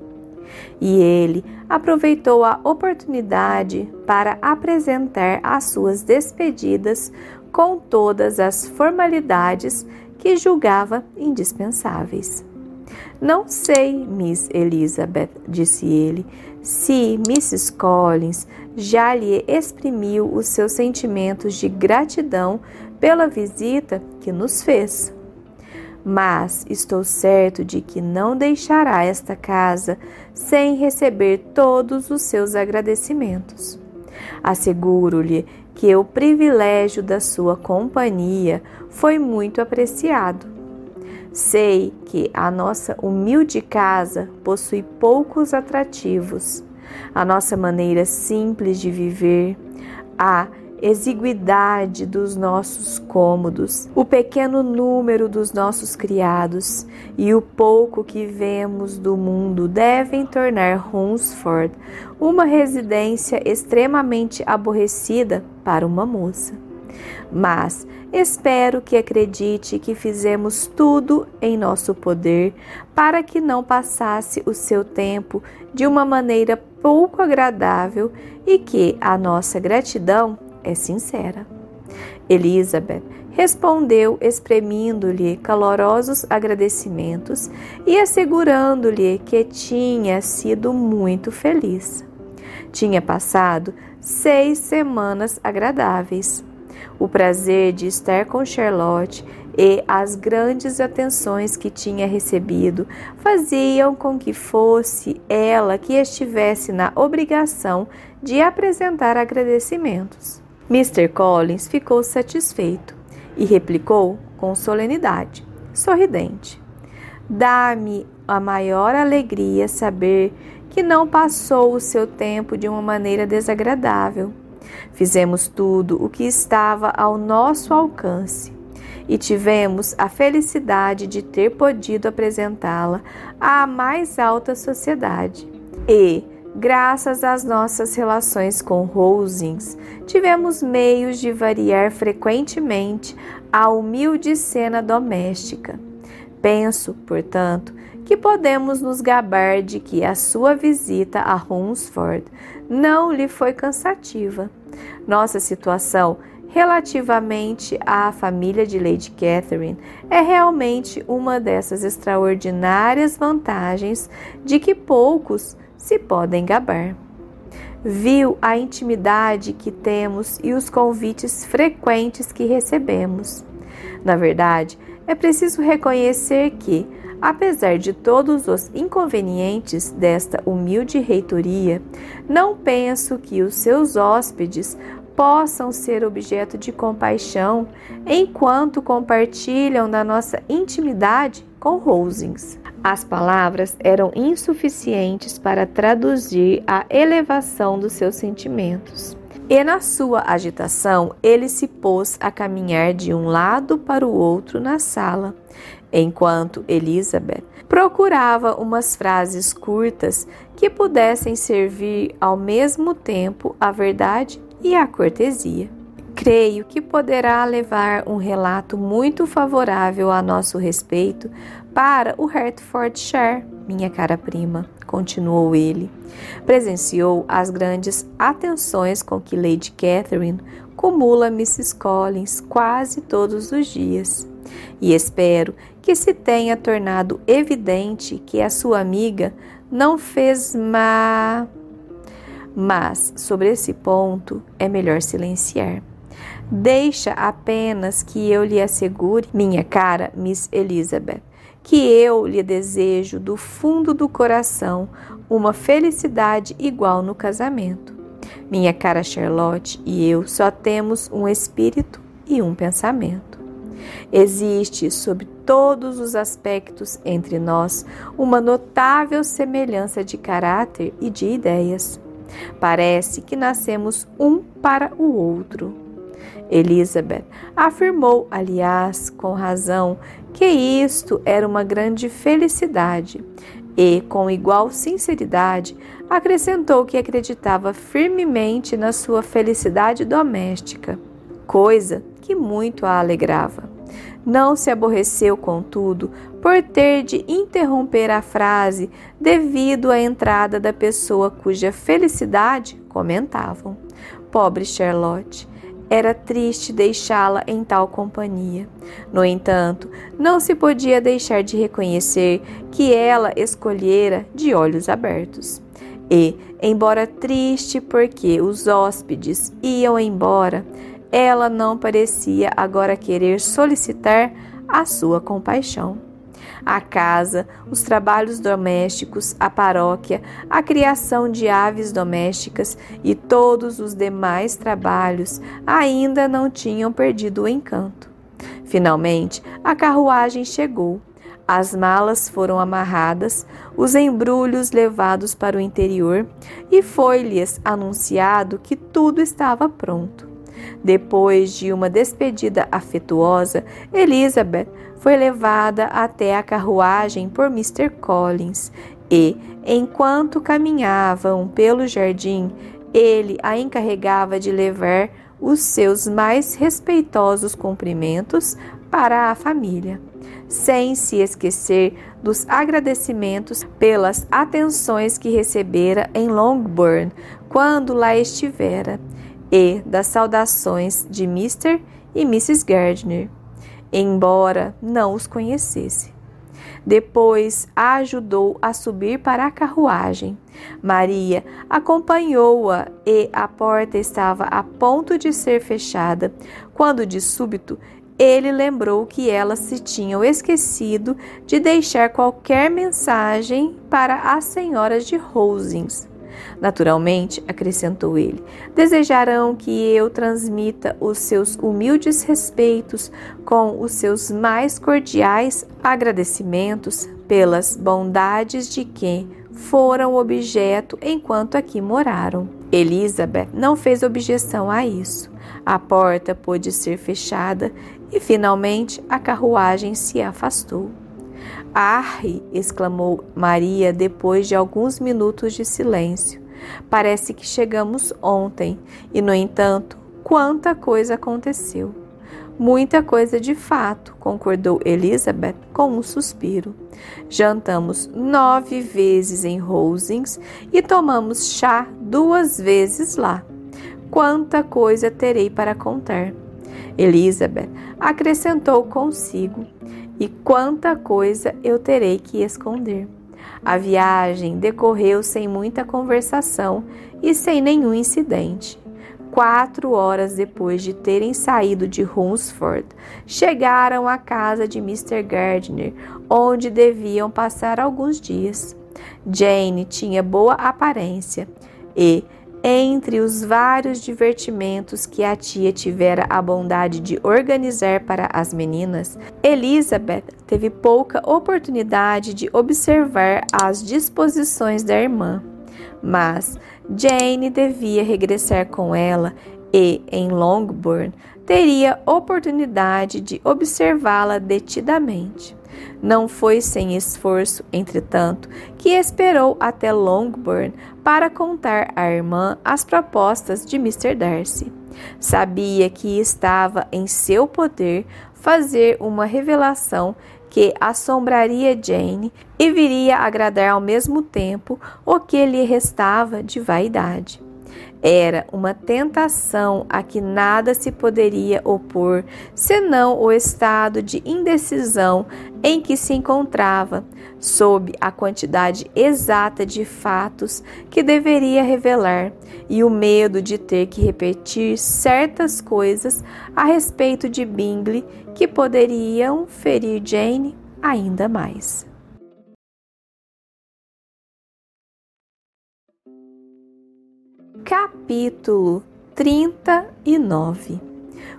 E ele aproveitou a oportunidade para apresentar as suas despedidas com todas as formalidades que julgava indispensáveis. Não sei, Miss Elizabeth, disse ele, se Mrs. Collins já lhe exprimiu os seus sentimentos de gratidão pela visita que nos fez. Mas estou certo de que não deixará esta casa sem receber todos os seus agradecimentos. Asseguro-lhe que o privilégio da sua companhia foi muito apreciado. Sei que a nossa humilde casa possui poucos atrativos. A nossa maneira simples de viver, a exiguidade dos nossos cômodos, o pequeno número dos nossos criados e o pouco que vemos do mundo devem tornar Hunsford uma residência extremamente aborrecida para uma moça. Mas espero que acredite que fizemos tudo em nosso poder para que não passasse o seu tempo de uma maneira pouco agradável e que a nossa gratidão é sincera. Elizabeth respondeu, exprimindo-lhe calorosos agradecimentos e assegurando-lhe que tinha sido muito feliz. Tinha passado seis semanas agradáveis. O prazer de estar com Charlotte e as grandes atenções que tinha recebido faziam com que fosse ela que estivesse na obrigação de apresentar agradecimentos. Mr. Collins ficou satisfeito e replicou com solenidade, sorridente: Dá-me a maior alegria saber que não passou o seu tempo de uma maneira desagradável. Fizemos tudo o que estava ao nosso alcance e tivemos a felicidade de ter podido apresentá-la à mais alta sociedade. E, Graças às nossas relações com Rosings, tivemos meios de variar frequentemente a humilde cena doméstica. Penso, portanto, que podemos nos gabar de que a sua visita a Hunsford não lhe foi cansativa. Nossa situação relativamente à família de Lady Catherine é realmente uma dessas extraordinárias vantagens de que poucos se podem gabar. Viu a intimidade que temos e os convites frequentes que recebemos. Na verdade, é preciso reconhecer que, apesar de todos os inconvenientes desta humilde reitoria, não penso que os seus hóspedes possam ser objeto de compaixão enquanto compartilham da nossa intimidade com Rosings. As palavras eram insuficientes para traduzir a elevação dos seus sentimentos. E na sua agitação, ele se pôs a caminhar de um lado para o outro na sala, enquanto Elizabeth procurava umas frases curtas que pudessem servir ao mesmo tempo a verdade e a cortesia. Creio que poderá levar um relato muito favorável a nosso respeito para o Hertfordshire, minha cara prima, continuou ele. Presenciou as grandes atenções com que Lady Catherine cumula Mrs. Collins quase todos os dias. E espero que se tenha tornado evidente que a sua amiga não fez má. Mas sobre esse ponto é melhor silenciar. Deixa apenas que eu lhe assegure, minha cara Miss Elizabeth, que eu lhe desejo do fundo do coração uma felicidade igual no casamento. Minha cara Charlotte e eu só temos um espírito e um pensamento. Existe, sob todos os aspectos entre nós, uma notável semelhança de caráter e de ideias. Parece que nascemos um para o outro. Elizabeth afirmou, aliás, com razão, que isto era uma grande felicidade e, com igual sinceridade, acrescentou que acreditava firmemente na sua felicidade doméstica, coisa que muito a alegrava. Não se aborreceu, contudo, por ter de interromper a frase devido à entrada da pessoa cuja felicidade comentavam. Pobre Charlotte, era triste deixá-la em tal companhia. No entanto, não se podia deixar de reconhecer que ela escolhera de olhos abertos. E, embora triste porque os hóspedes iam embora, ela não parecia agora querer solicitar a sua compaixão. A casa, os trabalhos domésticos, a paróquia, a criação de aves domésticas e todos os demais trabalhos ainda não tinham perdido o encanto. Finalmente, a carruagem chegou. As malas foram amarradas, os embrulhos levados para o interior e foi-lhes anunciado que tudo estava pronto. Depois de uma despedida afetuosa, Elizabeth foi levada até a carruagem por Mr. Collins e, enquanto caminhavam pelo jardim, ele a encarregava de levar os seus mais respeitosos cumprimentos para a família, sem se esquecer dos agradecimentos pelas atenções que recebera em Longbourn quando lá estivera e das saudações de Mr. e Mrs. Gardner, embora não os conhecesse. Depois a ajudou a subir para a carruagem. Maria acompanhou-a e a porta estava a ponto de ser fechada, quando de súbito ele lembrou que elas se tinham esquecido de deixar qualquer mensagem para as senhoras de Rosings. Naturalmente, acrescentou ele, desejarão que eu transmita os seus humildes respeitos com os seus mais cordiais agradecimentos pelas bondades de quem foram objeto enquanto aqui moraram. Elizabeth não fez objeção a isso. A porta pôde ser fechada e finalmente a carruagem se afastou. Arre! exclamou Maria depois de alguns minutos de silêncio. Parece que chegamos ontem e, no entanto, quanta coisa aconteceu. Muita coisa de fato, concordou Elizabeth com um suspiro. Jantamos nove vezes em Rosings e tomamos chá duas vezes lá. Quanta coisa terei para contar. Elizabeth acrescentou consigo e quanta coisa eu terei que esconder. A viagem decorreu sem muita conversação e sem nenhum incidente. Quatro horas depois de terem saído de Hunsford, chegaram à casa de Mr. Gardner, onde deviam passar alguns dias. Jane tinha boa aparência e, entre os vários divertimentos que a tia tivera a bondade de organizar para as meninas, Elizabeth teve pouca oportunidade de observar as disposições da irmã. Mas Jane devia regressar com ela e, em Longbourn, teria oportunidade de observá-la detidamente. Não foi sem esforço, entretanto, que esperou até Longbourn para contar à irmã as propostas de Mr. Darcy. Sabia que estava em seu poder fazer uma revelação que assombraria Jane e viria agradar ao mesmo tempo o que lhe restava de vaidade. Era uma tentação a que nada se poderia opor, senão o estado de indecisão em que se encontrava, sob a quantidade exata de fatos que deveria revelar e o medo de ter que repetir certas coisas a respeito de Bingley que poderiam ferir Jane ainda mais. Capítulo 39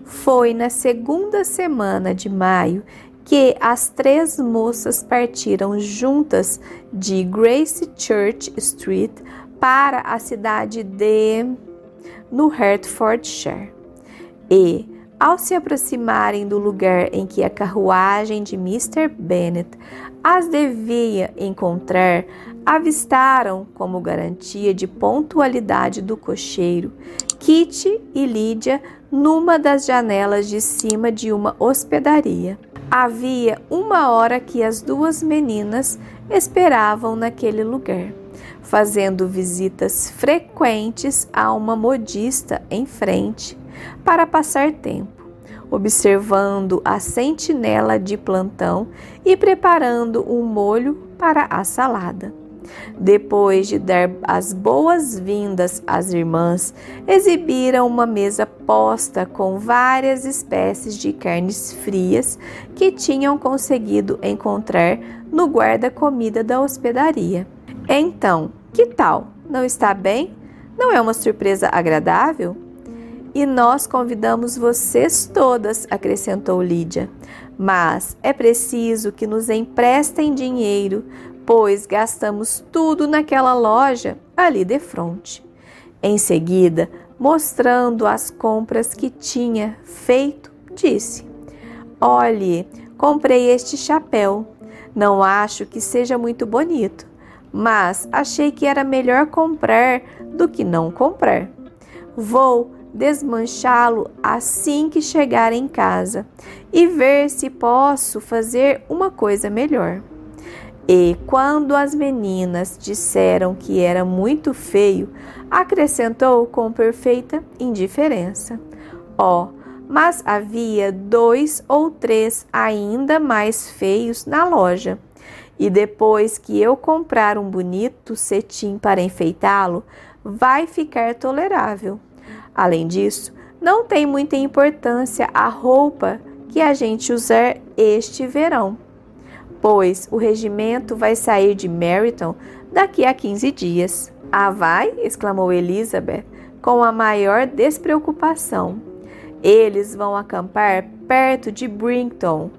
Foi na segunda semana de maio que as três moças partiram juntas de Grace Church Street para a cidade de no Hertfordshire. E, ao se aproximarem do lugar em que a carruagem de Mr. Bennet as devia encontrar, avistaram, como garantia de pontualidade do cocheiro, Kitty e Lídia numa das janelas de cima de uma hospedaria. Havia uma hora que as duas meninas esperavam naquele lugar, fazendo visitas frequentes a uma modista em frente para passar tempo, observando a sentinela de plantão e preparando um molho para a salada. Depois de dar as boas-vindas às irmãs, exibiram uma mesa posta com várias espécies de carnes frias que tinham conseguido encontrar no guarda-comida da hospedaria. Então, que tal? Não está bem? Não é uma surpresa agradável? E nós convidamos vocês todas, acrescentou Lídia. Mas é preciso que nos emprestem dinheiro, pois gastamos tudo naquela loja ali de frente. Em seguida, mostrando as compras que tinha feito, disse: Olhe, comprei este chapéu. Não acho que seja muito bonito, mas achei que era melhor comprar do que não comprar. Vou desmanchá-lo assim que chegar em casa e ver se posso fazer uma coisa melhor. E quando as meninas disseram que era muito feio, acrescentou com perfeita indiferença: Ó, oh, mas havia dois ou três ainda mais feios na loja. E depois que eu comprar um bonito cetim para enfeitá-lo, vai ficar tolerável. Além disso, não tem muita importância a roupa que a gente usar este verão, pois o regimento vai sair de Meryton daqui a 15 dias. Ah, vai? exclamou Elizabeth com a maior despreocupação. Eles vão acampar perto de Brington.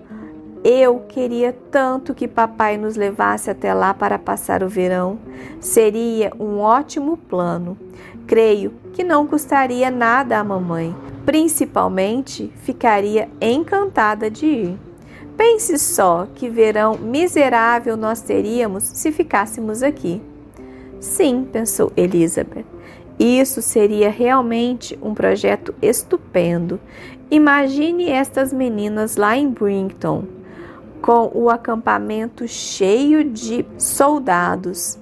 Eu queria tanto que papai nos levasse até lá para passar o verão. Seria um ótimo plano. Creio que não custaria nada à mamãe. Principalmente, ficaria encantada de ir. Pense só que verão miserável nós teríamos se ficássemos aqui. Sim, pensou Elizabeth. Isso seria realmente um projeto estupendo. Imagine estas meninas lá em Brington, com o acampamento cheio de soldados.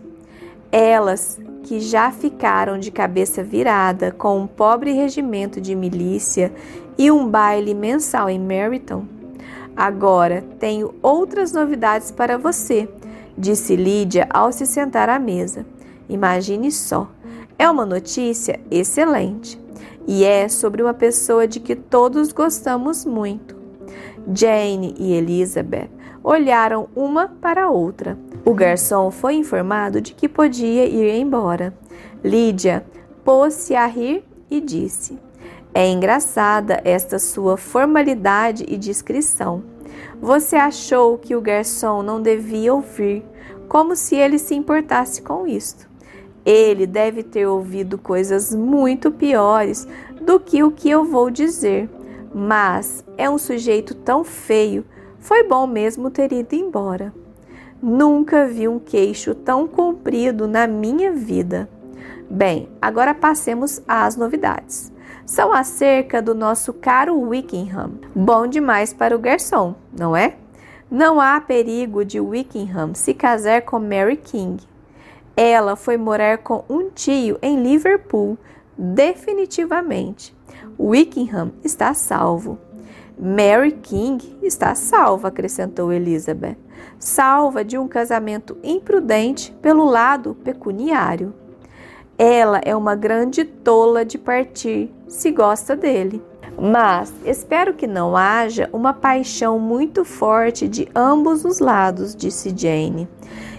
Elas que já ficaram de cabeça virada com um pobre regimento de milícia e um baile mensal em Meryton. Agora tenho outras novidades para você, disse Lídia ao se sentar à mesa. Imagine só, é uma notícia excelente e é sobre uma pessoa de que todos gostamos muito. Jane e Elizabeth olharam uma para a outra. O garçom foi informado de que podia ir embora. Lídia pôs-se a rir e disse: É engraçada esta sua formalidade e discrição. Você achou que o garçom não devia ouvir, como se ele se importasse com isto. Ele deve ter ouvido coisas muito piores do que o que eu vou dizer, mas é um sujeito tão feio foi bom mesmo ter ido embora. Nunca vi um queixo tão comprido na minha vida. Bem, agora passemos às novidades. São acerca do nosso caro Wickham. Bom demais para o garçom, não é? Não há perigo de Wickham se casar com Mary King. Ela foi morar com um tio em Liverpool, definitivamente. Wickham está salvo. Mary King está salva, acrescentou Elizabeth, salva de um casamento imprudente pelo lado pecuniário. Ela é uma grande tola de partir, se gosta dele. Mas espero que não haja uma paixão muito forte de ambos os lados, disse Jane.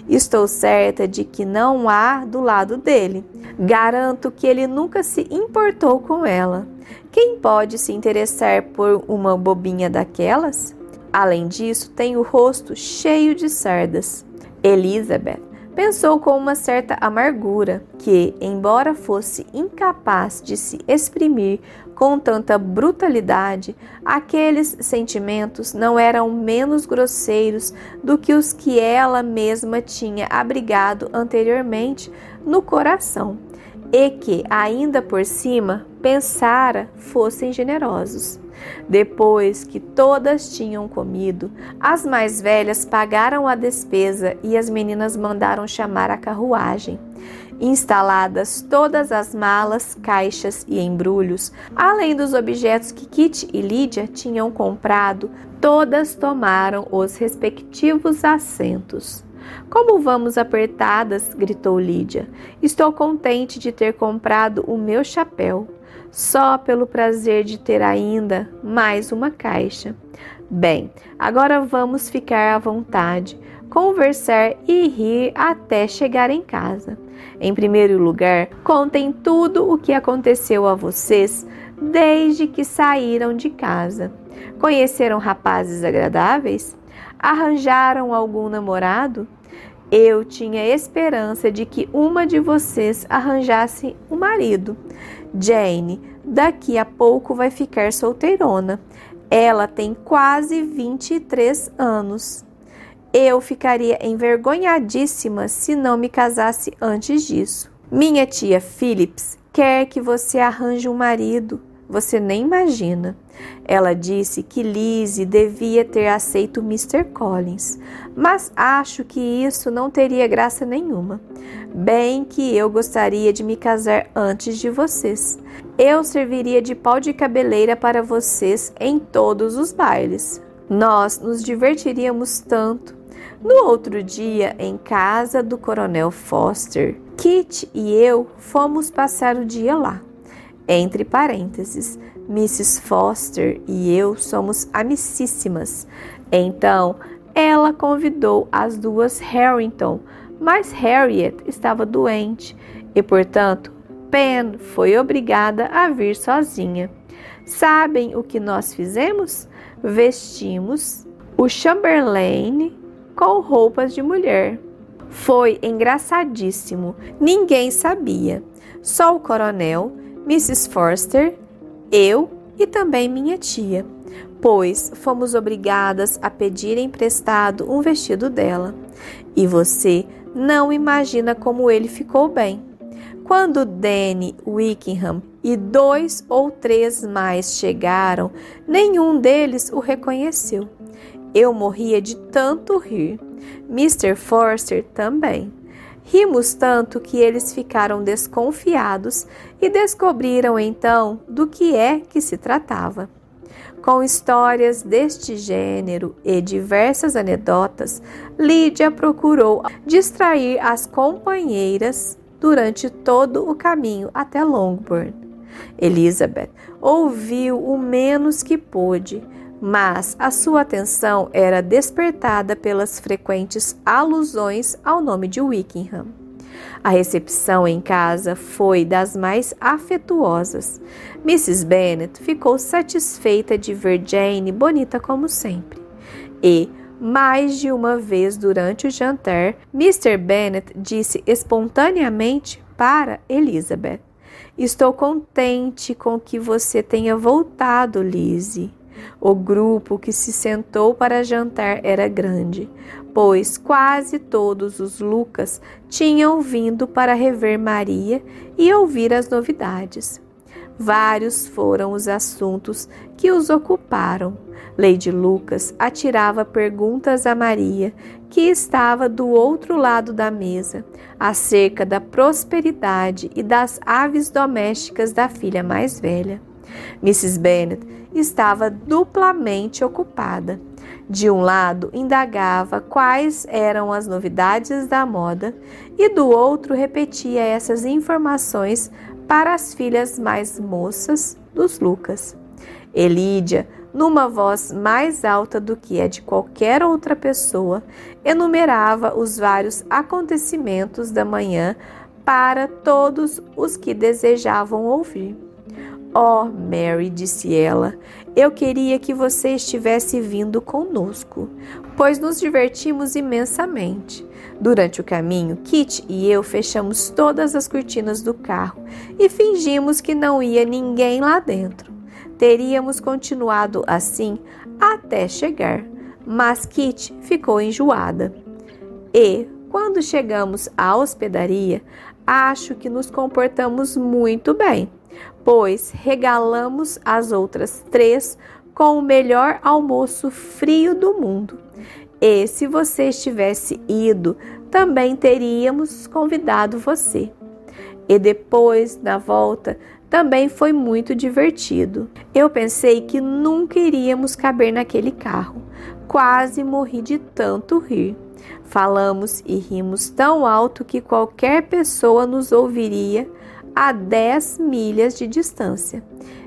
Estou certa de que não há do lado dele. Garanto que ele nunca se importou com ela. Quem pode se interessar por uma bobinha daquelas? Além disso, tem o rosto cheio de sardas. Elizabeth pensou com uma certa amargura que, embora fosse incapaz de se exprimir com tanta brutalidade, aqueles sentimentos não eram menos grosseiros do que os que ela mesma tinha abrigado anteriormente no coração, e que, ainda por cima, pensara fossem generosos. Depois que todas tinham comido, as mais velhas pagaram a despesa e as meninas mandaram chamar a carruagem. Instaladas todas as malas, caixas e embrulhos, além dos objetos que Kit e Lídia tinham comprado, todas tomaram os respectivos assentos. Como vamos apertadas, gritou Lídia. Estou contente de ter comprado o meu chapéu só pelo prazer de ter ainda mais uma caixa. Bem, agora vamos ficar à vontade, conversar e rir até chegar em casa. Em primeiro lugar, contem tudo o que aconteceu a vocês desde que saíram de casa. Conheceram rapazes agradáveis? Arranjaram algum namorado? Eu tinha esperança de que uma de vocês arranjasse um marido. Jane, daqui a pouco vai ficar solteirona. Ela tem quase 23 anos. Eu ficaria envergonhadíssima se não me casasse antes disso. Minha tia Phillips quer que você arranje um marido. Você nem imagina. Ela disse que Lizzie devia ter aceito Mr. Collins, mas acho que isso não teria graça nenhuma. Bem que eu gostaria de me casar antes de vocês. Eu serviria de pau de cabeleira para vocês em todos os bailes. Nós nos divertiríamos tanto. No outro dia, em casa do Coronel Foster, Kit e eu fomos passar o dia lá. Entre parênteses, Mrs. Foster e eu somos amicíssimas. Então, ela convidou as duas Harrington, mas Harriet estava doente e, portanto, Pen foi obrigada a vir sozinha. Sabem o que nós fizemos? Vestimos o Chamberlain com roupas de mulher. Foi engraçadíssimo. Ninguém sabia. Só o coronel, Mrs. Forster eu e também minha tia, pois fomos obrigadas a pedir emprestado um vestido dela. E você não imagina como ele ficou bem. Quando Danny Wickham e dois ou três mais chegaram, nenhum deles o reconheceu. Eu morria de tanto rir. Mr. Forster também. Rimos tanto que eles ficaram desconfiados e descobriram então do que é que se tratava. Com histórias deste gênero e diversas anedotas, Lídia procurou distrair as companheiras durante todo o caminho até Longbourn. Elizabeth ouviu o menos que pôde, mas a sua atenção era despertada pelas frequentes alusões ao nome de Wickham. A recepção em casa foi das mais afetuosas. Mrs. Bennet ficou satisfeita de ver Jane bonita como sempre. E, mais de uma vez durante o jantar, Mr. Bennet disse espontaneamente para Elizabeth: Estou contente com que você tenha voltado, Lizzie. O grupo que se sentou para jantar era grande, pois quase todos os Lucas tinham vindo para rever Maria e ouvir as novidades. Vários foram os assuntos que os ocuparam. Lady Lucas atirava perguntas a Maria, que estava do outro lado da mesa, acerca da prosperidade e das aves domésticas da filha mais velha. Mrs. Bennet estava duplamente ocupada. De um lado, indagava quais eram as novidades da moda, e do outro, repetia essas informações para as filhas mais moças dos Lucas. Elídia, numa voz mais alta do que a de qualquer outra pessoa, enumerava os vários acontecimentos da manhã para todos os que desejavam ouvir. Oh, Mary, disse ela, eu queria que você estivesse vindo conosco, pois nos divertimos imensamente. Durante o caminho, Kit e eu fechamos todas as cortinas do carro e fingimos que não ia ninguém lá dentro. Teríamos continuado assim até chegar, mas Kit ficou enjoada. E, quando chegamos à hospedaria, acho que nos comportamos muito bem, pois regalamos as outras três com o melhor almoço frio do mundo. E se você estivesse ido, também teríamos convidado você. E depois, na volta, também foi muito divertido. Eu pensei que nunca iríamos caber naquele carro. Quase morri de tanto rir. Falamos e rimos tão alto que qualquer pessoa nos ouviria a 10 milhas de distância.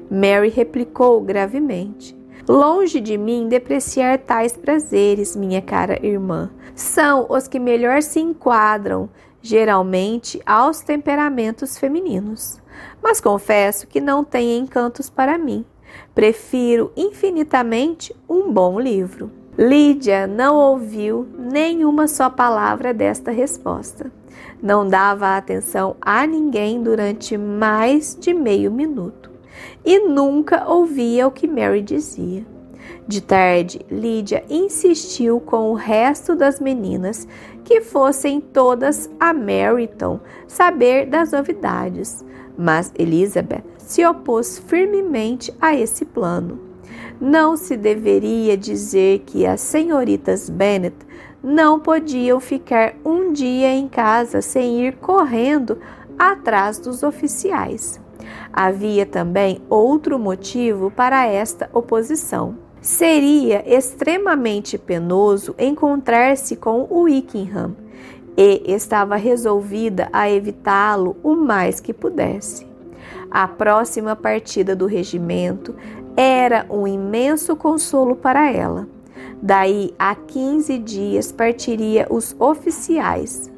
Mary replicou gravemente. Longe de mim depreciar tais prazeres, minha cara irmã. São os que melhor se enquadram, geralmente, aos temperamentos femininos. Mas confesso que não tem encantos para mim. Prefiro infinitamente um bom livro. Lídia não ouviu nenhuma só palavra desta resposta. Não dava atenção a ninguém durante mais de meio minuto e nunca ouvia o que Mary dizia. De tarde, Lídia insistiu com o resto das meninas que fossem todas a Meryton saber das novidades, mas Elizabeth se opôs firmemente a esse plano. Não se deveria dizer que as senhoritas Bennet não podiam ficar um dia em casa sem ir correndo atrás dos oficiais. Havia também outro motivo para esta oposição. Seria extremamente penoso encontrar-se com o Wickham e estava resolvida a evitá-lo o mais que pudesse. A próxima partida do regimento era um imenso consolo para ela. Daí a 15 dias partiria os oficiais.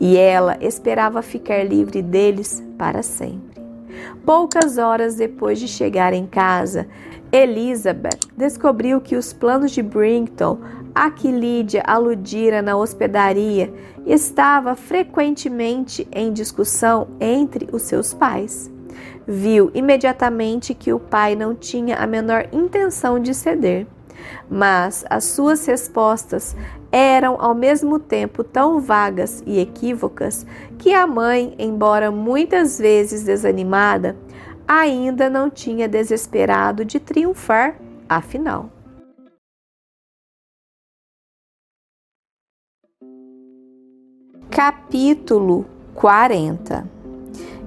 E ela esperava ficar livre deles para sempre. Poucas horas depois de chegar em casa, Elizabeth descobriu que os planos de Brington, a que Lídia aludira na hospedaria, estava frequentemente em discussão entre os seus pais viu imediatamente que o pai não tinha a menor intenção de ceder, mas as suas respostas eram ao mesmo tempo tão vagas e equívocas que a mãe, embora muitas vezes desanimada, ainda não tinha desesperado de triunfar, afinal. Capítulo 40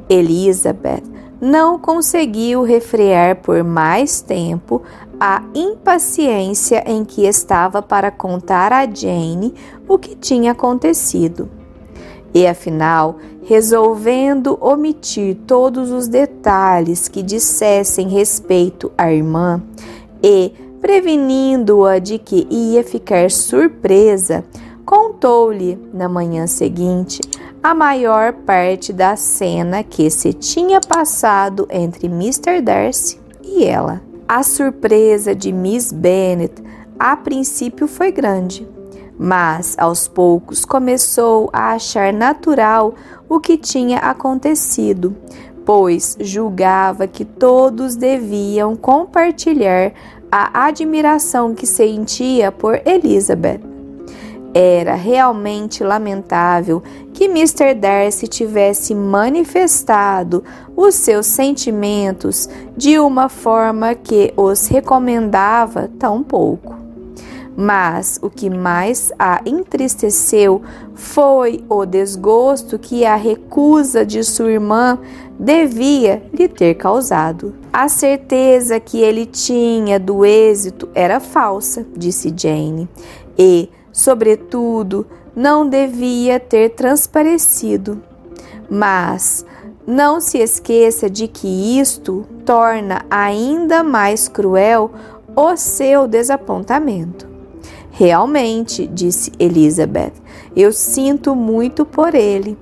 Elizabeth não conseguiu refrear por mais tempo a impaciência em que estava para contar a Jane o que tinha acontecido. E afinal, resolvendo omitir todos os detalhes que dissessem respeito à irmã e prevenindo-a de que ia ficar surpresa, contou-lhe na manhã seguinte a maior parte da cena que se tinha passado entre Mr. Darcy e ela. A surpresa de Miss Bennet a princípio foi grande, mas aos poucos começou a achar natural o que tinha acontecido, pois julgava que todos deviam compartilhar a admiração que sentia por Elizabeth. Era realmente lamentável que Mr. Darcy tivesse manifestado os seus sentimentos de uma forma que os recomendava tão pouco. Mas o que mais a entristeceu foi o desgosto que a recusa de sua irmã devia lhe ter causado. A certeza que ele tinha do êxito era falsa, disse Jane, e sobretudo, não devia ter transparecido. Mas não se esqueça de que isto torna ainda mais cruel o seu desapontamento. Realmente, disse Elizabeth, eu sinto muito por ele,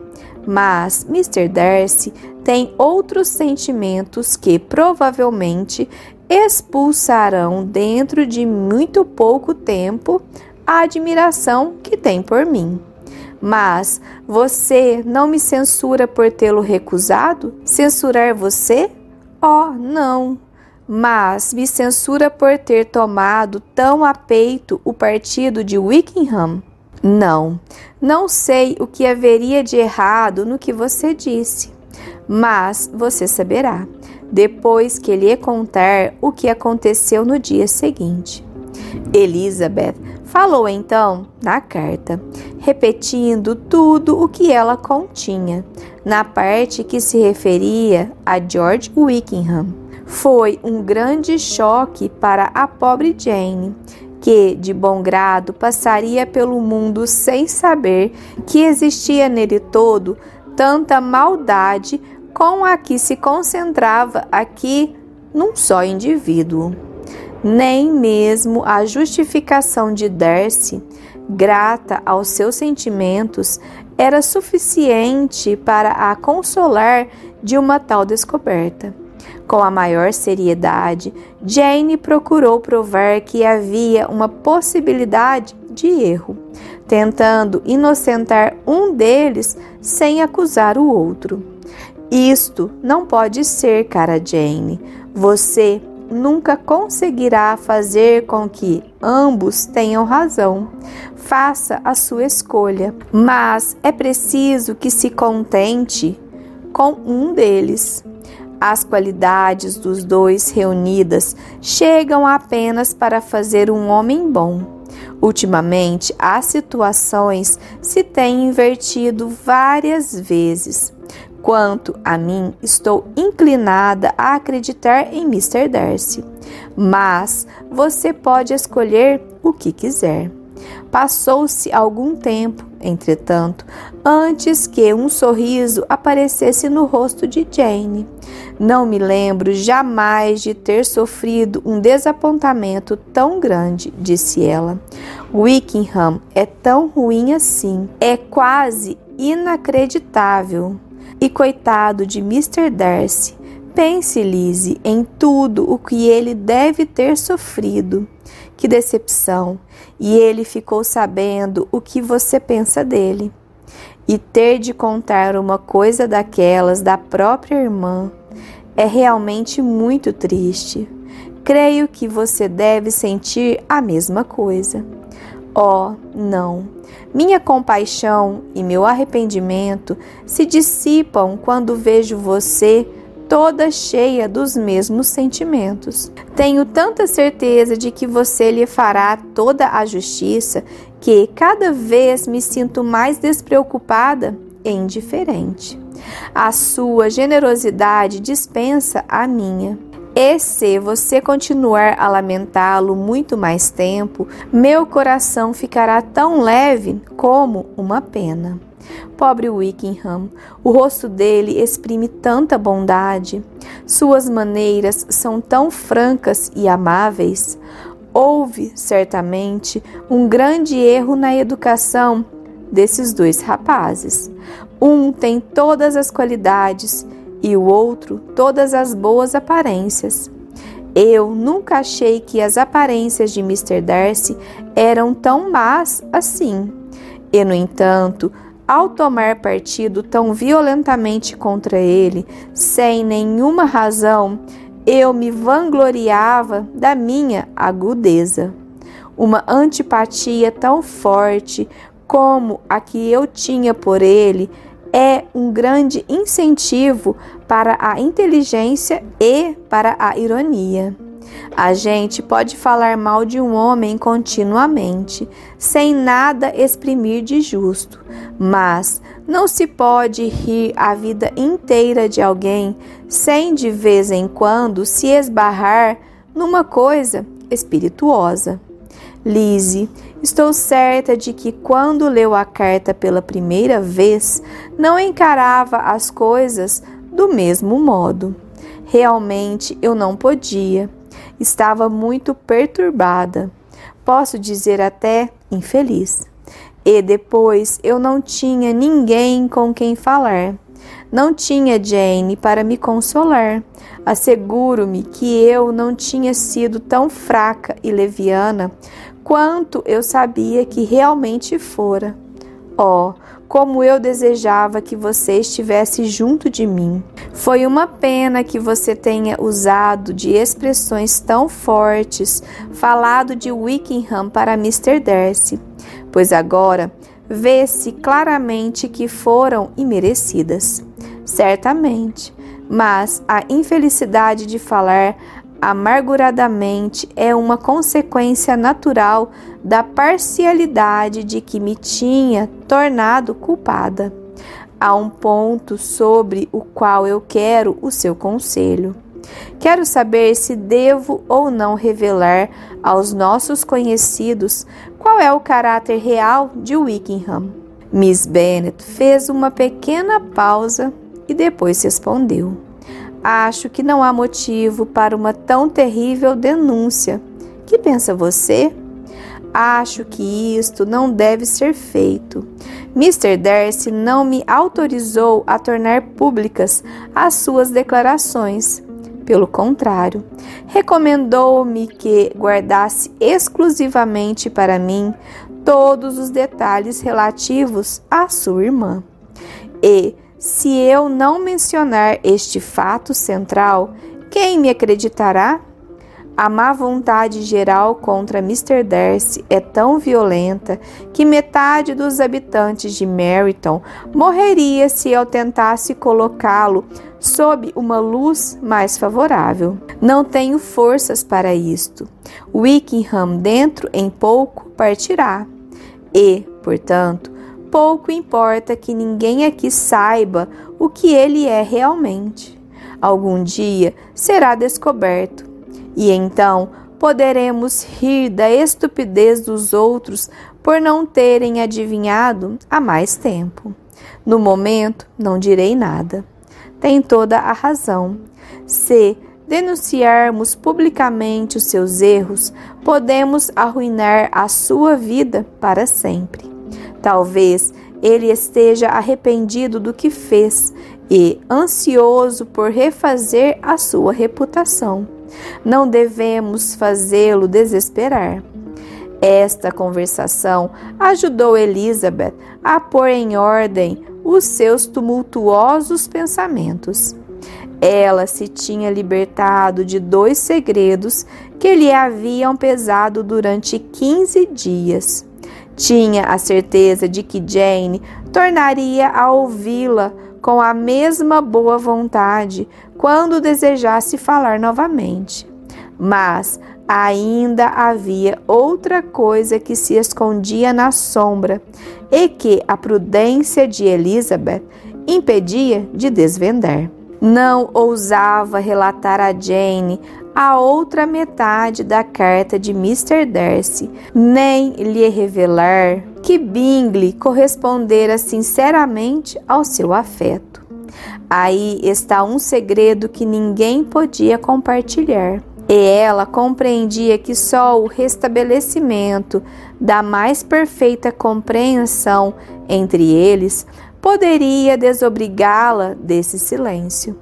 Mas Mr. Darcy tem outros sentimentos que provavelmente expulsarão dentro de muito pouco tempo a admiração que tem por mim. Mas você não me censura por tê-lo recusado? Censurar você? Oh, não! Mas me censura por ter tomado tão a peito o partido de Wickham? Não, não sei o que haveria de errado no que você disse, mas você saberá depois que lhe contar o que aconteceu no dia seguinte. Elizabeth falou então na carta, repetindo tudo o que ela continha, na parte que se referia a George Wickham. Foi um grande choque para a pobre Jane, que, de bom grado, passaria pelo mundo sem saber que existia nele todo tanta maldade com a que se concentrava aqui num só indivíduo. Nem mesmo a justificação de Darcy, grata aos seus sentimentos, era suficiente para a consolar de uma tal descoberta. Com a maior seriedade, Jane procurou provar que havia uma possibilidade de erro, tentando inocentar um deles sem acusar o outro. Isto não pode ser, cara Jane. Você nunca conseguirá fazer com que ambos tenham razão. Faça a sua escolha, mas é preciso que se contente com um deles. As qualidades dos dois reunidas chegam apenas para fazer um homem bom. Ultimamente, as situações se têm invertido várias vezes. Quanto a mim, estou inclinada a acreditar em Mr. Darcy, mas você pode escolher o que quiser. Passou-se algum tempo, entretanto, antes que um sorriso aparecesse no rosto de Jane. Não me lembro jamais de ter sofrido um desapontamento tão grande, disse ela. Wickham é tão ruim assim. É quase inacreditável. E coitado de Mr. Darcy, pense, Lizzie, em tudo o que ele deve ter sofrido. Que decepção! E ele ficou sabendo o que você pensa dele. E ter de contar uma coisa daquelas da própria irmã é realmente muito triste. Creio que você deve sentir a mesma coisa. Oh, não! Minha compaixão e meu arrependimento se dissipam quando vejo você toda cheia dos mesmos sentimentos. Tenho tanta certeza de que você lhe fará toda a justiça que cada vez me sinto mais despreocupada e indiferente. A sua generosidade dispensa a minha. E se você continuar a lamentá-lo muito mais tempo, meu coração ficará tão leve como uma pena. Pobre Wickham, o rosto dele exprime tanta bondade, suas maneiras são tão francas e amáveis. Houve, certamente, um grande erro na educação desses dois rapazes. Um tem todas as qualidades e o outro todas as boas aparências. Eu nunca achei que as aparências de Mr. Darcy eram tão más assim. E, no entanto, ao tomar partido tão violentamente contra ele, sem nenhuma razão, eu me vangloriava da minha agudeza. Uma antipatia tão forte como a que eu tinha por ele é um grande incentivo para a inteligência e para a ironia. A gente pode falar mal de um homem continuamente, sem nada exprimir de justo, mas não se pode rir a vida inteira de alguém sem de vez em quando se esbarrar numa coisa espirituosa. Lise, estou certa de que quando leu a carta pela primeira vez, não encarava as coisas do mesmo modo. Realmente eu não podia. Estava muito perturbada, posso dizer até infeliz. E depois eu não tinha ninguém com quem falar. Não tinha Jane para me consolar. Asseguro-me que eu não tinha sido tão fraca e leviana quanto eu sabia que realmente fora. Oh, como eu desejava que você estivesse junto de mim. Foi uma pena que você tenha usado de expressões tão fortes, falado de Wickham para Mr. Darcy, pois agora vê-se claramente que foram imerecidas. Certamente, mas a infelicidade de falar amarguradamente é uma consequência natural da parcialidade de que me tinha tornado culpada. Há um ponto sobre o qual eu quero o seu conselho. Quero saber se devo ou não revelar aos nossos conhecidos qual é o caráter real de Wickham. Miss Bennet fez uma pequena pausa e depois respondeu. Acho que não há motivo para uma tão terrível denúncia. Que pensa você? Acho que isto não deve ser feito. Mr. Darcy não me autorizou a tornar públicas as suas declarações. Pelo contrário, recomendou-me que guardasse exclusivamente para mim todos os detalhes relativos à sua irmã. E, se eu não mencionar este fato central, quem me acreditará? A má vontade geral contra Mr. Darcy é tão violenta que metade dos habitantes de Meryton morreria se eu tentasse colocá-lo sob uma luz mais favorável. Não tenho forças para isto. Wickham dentro em pouco partirá. E, portanto, pouco importa que ninguém aqui saiba o que ele é realmente. Algum dia será descoberto, e então poderemos rir da estupidez dos outros por não terem adivinhado há mais tempo. No momento, não direi nada. Tem toda a razão. Se denunciarmos publicamente os seus erros, podemos arruinar a sua vida para sempre. Talvez ele esteja arrependido do que fez e ansioso por refazer a sua reputação. Não devemos fazê-lo desesperar. Esta conversação ajudou Elizabeth a pôr em ordem os seus tumultuosos pensamentos. Ela se tinha libertado de dois segredos que lhe haviam pesado durante 15 dias. Tinha a certeza de que Jane tornaria a ouvi-la com a mesma boa vontade quando desejasse falar novamente. Mas ainda havia outra coisa que se escondia na sombra e que a prudência de Elizabeth impedia de desvendar. Não ousava relatar a Jane a outra metade da carta de Mr. Darcy, nem lhe revelar que Bingley correspondera sinceramente ao seu afeto. Aí está um segredo que ninguém podia compartilhar. E ela compreendia que só o restabelecimento da mais perfeita compreensão entre eles poderia desobrigá-la desse silêncio.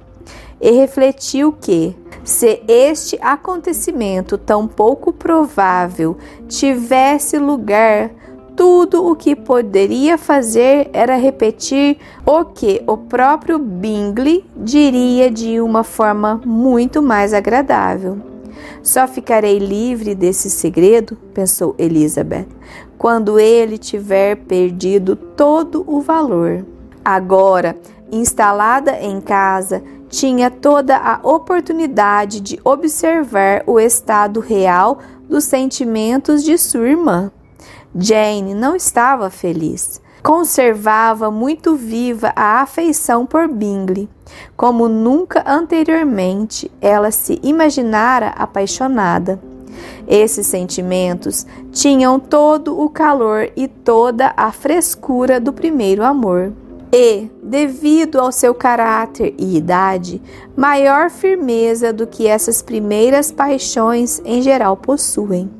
E refletiu que, se este acontecimento tão pouco provável tivesse lugar, tudo o que poderia fazer era repetir o que o próprio Bingley diria de uma forma muito mais agradável. Só ficarei livre desse segredo, pensou Elizabeth, quando ele tiver perdido todo o valor. Agora, instalada em casa, tinha toda a oportunidade de observar o estado real dos sentimentos de sua irmã. Jane não estava feliz. Conservava muito viva a afeição por Bingley, como nunca anteriormente ela se imaginara apaixonada. Esses sentimentos tinham todo o calor e toda a frescura do primeiro amor. E, devido ao seu caráter e idade, maior firmeza do que essas primeiras paixões em geral possuem.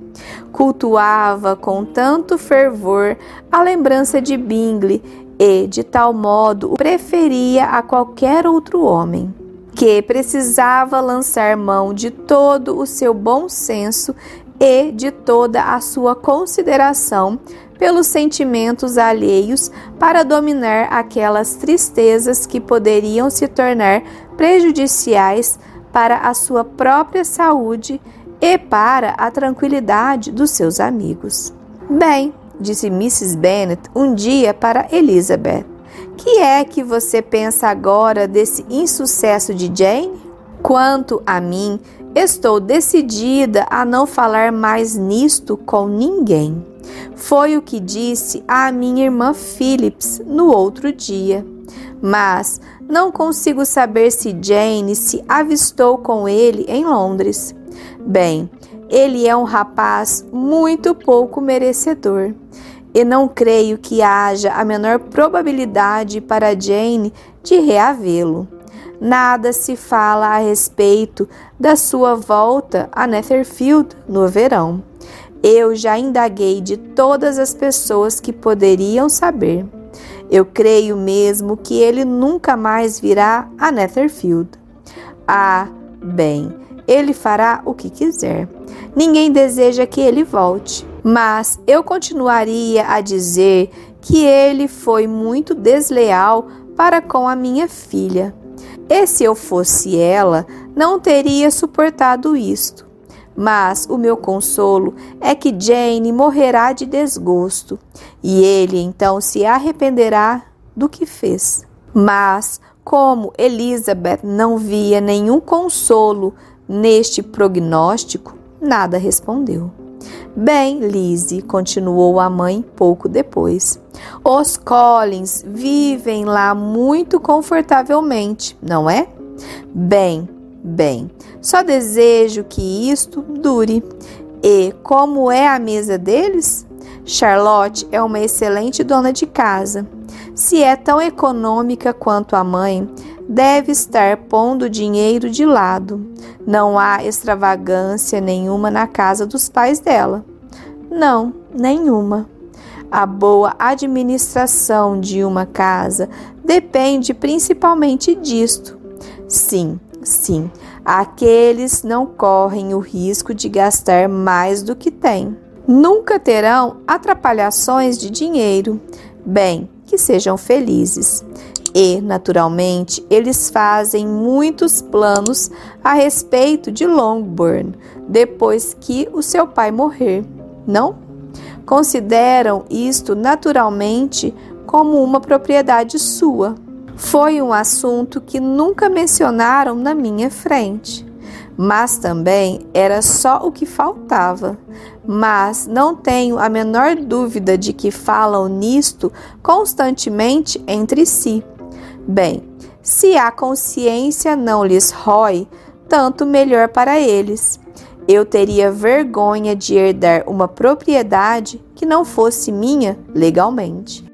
Cultuava com tanto fervor a lembrança de Bingley e, de tal modo, o preferia a qualquer outro homem, que precisava lançar mão de todo o seu bom senso e de toda a sua consideração pelos sentimentos alheios para dominar aquelas tristezas que poderiam se tornar prejudiciais para a sua própria saúde e para a tranquilidade dos seus amigos. Bem, disse Mrs. Bennet um dia para Elizabeth, que é que você pensa agora desse insucesso de Jane? Quanto a mim, estou decidida a não falar mais nisto com ninguém. Foi o que disse à minha irmã Phillips no outro dia. Mas não consigo saber se Jane se avistou com ele em Londres. Bem, ele é um rapaz muito pouco merecedor e não creio que haja a menor probabilidade para Jane de reavê-lo. Nada se fala a respeito da sua volta a Netherfield no verão. Eu já indaguei de todas as pessoas que poderiam saber. Eu creio mesmo que ele nunca mais virá a Netherfield. Ah, bem, ele fará o que quiser. Ninguém deseja que ele volte, mas eu continuaria a dizer que ele foi muito desleal para com a minha filha. E se eu fosse ela, não teria suportado isto. Mas o meu consolo é que Jane morrerá de desgosto e ele então se arrependerá do que fez. Mas, como Elizabeth não via nenhum consolo neste prognóstico, nada respondeu. Bem, Lizzie, continuou a mãe pouco depois. Os Collins vivem lá muito confortavelmente, não é? Bem, Bem, só desejo que isto dure. E como é a mesa deles? Charlotte é uma excelente dona de casa. Se é tão econômica quanto a mãe, deve estar pondo dinheiro de lado. Não há extravagância nenhuma na casa dos pais dela. Não, nenhuma. A boa administração de uma casa depende principalmente disto. Sim, Sim, aqueles não correm o risco de gastar mais do que têm. Nunca terão atrapalhações de dinheiro. Bem, que sejam felizes. E, naturalmente, eles fazem muitos planos a respeito de Longbourn depois que o seu pai morrer, não? Consideram isto naturalmente como uma propriedade sua foi um assunto que nunca mencionaram na minha frente. Mas também era só o que faltava. Mas não tenho a menor dúvida de que falam nisto constantemente entre si. Bem, se a consciência não lhes rói, tanto melhor para eles. Eu teria vergonha de herdar uma propriedade que não fosse minha legalmente.